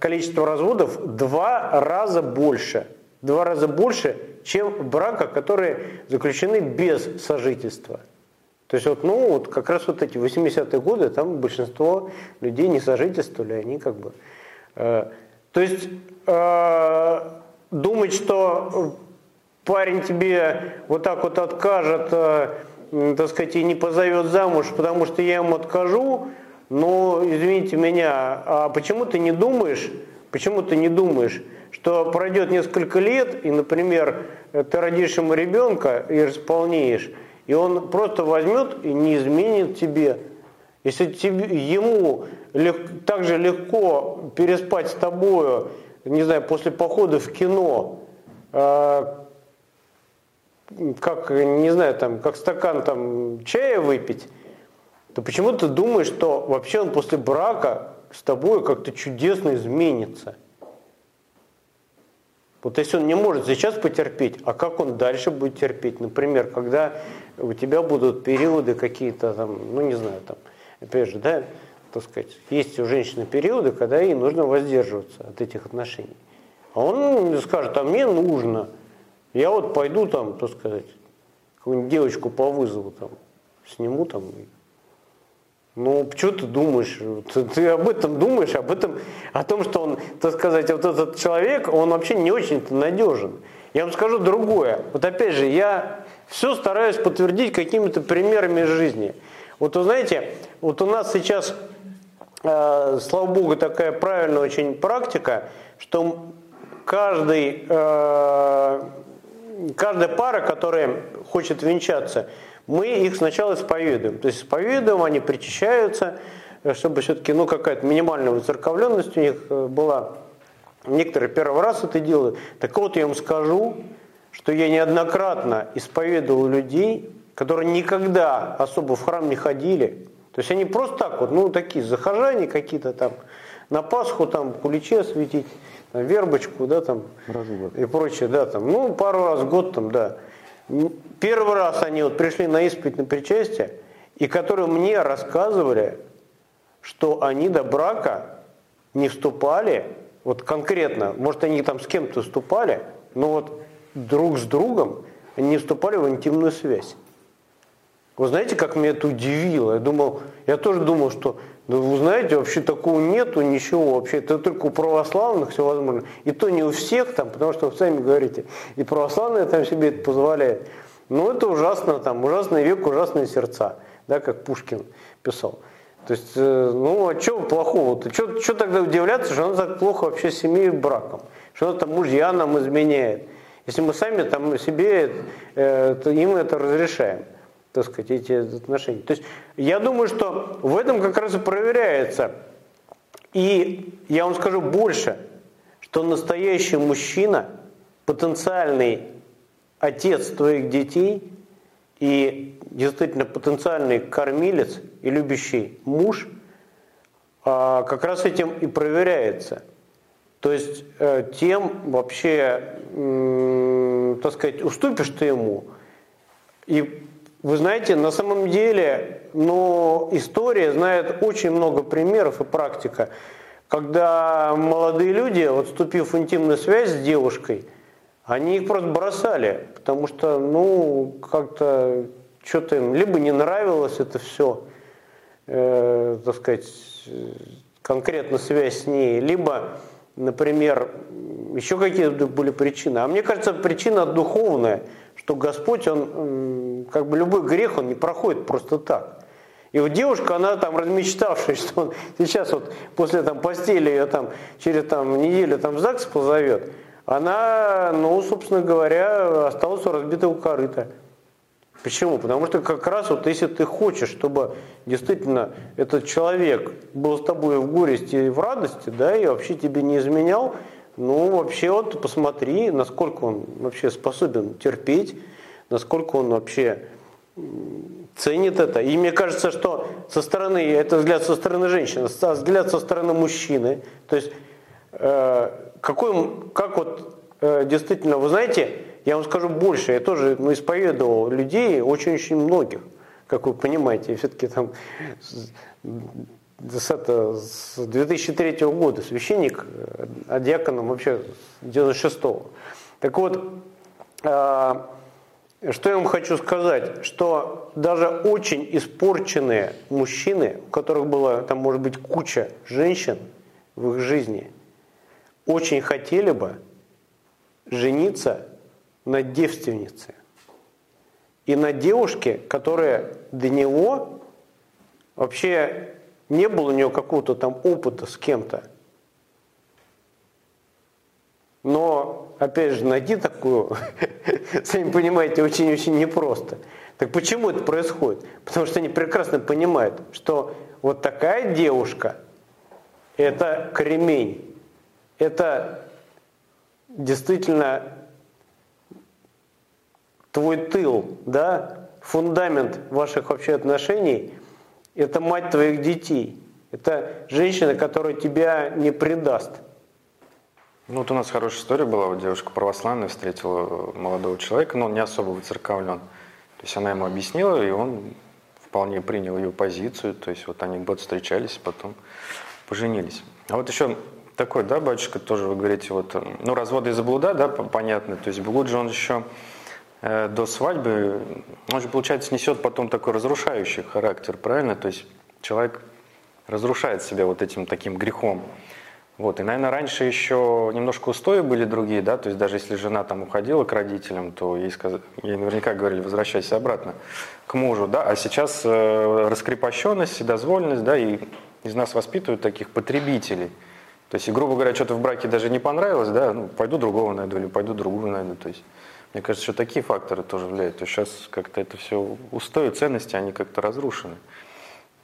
количество разводов два раза больше. Два раза больше, чем в браках, которые заключены без сожительства. То есть вот, ну, вот как раз вот эти 80-е годы, там большинство людей не сожительствовали, они как бы... Э, то есть э, думать, что парень тебе вот так вот откажет, э, так сказать, и не позовет замуж, потому что я ему откажу, но, извините меня, а почему ты не думаешь, почему ты не думаешь, что пройдет несколько лет, и, например, ты родишь ему ребенка и располнеешь, и он просто возьмет и не изменит тебе. Если тебе, ему лег, так же легко переспать с тобою, не знаю, после похода в кино, э, как, не знаю, там, как стакан там, чая выпить, то почему ты думаешь, что вообще он после брака с тобой как-то чудесно изменится? Вот если он не может сейчас потерпеть, а как он дальше будет терпеть? Например, когда у тебя будут периоды какие-то там, ну не знаю, там, опять же, да, так сказать, есть у женщины периоды, когда ей нужно воздерживаться от этих отношений. А он скажет, а мне нужно, я вот пойду там, так сказать, какую-нибудь девочку по вызову там сниму там. Ну, что ты думаешь? Ты, ты об этом думаешь, об этом, о том, что он, так сказать, вот этот человек, он вообще не очень-то надежен. Я вам скажу другое. Вот опять же, я все стараюсь подтвердить какими-то примерами из жизни. Вот вы знаете, вот у нас сейчас, э, слава богу, такая правильная очень практика, что каждый, э, каждая пара, которая хочет венчаться, мы их сначала исповедуем. То есть исповедуем, они причащаются, чтобы все-таки ну, какая-то минимальная выцерковленность у них э, была. Некоторые первый раз это делают. Так вот, я вам скажу, что я неоднократно исповедовал людей, которые никогда особо в храм не ходили. То есть они просто так вот, ну такие захожане какие-то там, на Пасху там куличи осветить, там, вербочку, да, там, и прочее, да, там, ну пару раз в год там, да. Первый раз они вот пришли на исповедь на причастие, и которые мне рассказывали, что они до брака не вступали, вот конкретно, может они там с кем-то вступали, но вот друг с другом не вступали в интимную связь. Вы знаете, как меня это удивило? Я думал, я тоже думал, что, ну, вы знаете, вообще такого нету, ничего вообще. Это только у православных все возможно. И то не у всех там, потому что вы сами говорите, и православные там себе это позволяют. Но это ужасно, там, ужасный век, ужасные сердца, да, как Пушкин писал. То есть, э, ну, а что плохого? Что, что тогда удивляться, что она так плохо вообще с семьей и браком? Что она там мужья нам изменяет? Если мы сами там себе, э, им это разрешаем так сказать, эти отношения. То есть я думаю, что в этом как раз и проверяется. И я вам скажу больше, что настоящий мужчина, потенциальный отец твоих детей и действительно потенциальный кормилец и любящий муж, а, как раз этим и проверяется. То есть э, тем вообще, так сказать, уступишь ты ему, и вы знаете, на самом деле, но история знает очень много примеров и практика, когда молодые люди, вот вступив в интимную связь с девушкой, они их просто бросали, потому что, ну, как-то что-то им либо не нравилось это все, э, так сказать, конкретно связь с ней, либо, например, еще какие-то были причины. А мне кажется, причина духовная – что Господь, Он, как бы любой грех, он не проходит просто так. И вот девушка, она там размечтавшая, [laughs] что он сейчас вот после там постели ее там через там неделю там в ЗАГС позовет, она, ну, собственно говоря, осталась у разбитого корыта. Почему? Потому что как раз вот если ты хочешь, чтобы действительно этот человек был с тобой в горести и в радости, да, и вообще тебе не изменял, ну, вообще вот посмотри, насколько он вообще способен терпеть, насколько он вообще ценит это. И мне кажется, что со стороны, это взгляд со стороны женщины, взгляд со стороны мужчины, то есть э, какой, как вот э, действительно, вы знаете, я вам скажу больше, я тоже ну, исповедовал людей, очень-очень многих, как вы понимаете, все-таки там с, это, с 2003 года священник, а диаконом вообще 96-го. Так вот, а, что я вам хочу сказать, что даже очень испорченные мужчины, у которых было там может быть куча женщин в их жизни, очень хотели бы жениться на девственнице. И на девушке, которая до него вообще не было у него какого-то там опыта с кем-то. Но, опять же, найти такую, [laughs] сами понимаете, очень-очень непросто. Так почему это происходит? Потому что они прекрасно понимают, что вот такая девушка – это кремень, это действительно твой тыл, да, фундамент ваших вообще отношений – это мать твоих детей. Это женщина, которая тебя не предаст. Ну, вот у нас хорошая история была. Вот девушка православная встретила молодого человека, но он не особо выцерковлен. То есть она ему объяснила, и он вполне принял ее позицию. То есть вот они год встречались, потом поженились. А вот еще такой, да, батюшка, тоже вы говорите, вот, ну, развод из-за блуда, да, понятно. То есть блуд же он еще Э, до свадьбы, он же, получается, несет потом такой разрушающий характер, правильно? То есть человек разрушает себя вот этим таким грехом. Вот, и, наверное, раньше еще немножко устои были другие, да, то есть даже если жена там уходила к родителям, то ей, сказ... ей наверняка говорили, возвращайся обратно к мужу, да, а сейчас э, раскрепощенность, вседозволенность, да, и из нас воспитывают таких потребителей. То есть, и, грубо говоря, что-то в браке даже не понравилось, да, ну, пойду другого найду или пойду другую найду, то есть мне кажется, что такие факторы тоже влияют. То есть сейчас как-то это все устои, ценности, они как-то разрушены.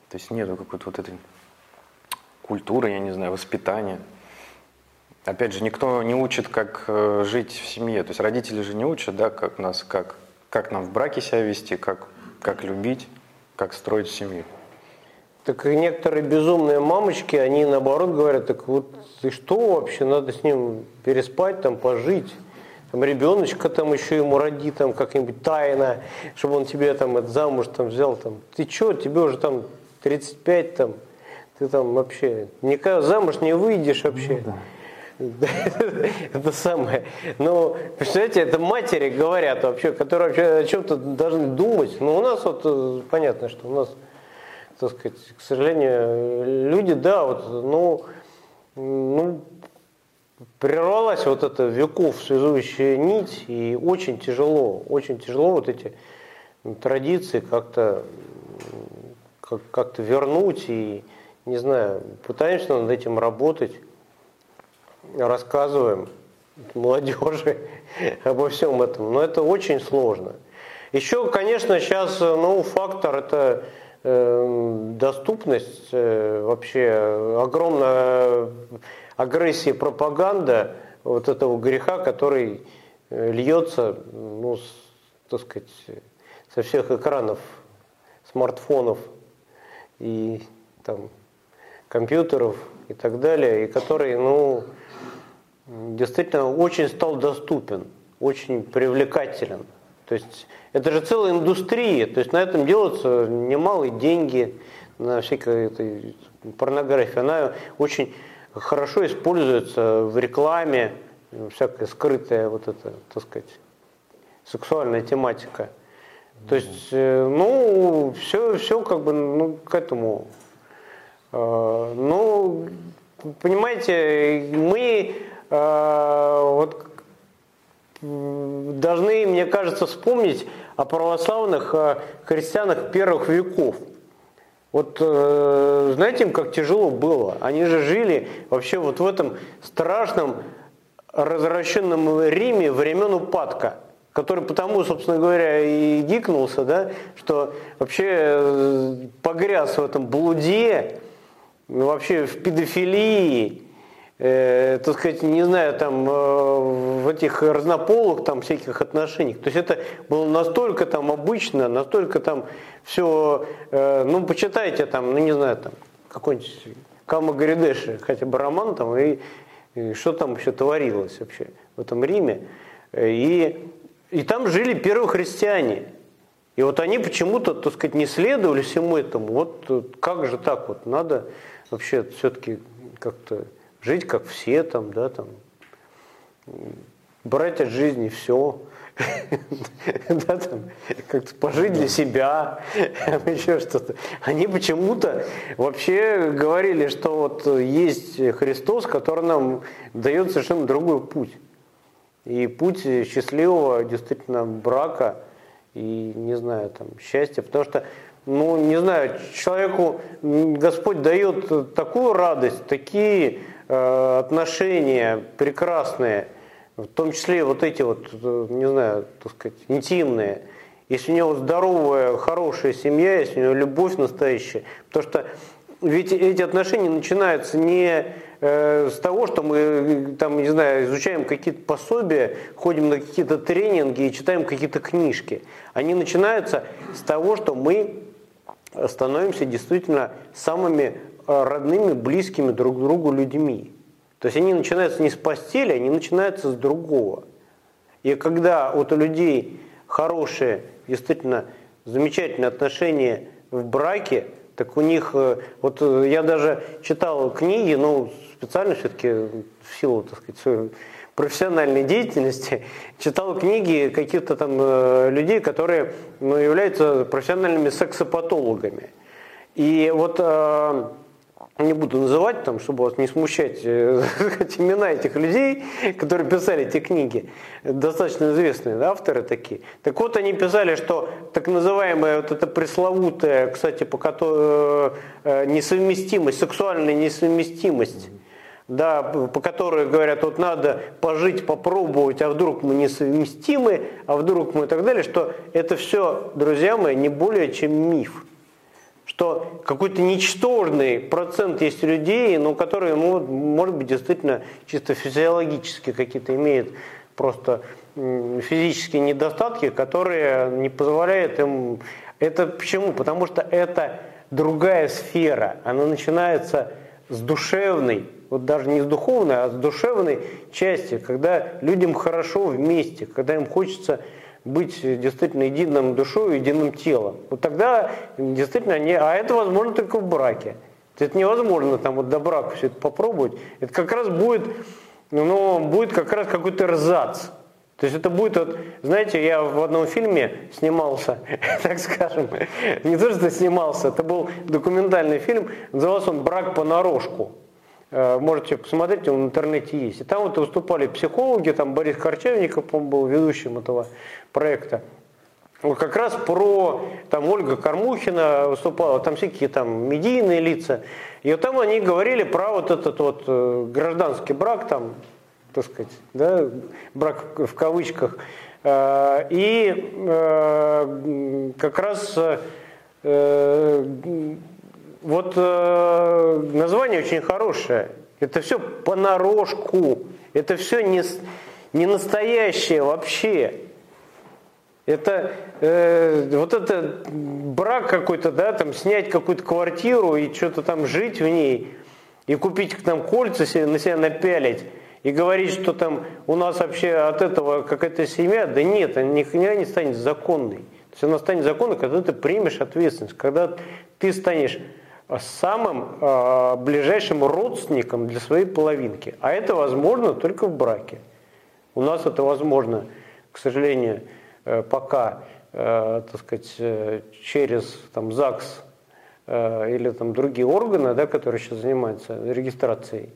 То есть нету какой-то вот этой культуры, я не знаю, воспитания. Опять же, никто не учит, как э, жить в семье. То есть родители же не учат, да, как нас, как, как нам в браке себя вести, как, как любить, как строить семью. Так и некоторые безумные мамочки, они наоборот говорят, так вот ты что вообще, надо с ним переспать, там, пожить. Там ребеночка там еще ему роди там как-нибудь тайно, чтобы он тебе там это замуж там взял там. Ты что, тебе уже там 35 там, ты там вообще никогда замуж не выйдешь вообще. Ну, да. [laughs] Это самое. Ну, представляете, это матери говорят вообще, которые вообще о чем-то должны думать. Но ну, у нас вот э, понятно, что у нас, так сказать, к сожалению, люди, да, вот, ну, ну, прервалась вот эта веков связующая нить, и очень тяжело, очень тяжело вот эти традиции как-то как, как вернуть, и, не знаю, пытаемся над этим работать, рассказываем молодежи [laughs] обо всем этом, но это очень сложно. Еще, конечно, сейчас ну, фактор это э, доступность, э, вообще огромная агрессия, пропаганда вот этого греха, который э, льется, ну, с, так сказать, со всех экранов смартфонов и там компьютеров и так далее, и который, ну, действительно очень стал доступен, очень привлекателен. То есть это же целая индустрия, то есть на этом делаются немалые деньги, на всякой этой порнографии. Она очень хорошо используется в рекламе, всякая скрытая вот эта, так сказать, сексуальная тематика. То есть, э, ну, все, все как бы ну, к этому. Э, ну, понимаете, мы э, вот должны, мне кажется, вспомнить о православных христианах первых веков – вот э, знаете, им как тяжело было. Они же жили вообще вот в этом страшном развращенном Риме времен упадка, который потому, собственно говоря, и гикнулся, да, что вообще э, погряз в этом блуде, вообще в педофилии, э, так сказать, не знаю, там, э, в этих разнополых там всяких отношениях. То есть это было настолько там обычно, настолько там все, э, ну, почитайте там, ну, не знаю, там, какой-нибудь Кама Гаридеши, хотя бы роман там, и, и что там вообще творилось вообще в этом Риме. И, и там жили первые христиане. И вот они почему-то, так сказать, не следовали всему этому. Вот как же так вот, надо вообще все-таки как-то жить как все там, да, там, брать от жизни все, [laughs] да, там, как-то пожить для себя, еще что-то. Они почему-то вообще говорили, что вот есть Христос, который нам дает совершенно другой путь. И путь счастливого действительно брака и, не знаю, там, счастья. Потому что ну, не знаю, человеку Господь дает такую радость, такие Э, отношения прекрасные, в том числе вот эти вот, э, не знаю, так сказать, интимные, если у него здоровая, хорошая семья, если у него любовь настоящая, потому что ведь эти отношения начинаются не э, с того, что мы там, не знаю, изучаем какие-то пособия, ходим на какие-то тренинги и читаем какие-то книжки. Они начинаются с того, что мы становимся действительно самыми Э, родными, близкими друг другу людьми. То есть они начинаются не с постели, они начинаются с другого. И когда вот у людей хорошие, действительно замечательные отношения в браке, так у них, э, вот э, я даже читал книги, ну, специально все-таки в силу, так сказать, своей профессиональной деятельности, читал книги каких-то там людей, которые ну, являются профессиональными сексопатологами. И вот не буду называть, там, чтобы вас не смущать, э, [laughs] имена этих людей, которые писали эти книги, достаточно известные да, авторы такие. Так вот, они писали, что так называемая вот эта пресловутая, кстати, по которой, э, несовместимость, сексуальная несовместимость, да, по которой говорят, вот надо пожить, попробовать, а вдруг мы несовместимы, а вдруг мы и так далее, что это все, друзья мои, не более чем миф что какой-то ничтожный процент есть людей, но которые, ну, может быть, действительно чисто физиологически какие-то имеют просто физические недостатки, которые не позволяют им... Это почему? Потому что это другая сфера. Она начинается с душевной, вот даже не с духовной, а с душевной части, когда людям хорошо вместе, когда им хочется быть действительно единым душой, единым телом. Вот тогда действительно они, а это возможно только в браке. Это невозможно там вот до брака все это попробовать. Это как раз будет, ну, будет как раз какой-то рзац. То есть это будет, вот, знаете, я в одном фильме снимался, [laughs] так скажем, не то, что снимался, это был документальный фильм, назывался он «Брак понарошку». Э, можете посмотреть, он в интернете есть. И там вот выступали психологи, там Борис Корчевников, по был ведущим этого проекта. Вот как раз про, там Ольга Кормухина выступала, там всякие там медийные лица. И вот там они говорили про вот этот вот э, гражданский брак, там, так сказать, да, брак в кавычках. Э, и как раз вот э, название очень хорошее. Это все понарошку. Это все не, не настоящее вообще. Это э, вот это брак какой-то, да, там снять какую-то квартиру и что-то там жить в ней, и купить там кольца себе, на себя напялить, и говорить, что там у нас вообще от этого какая-то семья, да нет, она никогда не станет законной. То есть она станет законной, когда ты примешь ответственность, когда ты станешь самым э, ближайшим родственником для своей половинки. А это возможно только в браке. У нас это возможно, к сожалению, э, пока, э, так сказать, э, через там, ЗАГС э, или там, другие органы, да, которые сейчас занимаются регистрацией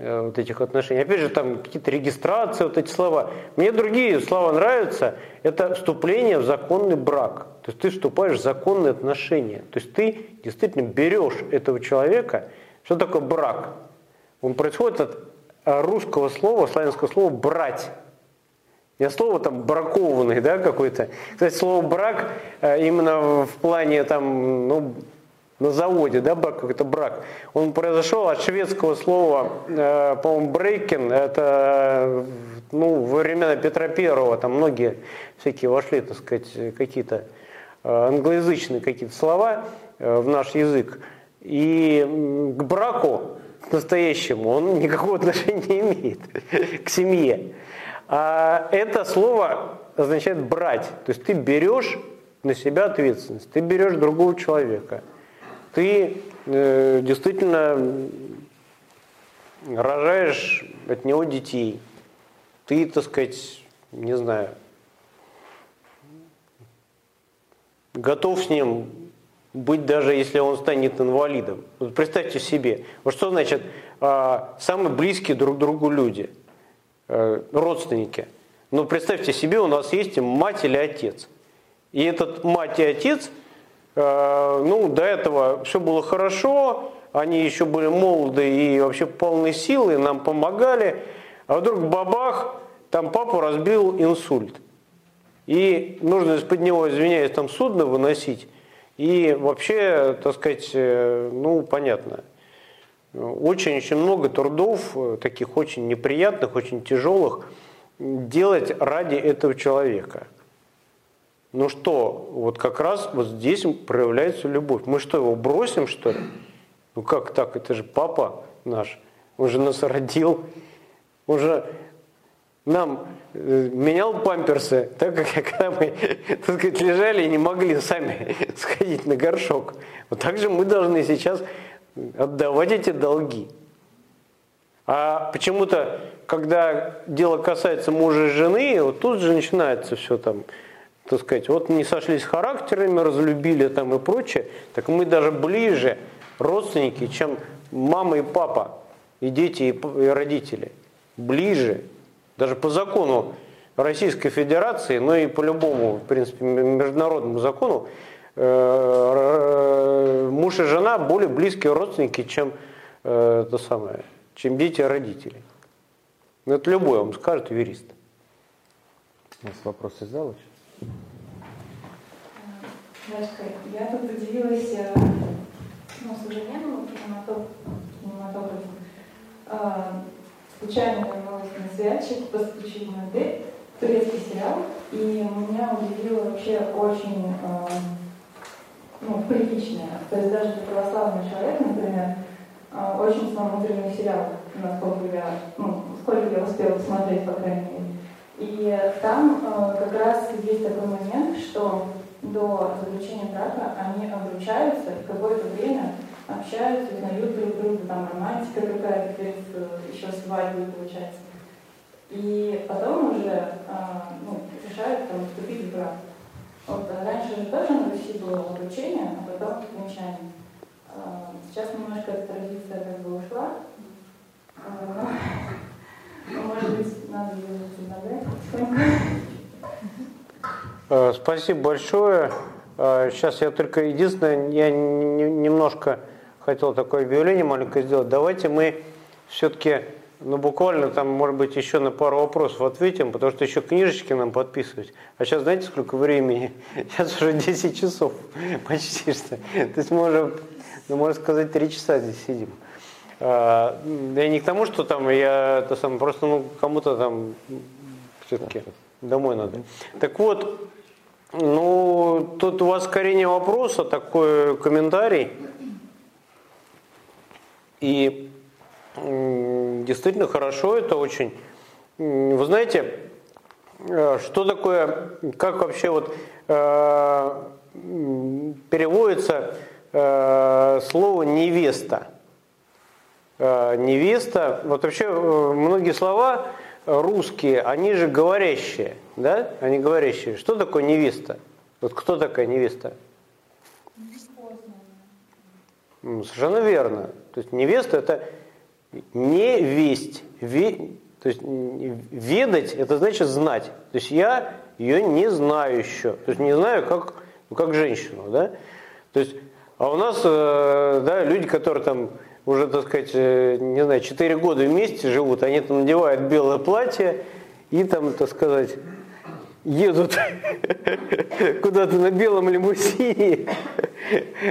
вот этих отношений. Опять же, там какие-то регистрации, вот эти слова. Мне другие слова нравятся. Это вступление в законный брак. То есть ты вступаешь в законные отношения. То есть ты действительно берешь этого человека. Что такое брак? Он происходит от э, русского слова, славянского слова «брать». Не слово там бракованный, да, какой-то. Кстати, слово брак э, именно в плане там, ну, на заводе, да, брак, какой-то брак, он произошел от шведского слова, э, по-моему, брейкен, это ну, во времена Петра Первого, там многие всякие вошли, так сказать, какие-то э, англоязычные какие-то слова э, в наш язык. И к браку, к настоящему, он никакого [laughs] отношения не имеет, [laughs] к семье. А это слово означает брать. То есть ты берешь на себя ответственность, ты берешь другого человека – ты э, действительно рожаешь от него детей. Ты, так сказать, не знаю, готов с ним быть даже если он станет инвалидом. Вот представьте себе, вот что значит э, самые близкие друг другу люди, э, родственники. Ну представьте себе, у нас есть мать или отец. И этот мать и отец – ну, до этого все было хорошо, они еще были молоды и вообще полной силы, нам помогали. А вдруг бабах, там папу разбил инсульт. И нужно из-под него, извиняюсь, там судно выносить. И вообще, так сказать, э, ну, понятно, очень-очень много трудов, э, таких очень неприятных, очень тяжелых, делать ради этого человека – ну что, вот как раз вот здесь проявляется любовь. Мы что, его бросим, что ли? Ну как так? Это же папа наш. Он же нас родил. Он же нам э, менял памперсы, так как когда мы, так сказать, лежали и не могли сами [laughs] сходить на горшок. Вот так же мы должны сейчас отдавать эти долги. А почему-то, когда дело касается мужа и жены, вот тут же начинается все там, так сказать, вот не сошлись характерами, разлюбили там и прочее, так мы даже ближе родственники, чем мама и папа, и дети, и родители. Ближе. Даже по закону Российской Федерации, но и по любому, в принципе, международному закону, э, муж и жена более близкие родственники, чем, э, то самое, чем дети и родители. Ну, это любой вам скажет юрист. У нас вопрос из зала? Дашка, я тут удивилась э, ну, современному кинематографу. Э, случайно вернулась на связчик, постучив на дверь, турецкий сериал, и меня удивило вообще очень э, ну, приличное. То есть даже для православного человека, например, очень смотренный сериал, насколько я, ну, сколько я успела посмотреть, по крайней мере. И там как раз есть такой момент, что до заключения брака они обручаются и какое-то время общаются, узнают друг друга, там романтика какая-то перед еще свадьбой получается. И потом уже а, ну, решают там, вступить в брак. Вот, а раньше же тоже на Руси было обручение, а потом венчание. Сейчас немножко эта традиция как бы ушла. Но, может быть, Э, спасибо большое. Сейчас э, я только единственное, я немножко хотел такое объявление маленькое сделать. Давайте мы все-таки, ну буквально там, может быть, еще на пару вопросов ответим, потому что еще книжечки нам подписывать. А сейчас знаете, сколько времени? [laughs] Сейчас уже 10 часов [laughs] почти что. То есть мы уже, ну, можно сказать, 3 часа здесь сидим. Да и не к тому, что там я это сам, просто ну, кому-то там все-таки домой надо. Так вот, ну, тут у вас скорее вопроса, такой комментарий. И действительно хорошо это очень. Вы знаете, э, что такое, как вообще вот э, переводится э, слово невеста? Э, невеста, вот вообще э, многие слова русские, они же говорящие, да? Они говорящие. Что такое невеста? Вот кто такая невеста? Совершенно верно. То есть невеста это не весть. Ве, то есть ведать это значит знать. То есть я ее не знаю еще. То есть не знаю как, ну, как женщину. Да? То есть, а у нас э, да, люди, которые там уже, так сказать, э, не знаю, 4 года вместе живут, они там надевают белое платье и там, так сказать, едут [laughs] куда-то на белом лимузине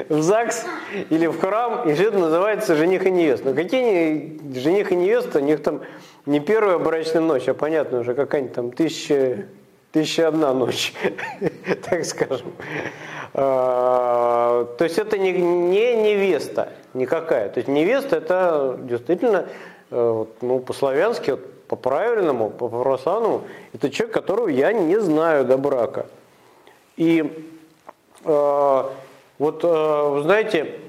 в ЗАГС или в храм, и все это называется жених и невеста. Но какие они, жених и невеста, у них там не первая брачная ночь, а понятно уже какая-нибудь там тысяча, тысяча одна ночь, [laughs] так скажем. А, то есть это не, не невеста никакая. То есть невеста это действительно э, ну, по-славянски, по-правильному, по-православному, это человек, которого я не знаю до брака. И э, вот, э, вы знаете,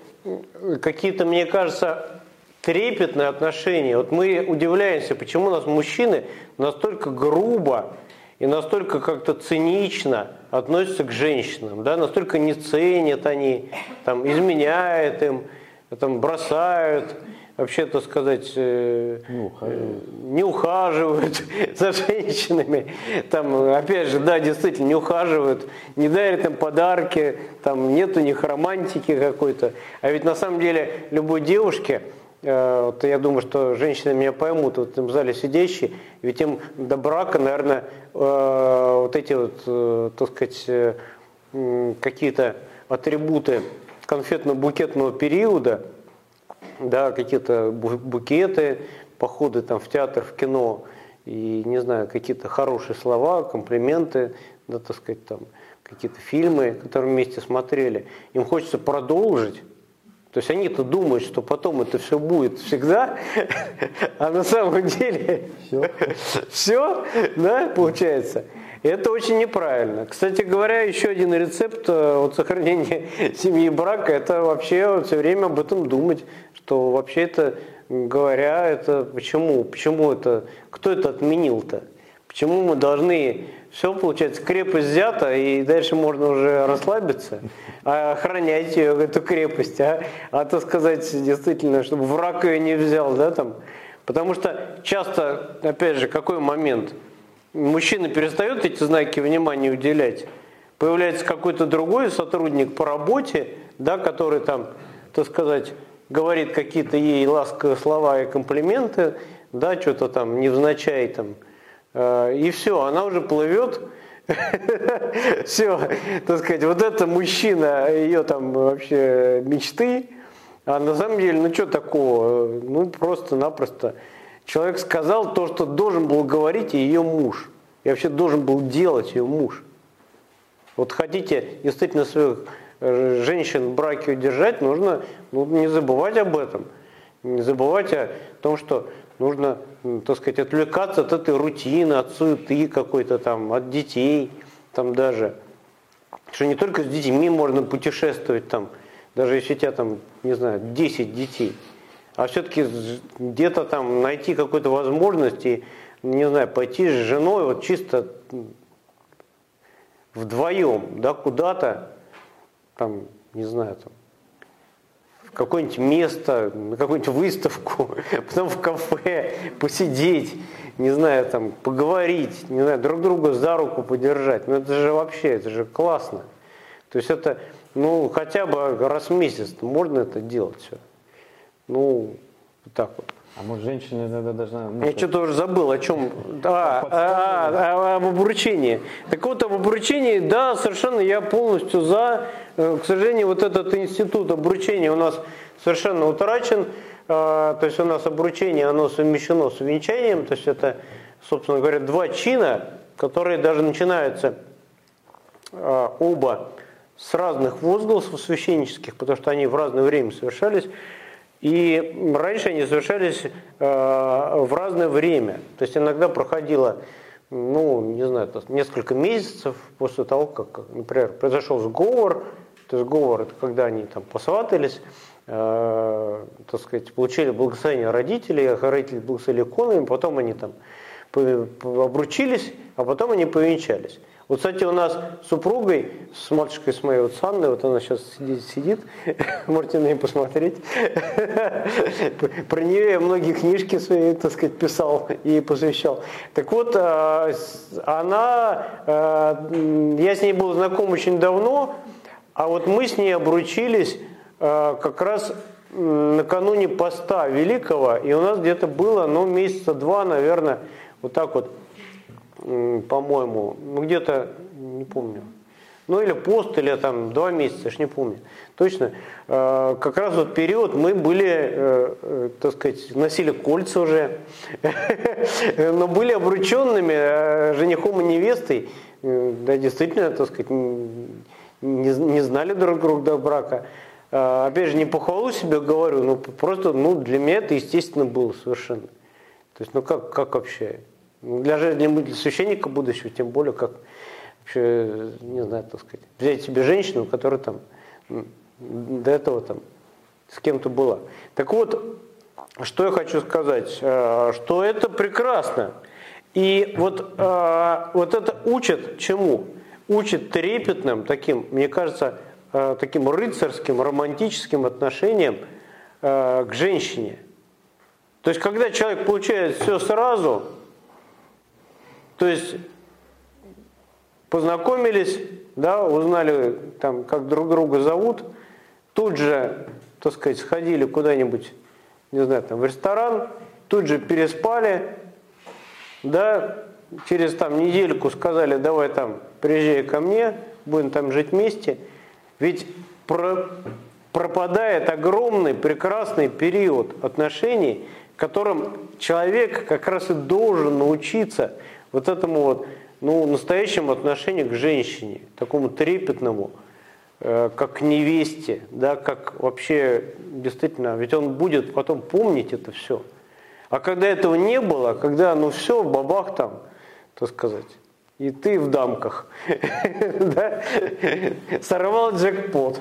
какие-то, мне кажется, трепетные отношения. Вот мы удивляемся, почему у нас мужчины настолько грубо и настолько как-то цинично относятся к женщинам, да, настолько не ценят они, там, изменяют им, там, бросают, вообще, так сказать, э, не ухаживают. не ухаживают [laughs] за женщинами, там, опять же, да, действительно, не ухаживают, не дарят им подарки, там, нет у них романтики какой-то. А ведь на самом деле любой девушке, э, вот я думаю, что женщины меня поймут, вот в зале сидящие, ведь им до брака, наверное, э, вот эти вот, так сказать, какие-то атрибуты конфетно-букетного периода, да, какие-то букеты, походы там в театр, в кино, и, не знаю, какие-то хорошие слова, комплименты, да, так сказать, там, какие-то фильмы, которые вместе смотрели. Им хочется продолжить, то есть они-то думают, что потом это все будет всегда, а на самом деле все, все да, получается. И это очень неправильно. Кстати говоря, еще один рецепт э, вот, сохранения [laughs] семьи брака, это вообще все время об этом думать, что вообще это, говоря, это почему, почему это, кто это отменил-то? Почему мы должны, все получается, крепость взята, и дальше можно уже расслабиться, а охранять ее, эту крепость, а, а то сказать действительно, чтобы враг ее не взял, да, там. Потому что часто, опять же, какой момент – мужчина перестает эти знаки внимания уделять, появляется какой-то другой сотрудник по работе, да, который там, так сказать, говорит какие-то ей ласковые слова и комплименты, да, что-то там невзначай там, и все, она уже плывет [laughs] Все, так сказать, вот это мужчина, ее там вообще мечты, а на самом деле, ну что такого, ну просто-напросто. Человек сказал то, что должен был говорить ее муж. И вообще должен был делать ее муж. Вот хотите действительно своих э, женщин в браке удержать, нужно ну, не забывать об этом. Не забывать о том, что нужно, так сказать, отвлекаться от этой рутины, от суеты какой-то там, от детей там даже. Что не только с детьми можно путешествовать там, даже если у тебя там, не знаю, 10 детей, а все-таки где-то там найти какую-то возможность и, не знаю, пойти с женой вот чисто вдвоем, да, куда-то, там, не знаю, там, какое-нибудь место, на какую-нибудь выставку, [laughs] потом в кафе посидеть, не знаю, там, поговорить, не знаю, друг друга за руку подержать. Ну это же вообще, это же классно. То есть это, ну, хотя бы раз в месяц можно это делать все. Ну, вот так вот. А может, женщина иногда должна... Я что-то уже забыл, о чем. Да, а, а, об обручении. Так вот, об обручении, да, совершенно я полностью за. Э, к сожалению, вот этот институт обручения у нас совершенно утрачен. А, то есть у нас обручение, оно совмещено с венчанием. То есть это, собственно говоря, два чина, которые даже начинаются а, оба с разных возгласов священнических, потому что они в разное время совершались. И раньше они совершались э, в разное время. То есть иногда проходило, ну, не знаю, несколько месяцев после того, как, например, произошел сговор. То есть сговор – это когда они там посватались, э, так сказать, получили благословение родителей, а родители благословили иконами, потом они там обручились, а потом они повенчались. Вот, кстати, у нас с супругой, с матушкой с моей, вот с Анной, вот она сейчас сидит, сидит [laughs] можете на нее посмотреть. [laughs] Про нее я многие книжки свои, так сказать, писал и посвящал. Так вот, а, она, а, я с ней был знаком очень давно, а вот мы с ней обручились а, как раз накануне поста великого, и у нас где-то было, ну, месяца два, наверное, вот так вот по-моему, ну где-то, не помню, ну или пост, или там два месяца, ж не помню. Точно. Э, как раз вот период мы были, э, э, так сказать, носили кольца уже, [laughs] но были обрученными женихом и невестой. Да, действительно, так сказать, не, знали друг друга до брака. Опять же, не похвалу себе говорю, но просто ну, для меня это естественно было совершенно. То есть, ну как, как вообще? Для, для священника будущего, тем более, как вообще, не знаю, так сказать, взять себе женщину, которая там до этого там с кем-то была. Так вот, что я хочу сказать, э, что это прекрасно. И вот, э, вот это учит чему? Учит трепетным, таким, мне кажется, э, таким рыцарским, романтическим отношением к женщине. То есть, когда человек получает все сразу, то есть познакомились, да, узнали, там, как друг друга зовут, тут же, так сказать, сходили куда-нибудь, не знаю, там, в ресторан, тут же переспали, да, через там недельку сказали, давай там, приезжай ко мне, будем там жить вместе. Ведь про, пропадает огромный, прекрасный период отношений, в котором человек как раз и должен научиться вот этому вот, ну, настоящему отношению к женщине, такому трепетному, э, как к невесте, да, как вообще действительно, ведь он будет потом помнить это все. А когда этого не было, когда, ну все, бабах там, так сказать, и ты в дамках, [laughs] да? сорвал джекпот.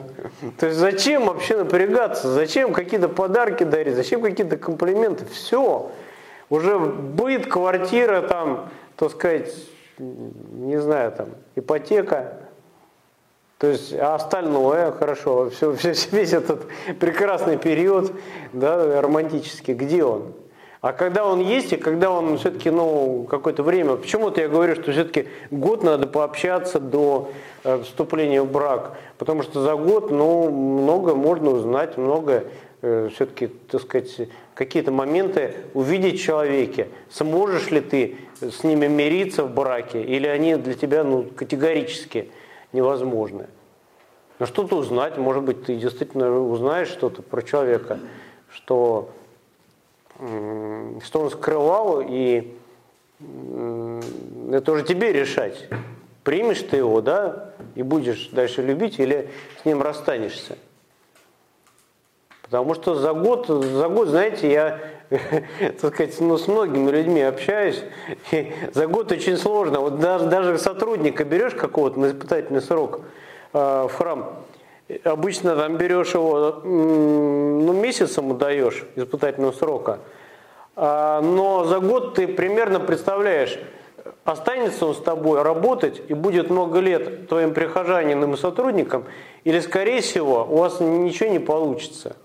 То есть зачем вообще напрягаться, зачем какие-то подарки дарить, зачем какие-то комплименты, все. Уже быт, квартира, там, так сказать, не знаю, там, ипотека, то есть, а остальное, хорошо, все, [laughs] все, весь этот прекрасный период, да, романтический, где он? А когда он есть, и когда он все-таки, ну, какое-то время, почему-то я говорю, что все-таки год надо пообщаться до э, вступления в брак, потому что за год, ну, много можно узнать, много э, все-таки, так сказать, какие-то моменты увидеть в человеке. Сможешь ли ты с ними мириться в браке, или они для тебя ну, категорически невозможны. Но что-то узнать, может быть, ты действительно узнаешь что-то про человека, что, что он скрывал, и это уже тебе решать. Примешь ты его, да, и будешь дальше любить, или с ним расстанешься. Потому что за год, за год, знаете, я [laughs] так сказать, ну, с многими людьми общаюсь, и за год очень сложно. Вот даже, даже сотрудника берешь какого-то на испытательный срок э, в храм, обычно там берешь его, ну, месяц ему даешь испытательного срока, э, но за год ты примерно представляешь, останется он с тобой работать и будет много лет твоим прихожанином и сотрудником, или, скорее всего, у вас ничего не получится.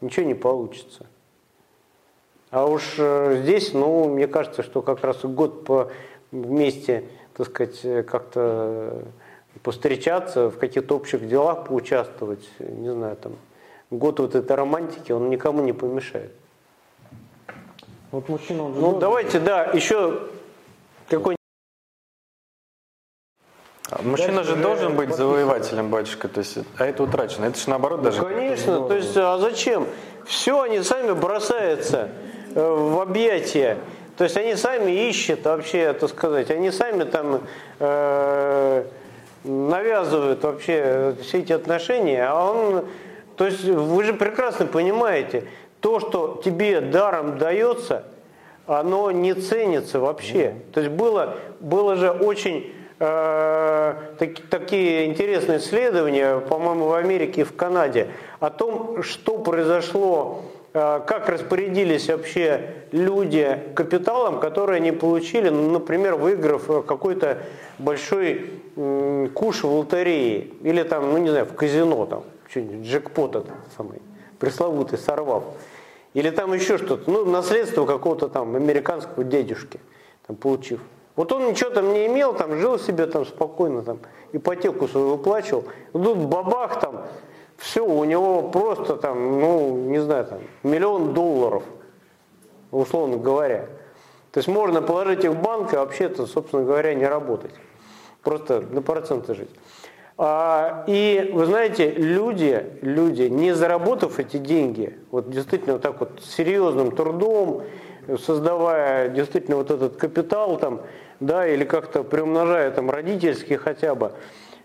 Ничего не получится. А уж э, здесь, ну, мне кажется, что как раз год по вместе, так сказать, э, как-то повстречаться, в каких-то общих делах поучаствовать, не знаю, там, год вот этой романтики, он никому не помешает. Вот мужчина, он Ну, давайте, да, еще какой а Мужчина же должен быть завоевателем, батюшка, то есть, а это утрачено. Это же наоборот даже. Ну, конечно, то есть, а зачем? Все они сами бросаются Э, в объятия. То есть они сами ищут вообще, так сказать, они сами там э, навязывают вообще все эти отношения, а он, то есть вы же прекрасно понимаете, то, что тебе даром дается, оно не ценится вообще. То есть было, было же очень э, так, такие интересные исследования, по-моему, в Америке и в Канаде, о том, что произошло Э, как распорядились вообще люди капиталом, который они получили, ну, например, выиграв э, какой-то большой куш в лотерее или там, ну не знаю, в казино, там, что-нибудь, джекпот этот самый, пресловутый, сорвав. Или там еще что-то, ну, наследство какого-то там американского дядюшки, там, получив. Вот он ничего там не имел, там, жил себе там спокойно, там, ипотеку свою выплачивал. Тут бабах там, все, у него просто там, ну, не знаю, там, миллион долларов, условно говоря. То есть можно положить их в банк и вообще-то, собственно говоря, не работать. Просто на проценты жить. А, и вы знаете, люди, люди, не заработав эти деньги, вот действительно вот так вот серьезным трудом, создавая действительно вот этот капитал там, да, или как-то приумножая там родительский хотя бы,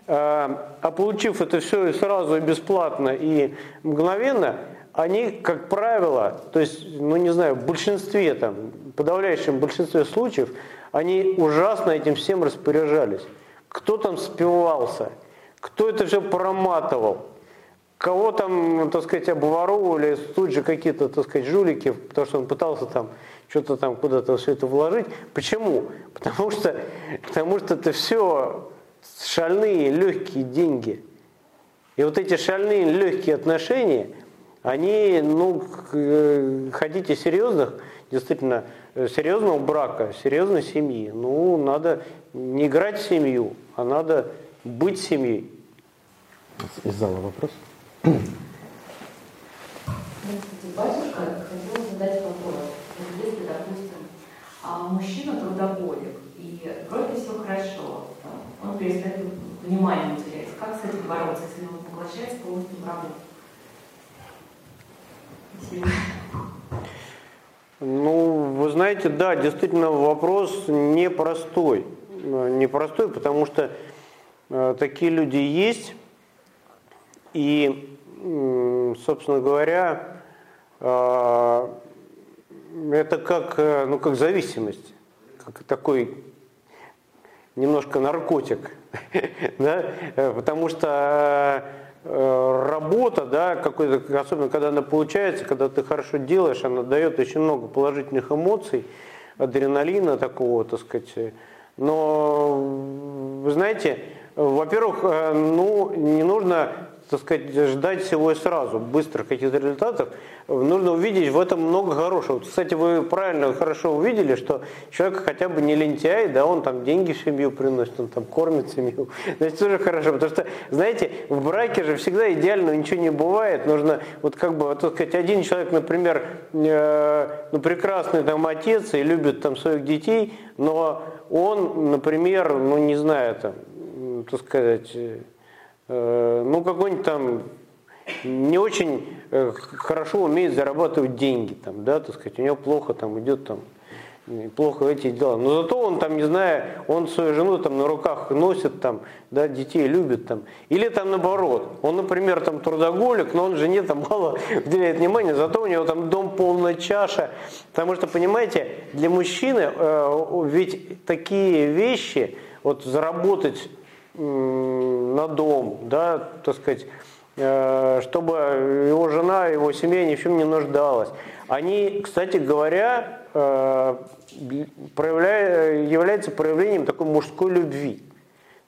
а, а получив это все сразу и бесплатно и мгновенно, они, как правило, то есть, ну не знаю, в большинстве, там, подавляющем большинстве случаев, они ужасно этим всем распоряжались. Кто там спивался, кто это все проматывал, кого там, так сказать, обворовывали тут же какие-то, так сказать, жулики, потому что он пытался там что-то там куда-то все это вложить. Почему? Потому что, потому что это все шальные легкие деньги. И вот эти шальные легкие отношения, они, ну, э, хотите серьезных, действительно, э, серьезного брака, серьезной семьи, ну, надо не играть в семью, а надо быть семьей. Из зала вопрос. Здравствуйте, батюшка. Хотела мужчина трудоголик, и вроде все хорошо, он перестает внимание уделять. Как с этим бороться, если он поглощается полностью в работу? Спасибо. Ну, вы знаете, да, действительно вопрос непростой. Непростой, потому что э, такие люди есть. И, собственно говоря, э, это как, э, ну, как зависимость, как такой немножко наркотик, [laughs] да? потому что э, работа, да, какой-то, особенно когда она получается, когда ты хорошо делаешь, она дает очень много положительных эмоций, адреналина такого, так сказать. Но, вы знаете, во-первых, э, ну, не нужно так сказать, ждать всего и сразу, быстрых каких-то результатов. Нужно увидеть в этом много хорошего. Кстати, вы правильно, хорошо увидели, что человек хотя бы не лентяй, да, он там деньги в семью приносит, он там кормит семью. [laughs] Значит, тоже хорошо, потому что, знаете, в браке же всегда идеально ничего не бывает. Нужно, вот как бы, вот, так сказать, один человек, например, э, ну, прекрасный там отец и любит там своих детей, но он, например, ну, не знаю, там, так сказать, э, ну, какой-нибудь там не очень э, хорошо умеет зарабатывать деньги, там, да, так сказать, у него плохо там идет там, плохо эти дела. Но зато он там, не знаю, он свою жену там на руках носит, там, да, детей любит там. Или там наоборот, он, например, там трудоголик, но он жене там [laughs] мало уделяет внимания, зато у него там дом полная чаша. Потому что, понимаете, для мужчины э, ведь такие вещи, вот заработать э, на дом, да, так сказать, Э, чтобы его жена, его семья ни в чем не нуждалась. Они, кстати говоря, э, являются проявлением такой мужской любви.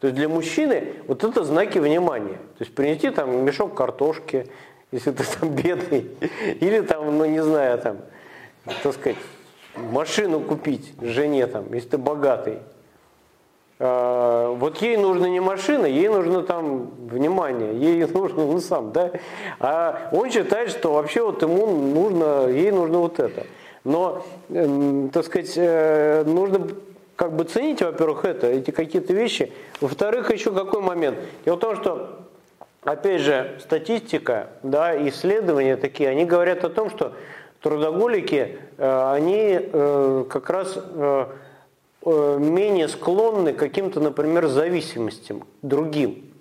То есть для мужчины вот это знаки внимания. То есть принести там мешок картошки, если ты там бедный, [laughs] или там, ну не знаю, там, так сказать, машину купить жене там, если ты богатый. А, вот ей нужна не машина, ей нужно там внимание, ей [laughs] нужно ну сам, да. А он считает, что вообще вот ему нужно, ей нужно вот это. Но, э, так сказать, э, нужно как бы ценить, во-первых, это, эти какие-то вещи. Во-вторых, еще какой момент? Дело в том, что, опять же, статистика, да, исследования такие, они говорят о том, что трудоголики, э, они э, как раз менее склонны к каким-то, например, зависимостям другим,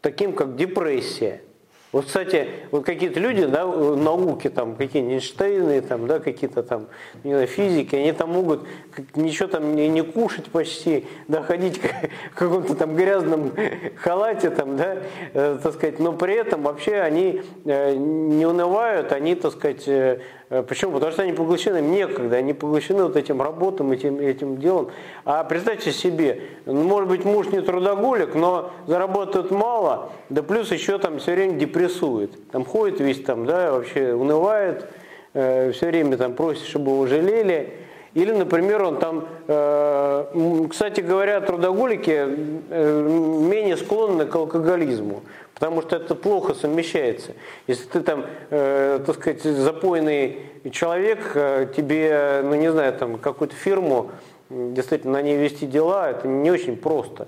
таким как депрессия. Вот, кстати, вот какие-то люди, да, науки, там, какие-нибудь Эйнштейны, там, да, какие-то там, не знаю, физики, они там могут ничего там не, не кушать почти, да, ходить [laughs] в каком-то там грязном халате, там, да, э, так сказать, но при этом вообще они э, не унывают, они, так сказать, э, Э, почему? Потому что они поглощены некогда, они поглощены вот этим работам, этим, этим делом. А представьте себе, ну, может быть муж не трудоголик, но заработает мало, да плюс еще там все время депрессует. Там ходит весь там, да, вообще унывает, э, все время там просит, чтобы его жалели. Или, например, он там, э, кстати говоря, трудоголики менее склонны к алкоголизму. Потому что это плохо совмещается. Если ты там, э, так сказать, запойный человек, э, тебе, ну не знаю, там какую-то фирму, действительно на ней вести дела, это не очень просто.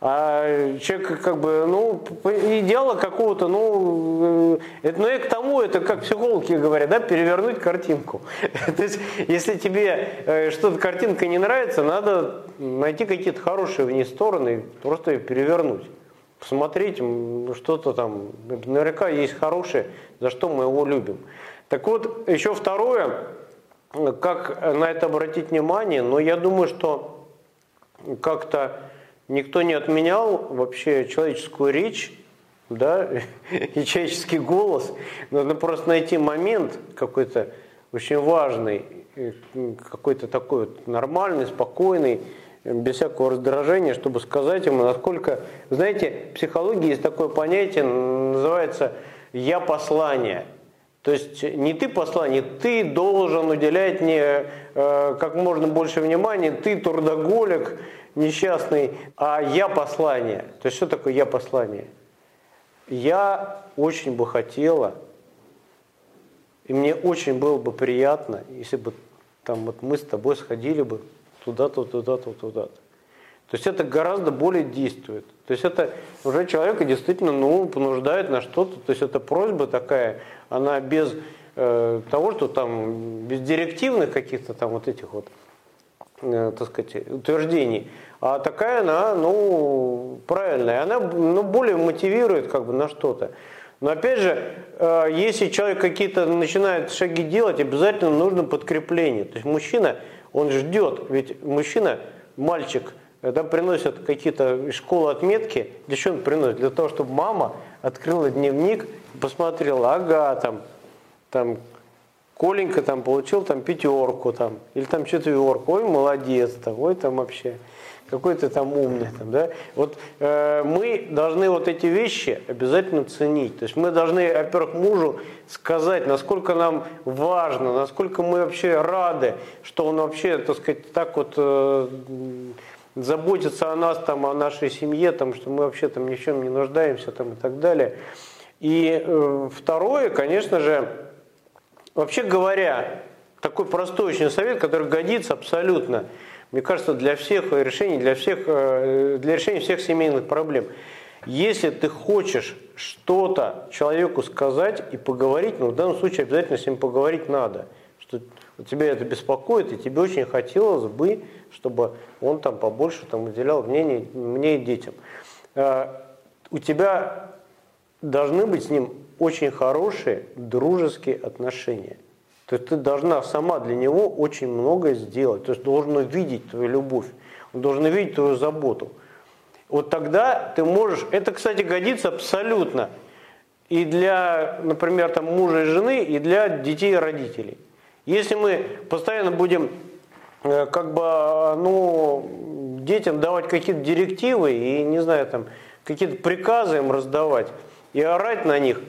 А человек как бы, ну, идеала какого-то, ну, э, это, ну и к тому, это как психологи говорят, да, перевернуть картинку. [laughs] То есть, если тебе э, что-то картинка не нравится, надо найти какие-то хорошие в ней стороны и просто ее перевернуть посмотреть, что-то там, наверняка есть хорошее, за что мы его любим. Так вот, еще второе, как на это обратить внимание, но я думаю, что как-то никто не отменял вообще человеческую речь, да, [laughs] и человеческий голос. Нужно просто найти момент какой-то очень важный, какой-то такой вот нормальный, спокойный, без всякого раздражения, чтобы сказать ему, насколько... Знаете, в психологии есть такое понятие, называется «я послание». То есть не ты послание, ты должен уделять мне э, как можно больше внимания, ты трудоголик несчастный, а я послание. То есть что такое я послание? Я очень бы хотела, и мне очень было бы приятно, если бы там вот мы с тобой сходили бы туда-то, туда-то, туда-то. То есть это гораздо более действует. То есть это уже человека действительно ну, понуждает на что-то. То есть это просьба такая, она без э, того, что там, без директивных каких-то там вот этих вот, э, так сказать, утверждений. А такая она, ну, правильная. Она ну, более мотивирует как бы на что-то. Но опять же, э, если человек какие-то начинает шаги делать, обязательно нужно подкрепление. То есть мужчина он ждет, ведь мужчина, мальчик, когда приносят какие-то школы отметки, для чего он приносит? Для того, чтобы мама открыла дневник посмотрела, ага, там, там Коленька там получил там пятерку там, или там четверку, ой, молодец там, ой, там вообще какой ты там умный. Там, да? Вот э, мы должны вот эти вещи обязательно ценить. То есть мы должны, во-первых, мужу сказать, насколько нам важно, насколько мы вообще рады, что он вообще, так сказать, так вот э, заботится о нас, там, о нашей семье, там, что мы вообще там ни в чем не нуждаемся там, и так далее. И э, второе, конечно же, вообще говоря, такой простой очень совет, который годится абсолютно – мне кажется, для всех решений, для, всех, э, для решения всех семейных проблем. Если ты хочешь что-то человеку сказать и поговорить, ну в данном случае обязательно с ним поговорить надо, что тебя это беспокоит, и тебе очень хотелось бы, чтобы он там побольше там, уделял мнение мне и детям. Э, у тебя должны быть с ним очень хорошие дружеские отношения. То есть ты должна сама для него очень многое сделать. То есть должен увидеть твою любовь, он должен увидеть твою заботу. Вот тогда ты можешь, это, кстати, годится абсолютно и для, например, там, мужа и жены, и для детей и родителей. Если мы постоянно будем э, как бы, ну, детям давать какие-то директивы и, не знаю, там, какие-то приказы им раздавать и орать на них,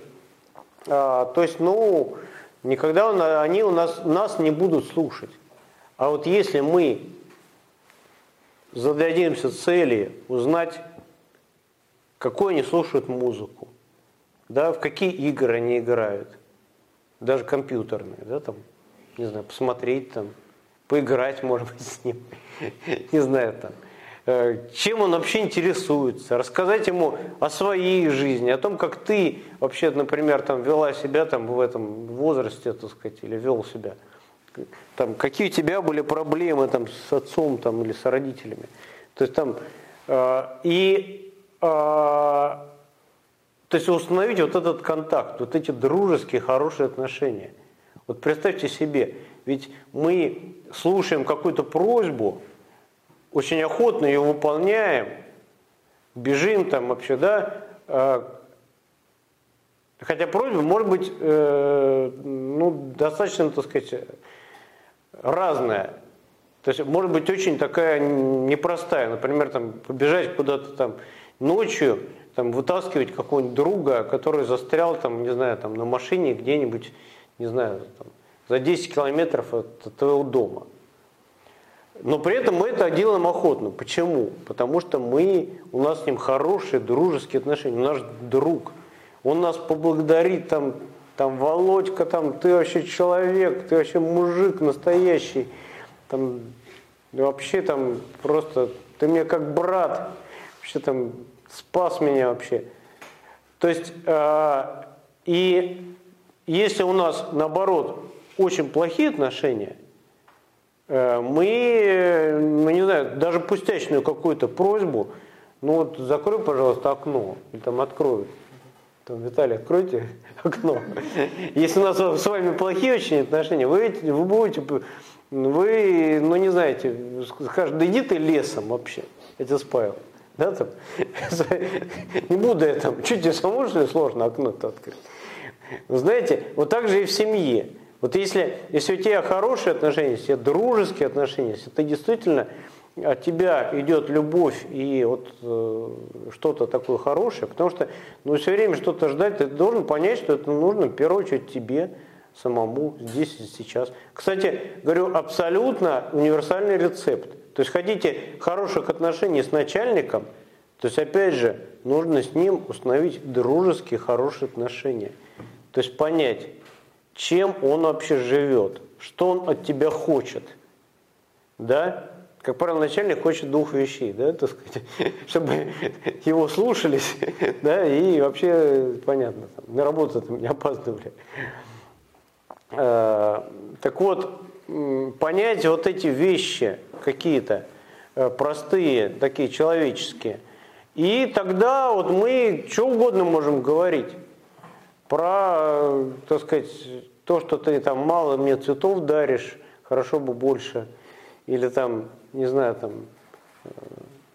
а, то есть, ну, Никогда они у нас, нас не будут слушать. А вот если мы зададимся цели узнать, какую они слушают музыку, да, в какие игры они играют, даже компьютерные, да, там, не знаю, посмотреть там, поиграть, может быть, с ним, [laughs] не знаю, там, чем он вообще интересуется, рассказать ему о своей жизни, о том, как ты вообще, например, там вела себя там в этом возрасте, так сказать, или вел себя. Там, какие у тебя были проблемы там, с отцом там, или с родителями. То есть там э, и э, то есть установить вот этот контакт, вот эти дружеские, хорошие отношения. Вот представьте себе, ведь мы слушаем какую-то просьбу, очень охотно ее выполняем, бежим там вообще, да, а, хотя просьба может быть э, ну, достаточно, так сказать, разная. То есть может быть очень такая непростая, например, там, побежать куда-то там ночью, там, вытаскивать какого-нибудь друга, который застрял там, не знаю, там, на машине где-нибудь, не знаю, там, за 10 километров от твоего дома. Но при этом мы это делаем охотно. Почему? Потому что мы, у нас с ним хорошие дружеские отношения, он наш друг. Он нас поблагодарит, там, там, Володька, там, ты вообще человек, ты вообще мужик настоящий. Там, вообще там просто, ты мне как брат, вообще там спас меня вообще. То есть, э, и если у нас, наоборот, очень плохие отношения – мы, ну не знаю, даже пустячную какую-то просьбу, ну вот закрой, пожалуйста, окно, или там открой. Там, Виталий, откройте [laughs] окно. Если у нас с вами плохие очень отношения, вы, вы будете, вы, ну не знаете, скажете, да иди ты лесом вообще, я тебя спаял. Да, там? [laughs] Не буду я там, чуть тебе самому что сложно окно-то открыть. Знаете, вот так же и в семье. Вот если, если у тебя хорошие отношения, если дружеские отношения, если ты действительно от тебя идет любовь и вот э, что-то такое хорошее, потому что ну, все время что-то ждать, ты должен понять, что это нужно в первую очередь тебе самому здесь и сейчас. Кстати, говорю, абсолютно универсальный рецепт. То есть хотите хороших отношений с начальником, то есть опять же нужно с ним установить дружеские хорошие отношения. То есть понять, чем он вообще живет, что он от тебя хочет. Да? Как правило, начальник хочет двух вещей, да, так сказать, [laughs] чтобы его слушались, [laughs] да, и вообще, понятно, там, на работу там не опаздывали. А, так вот, понять вот эти вещи какие-то э, простые, такие человеческие, и тогда вот мы что угодно можем говорить про, так сказать, то, что ты там мало мне цветов даришь, хорошо бы больше, или там, не знаю, там,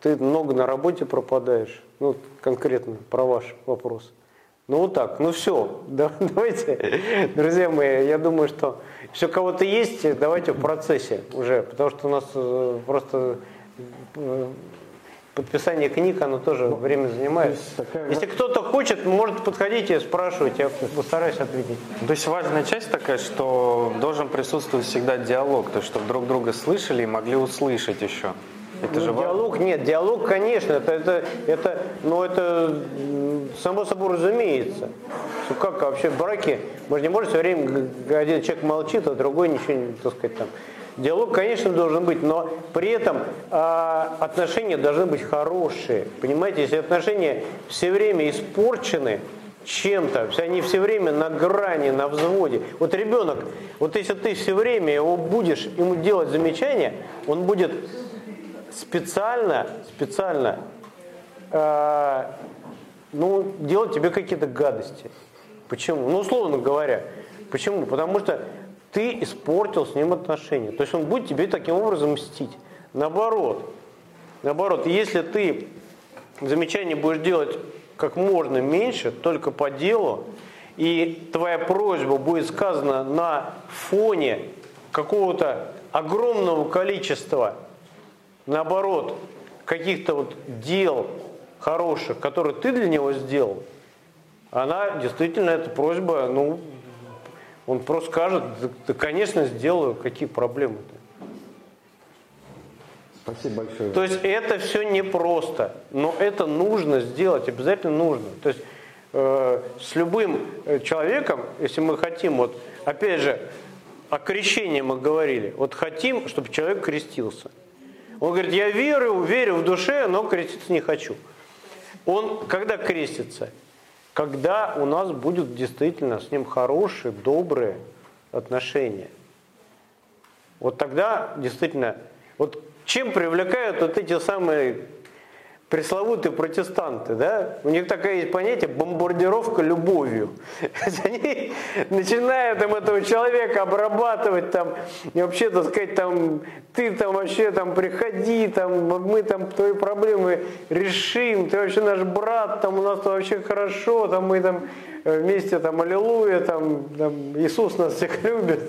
ты много на работе пропадаешь, ну, конкретно про ваш вопрос. Ну вот так, ну все, [laughs] давайте, друзья мои, я думаю, что у кого-то есть, давайте в процессе уже, потому что у нас э, просто э, подписание книг, оно тоже время занимает. такая- Если кто-то хочет, может подходить и спрашивать, я постараюсь ответить. То есть важная часть такая, что должен присутствовать всегда диалог, то есть чтобы друг друга слышали и могли услышать еще. Это же Ну, важно. диалог, нет, диалог, конечно, это, это, это, ну, это само собой разумеется. Что как вообще в браке, мы же не можем все время, один человек молчит, а другой ничего не, так сказать, там. Диалог, конечно, должен быть, но при этом а, отношения должны быть хорошие. Понимаете, если отношения все время испорчены чем-то, они все время на грани, на взводе. Вот ребенок, вот если ты все время его будешь ему делать замечания, он будет специально, специально э, ну, делать тебе какие-то гадости. Почему? Ну, условно говоря. Почему? Потому что ты испортил с ним отношения. То есть он будет тебе таким образом мстить. Наоборот. Наоборот, если ты замечания будешь делать как можно меньше, только по делу, и твоя просьба будет сказана на фоне какого-то огромного количества наоборот, каких-то вот дел хороших, которые ты для него сделал, она действительно, эта просьба, ну, он просто скажет, да, да, конечно, сделаю, какие проблемы-то. Спасибо большое. То есть это все непросто, но это нужно сделать, обязательно нужно. То есть э, с любым э, человеком, если мы хотим, вот опять же, о крещении мы говорили, вот хотим, чтобы человек крестился. Он говорит, я верю, верю в душе, но креститься не хочу. Он когда крестится? Когда у нас будут действительно с ним хорошие, добрые отношения. Вот тогда действительно, вот чем привлекают вот эти самые пресловутые протестанты, да? У них такое есть понятие бомбардировка любовью. [laughs] Они начинают там этого человека обрабатывать там, и вообще, так сказать, там, ты там вообще там приходи, там, мы там твои проблемы решим, ты вообще наш брат, там у нас вообще хорошо, там мы там э, вместе там аллилуйя, там, там Иисус нас всех [laughs] любит,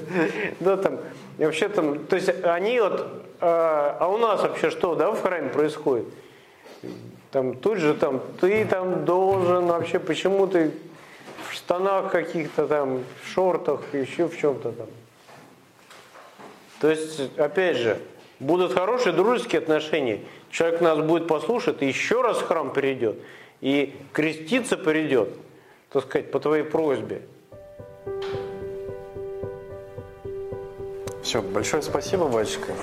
да, там, и вообще там, то есть они вот, э, а у нас вообще что, да, в храме происходит? Там тут же там ты там должен вообще, почему ты в штанах каких-то там, в шортах, еще в чем-то там. То есть, опять же, будут хорошие дружеские отношения, человек нас будет послушать, и еще раз в храм перейдет, и креститься придет, так сказать, по твоей просьбе. Все, большое спасибо, батюшка.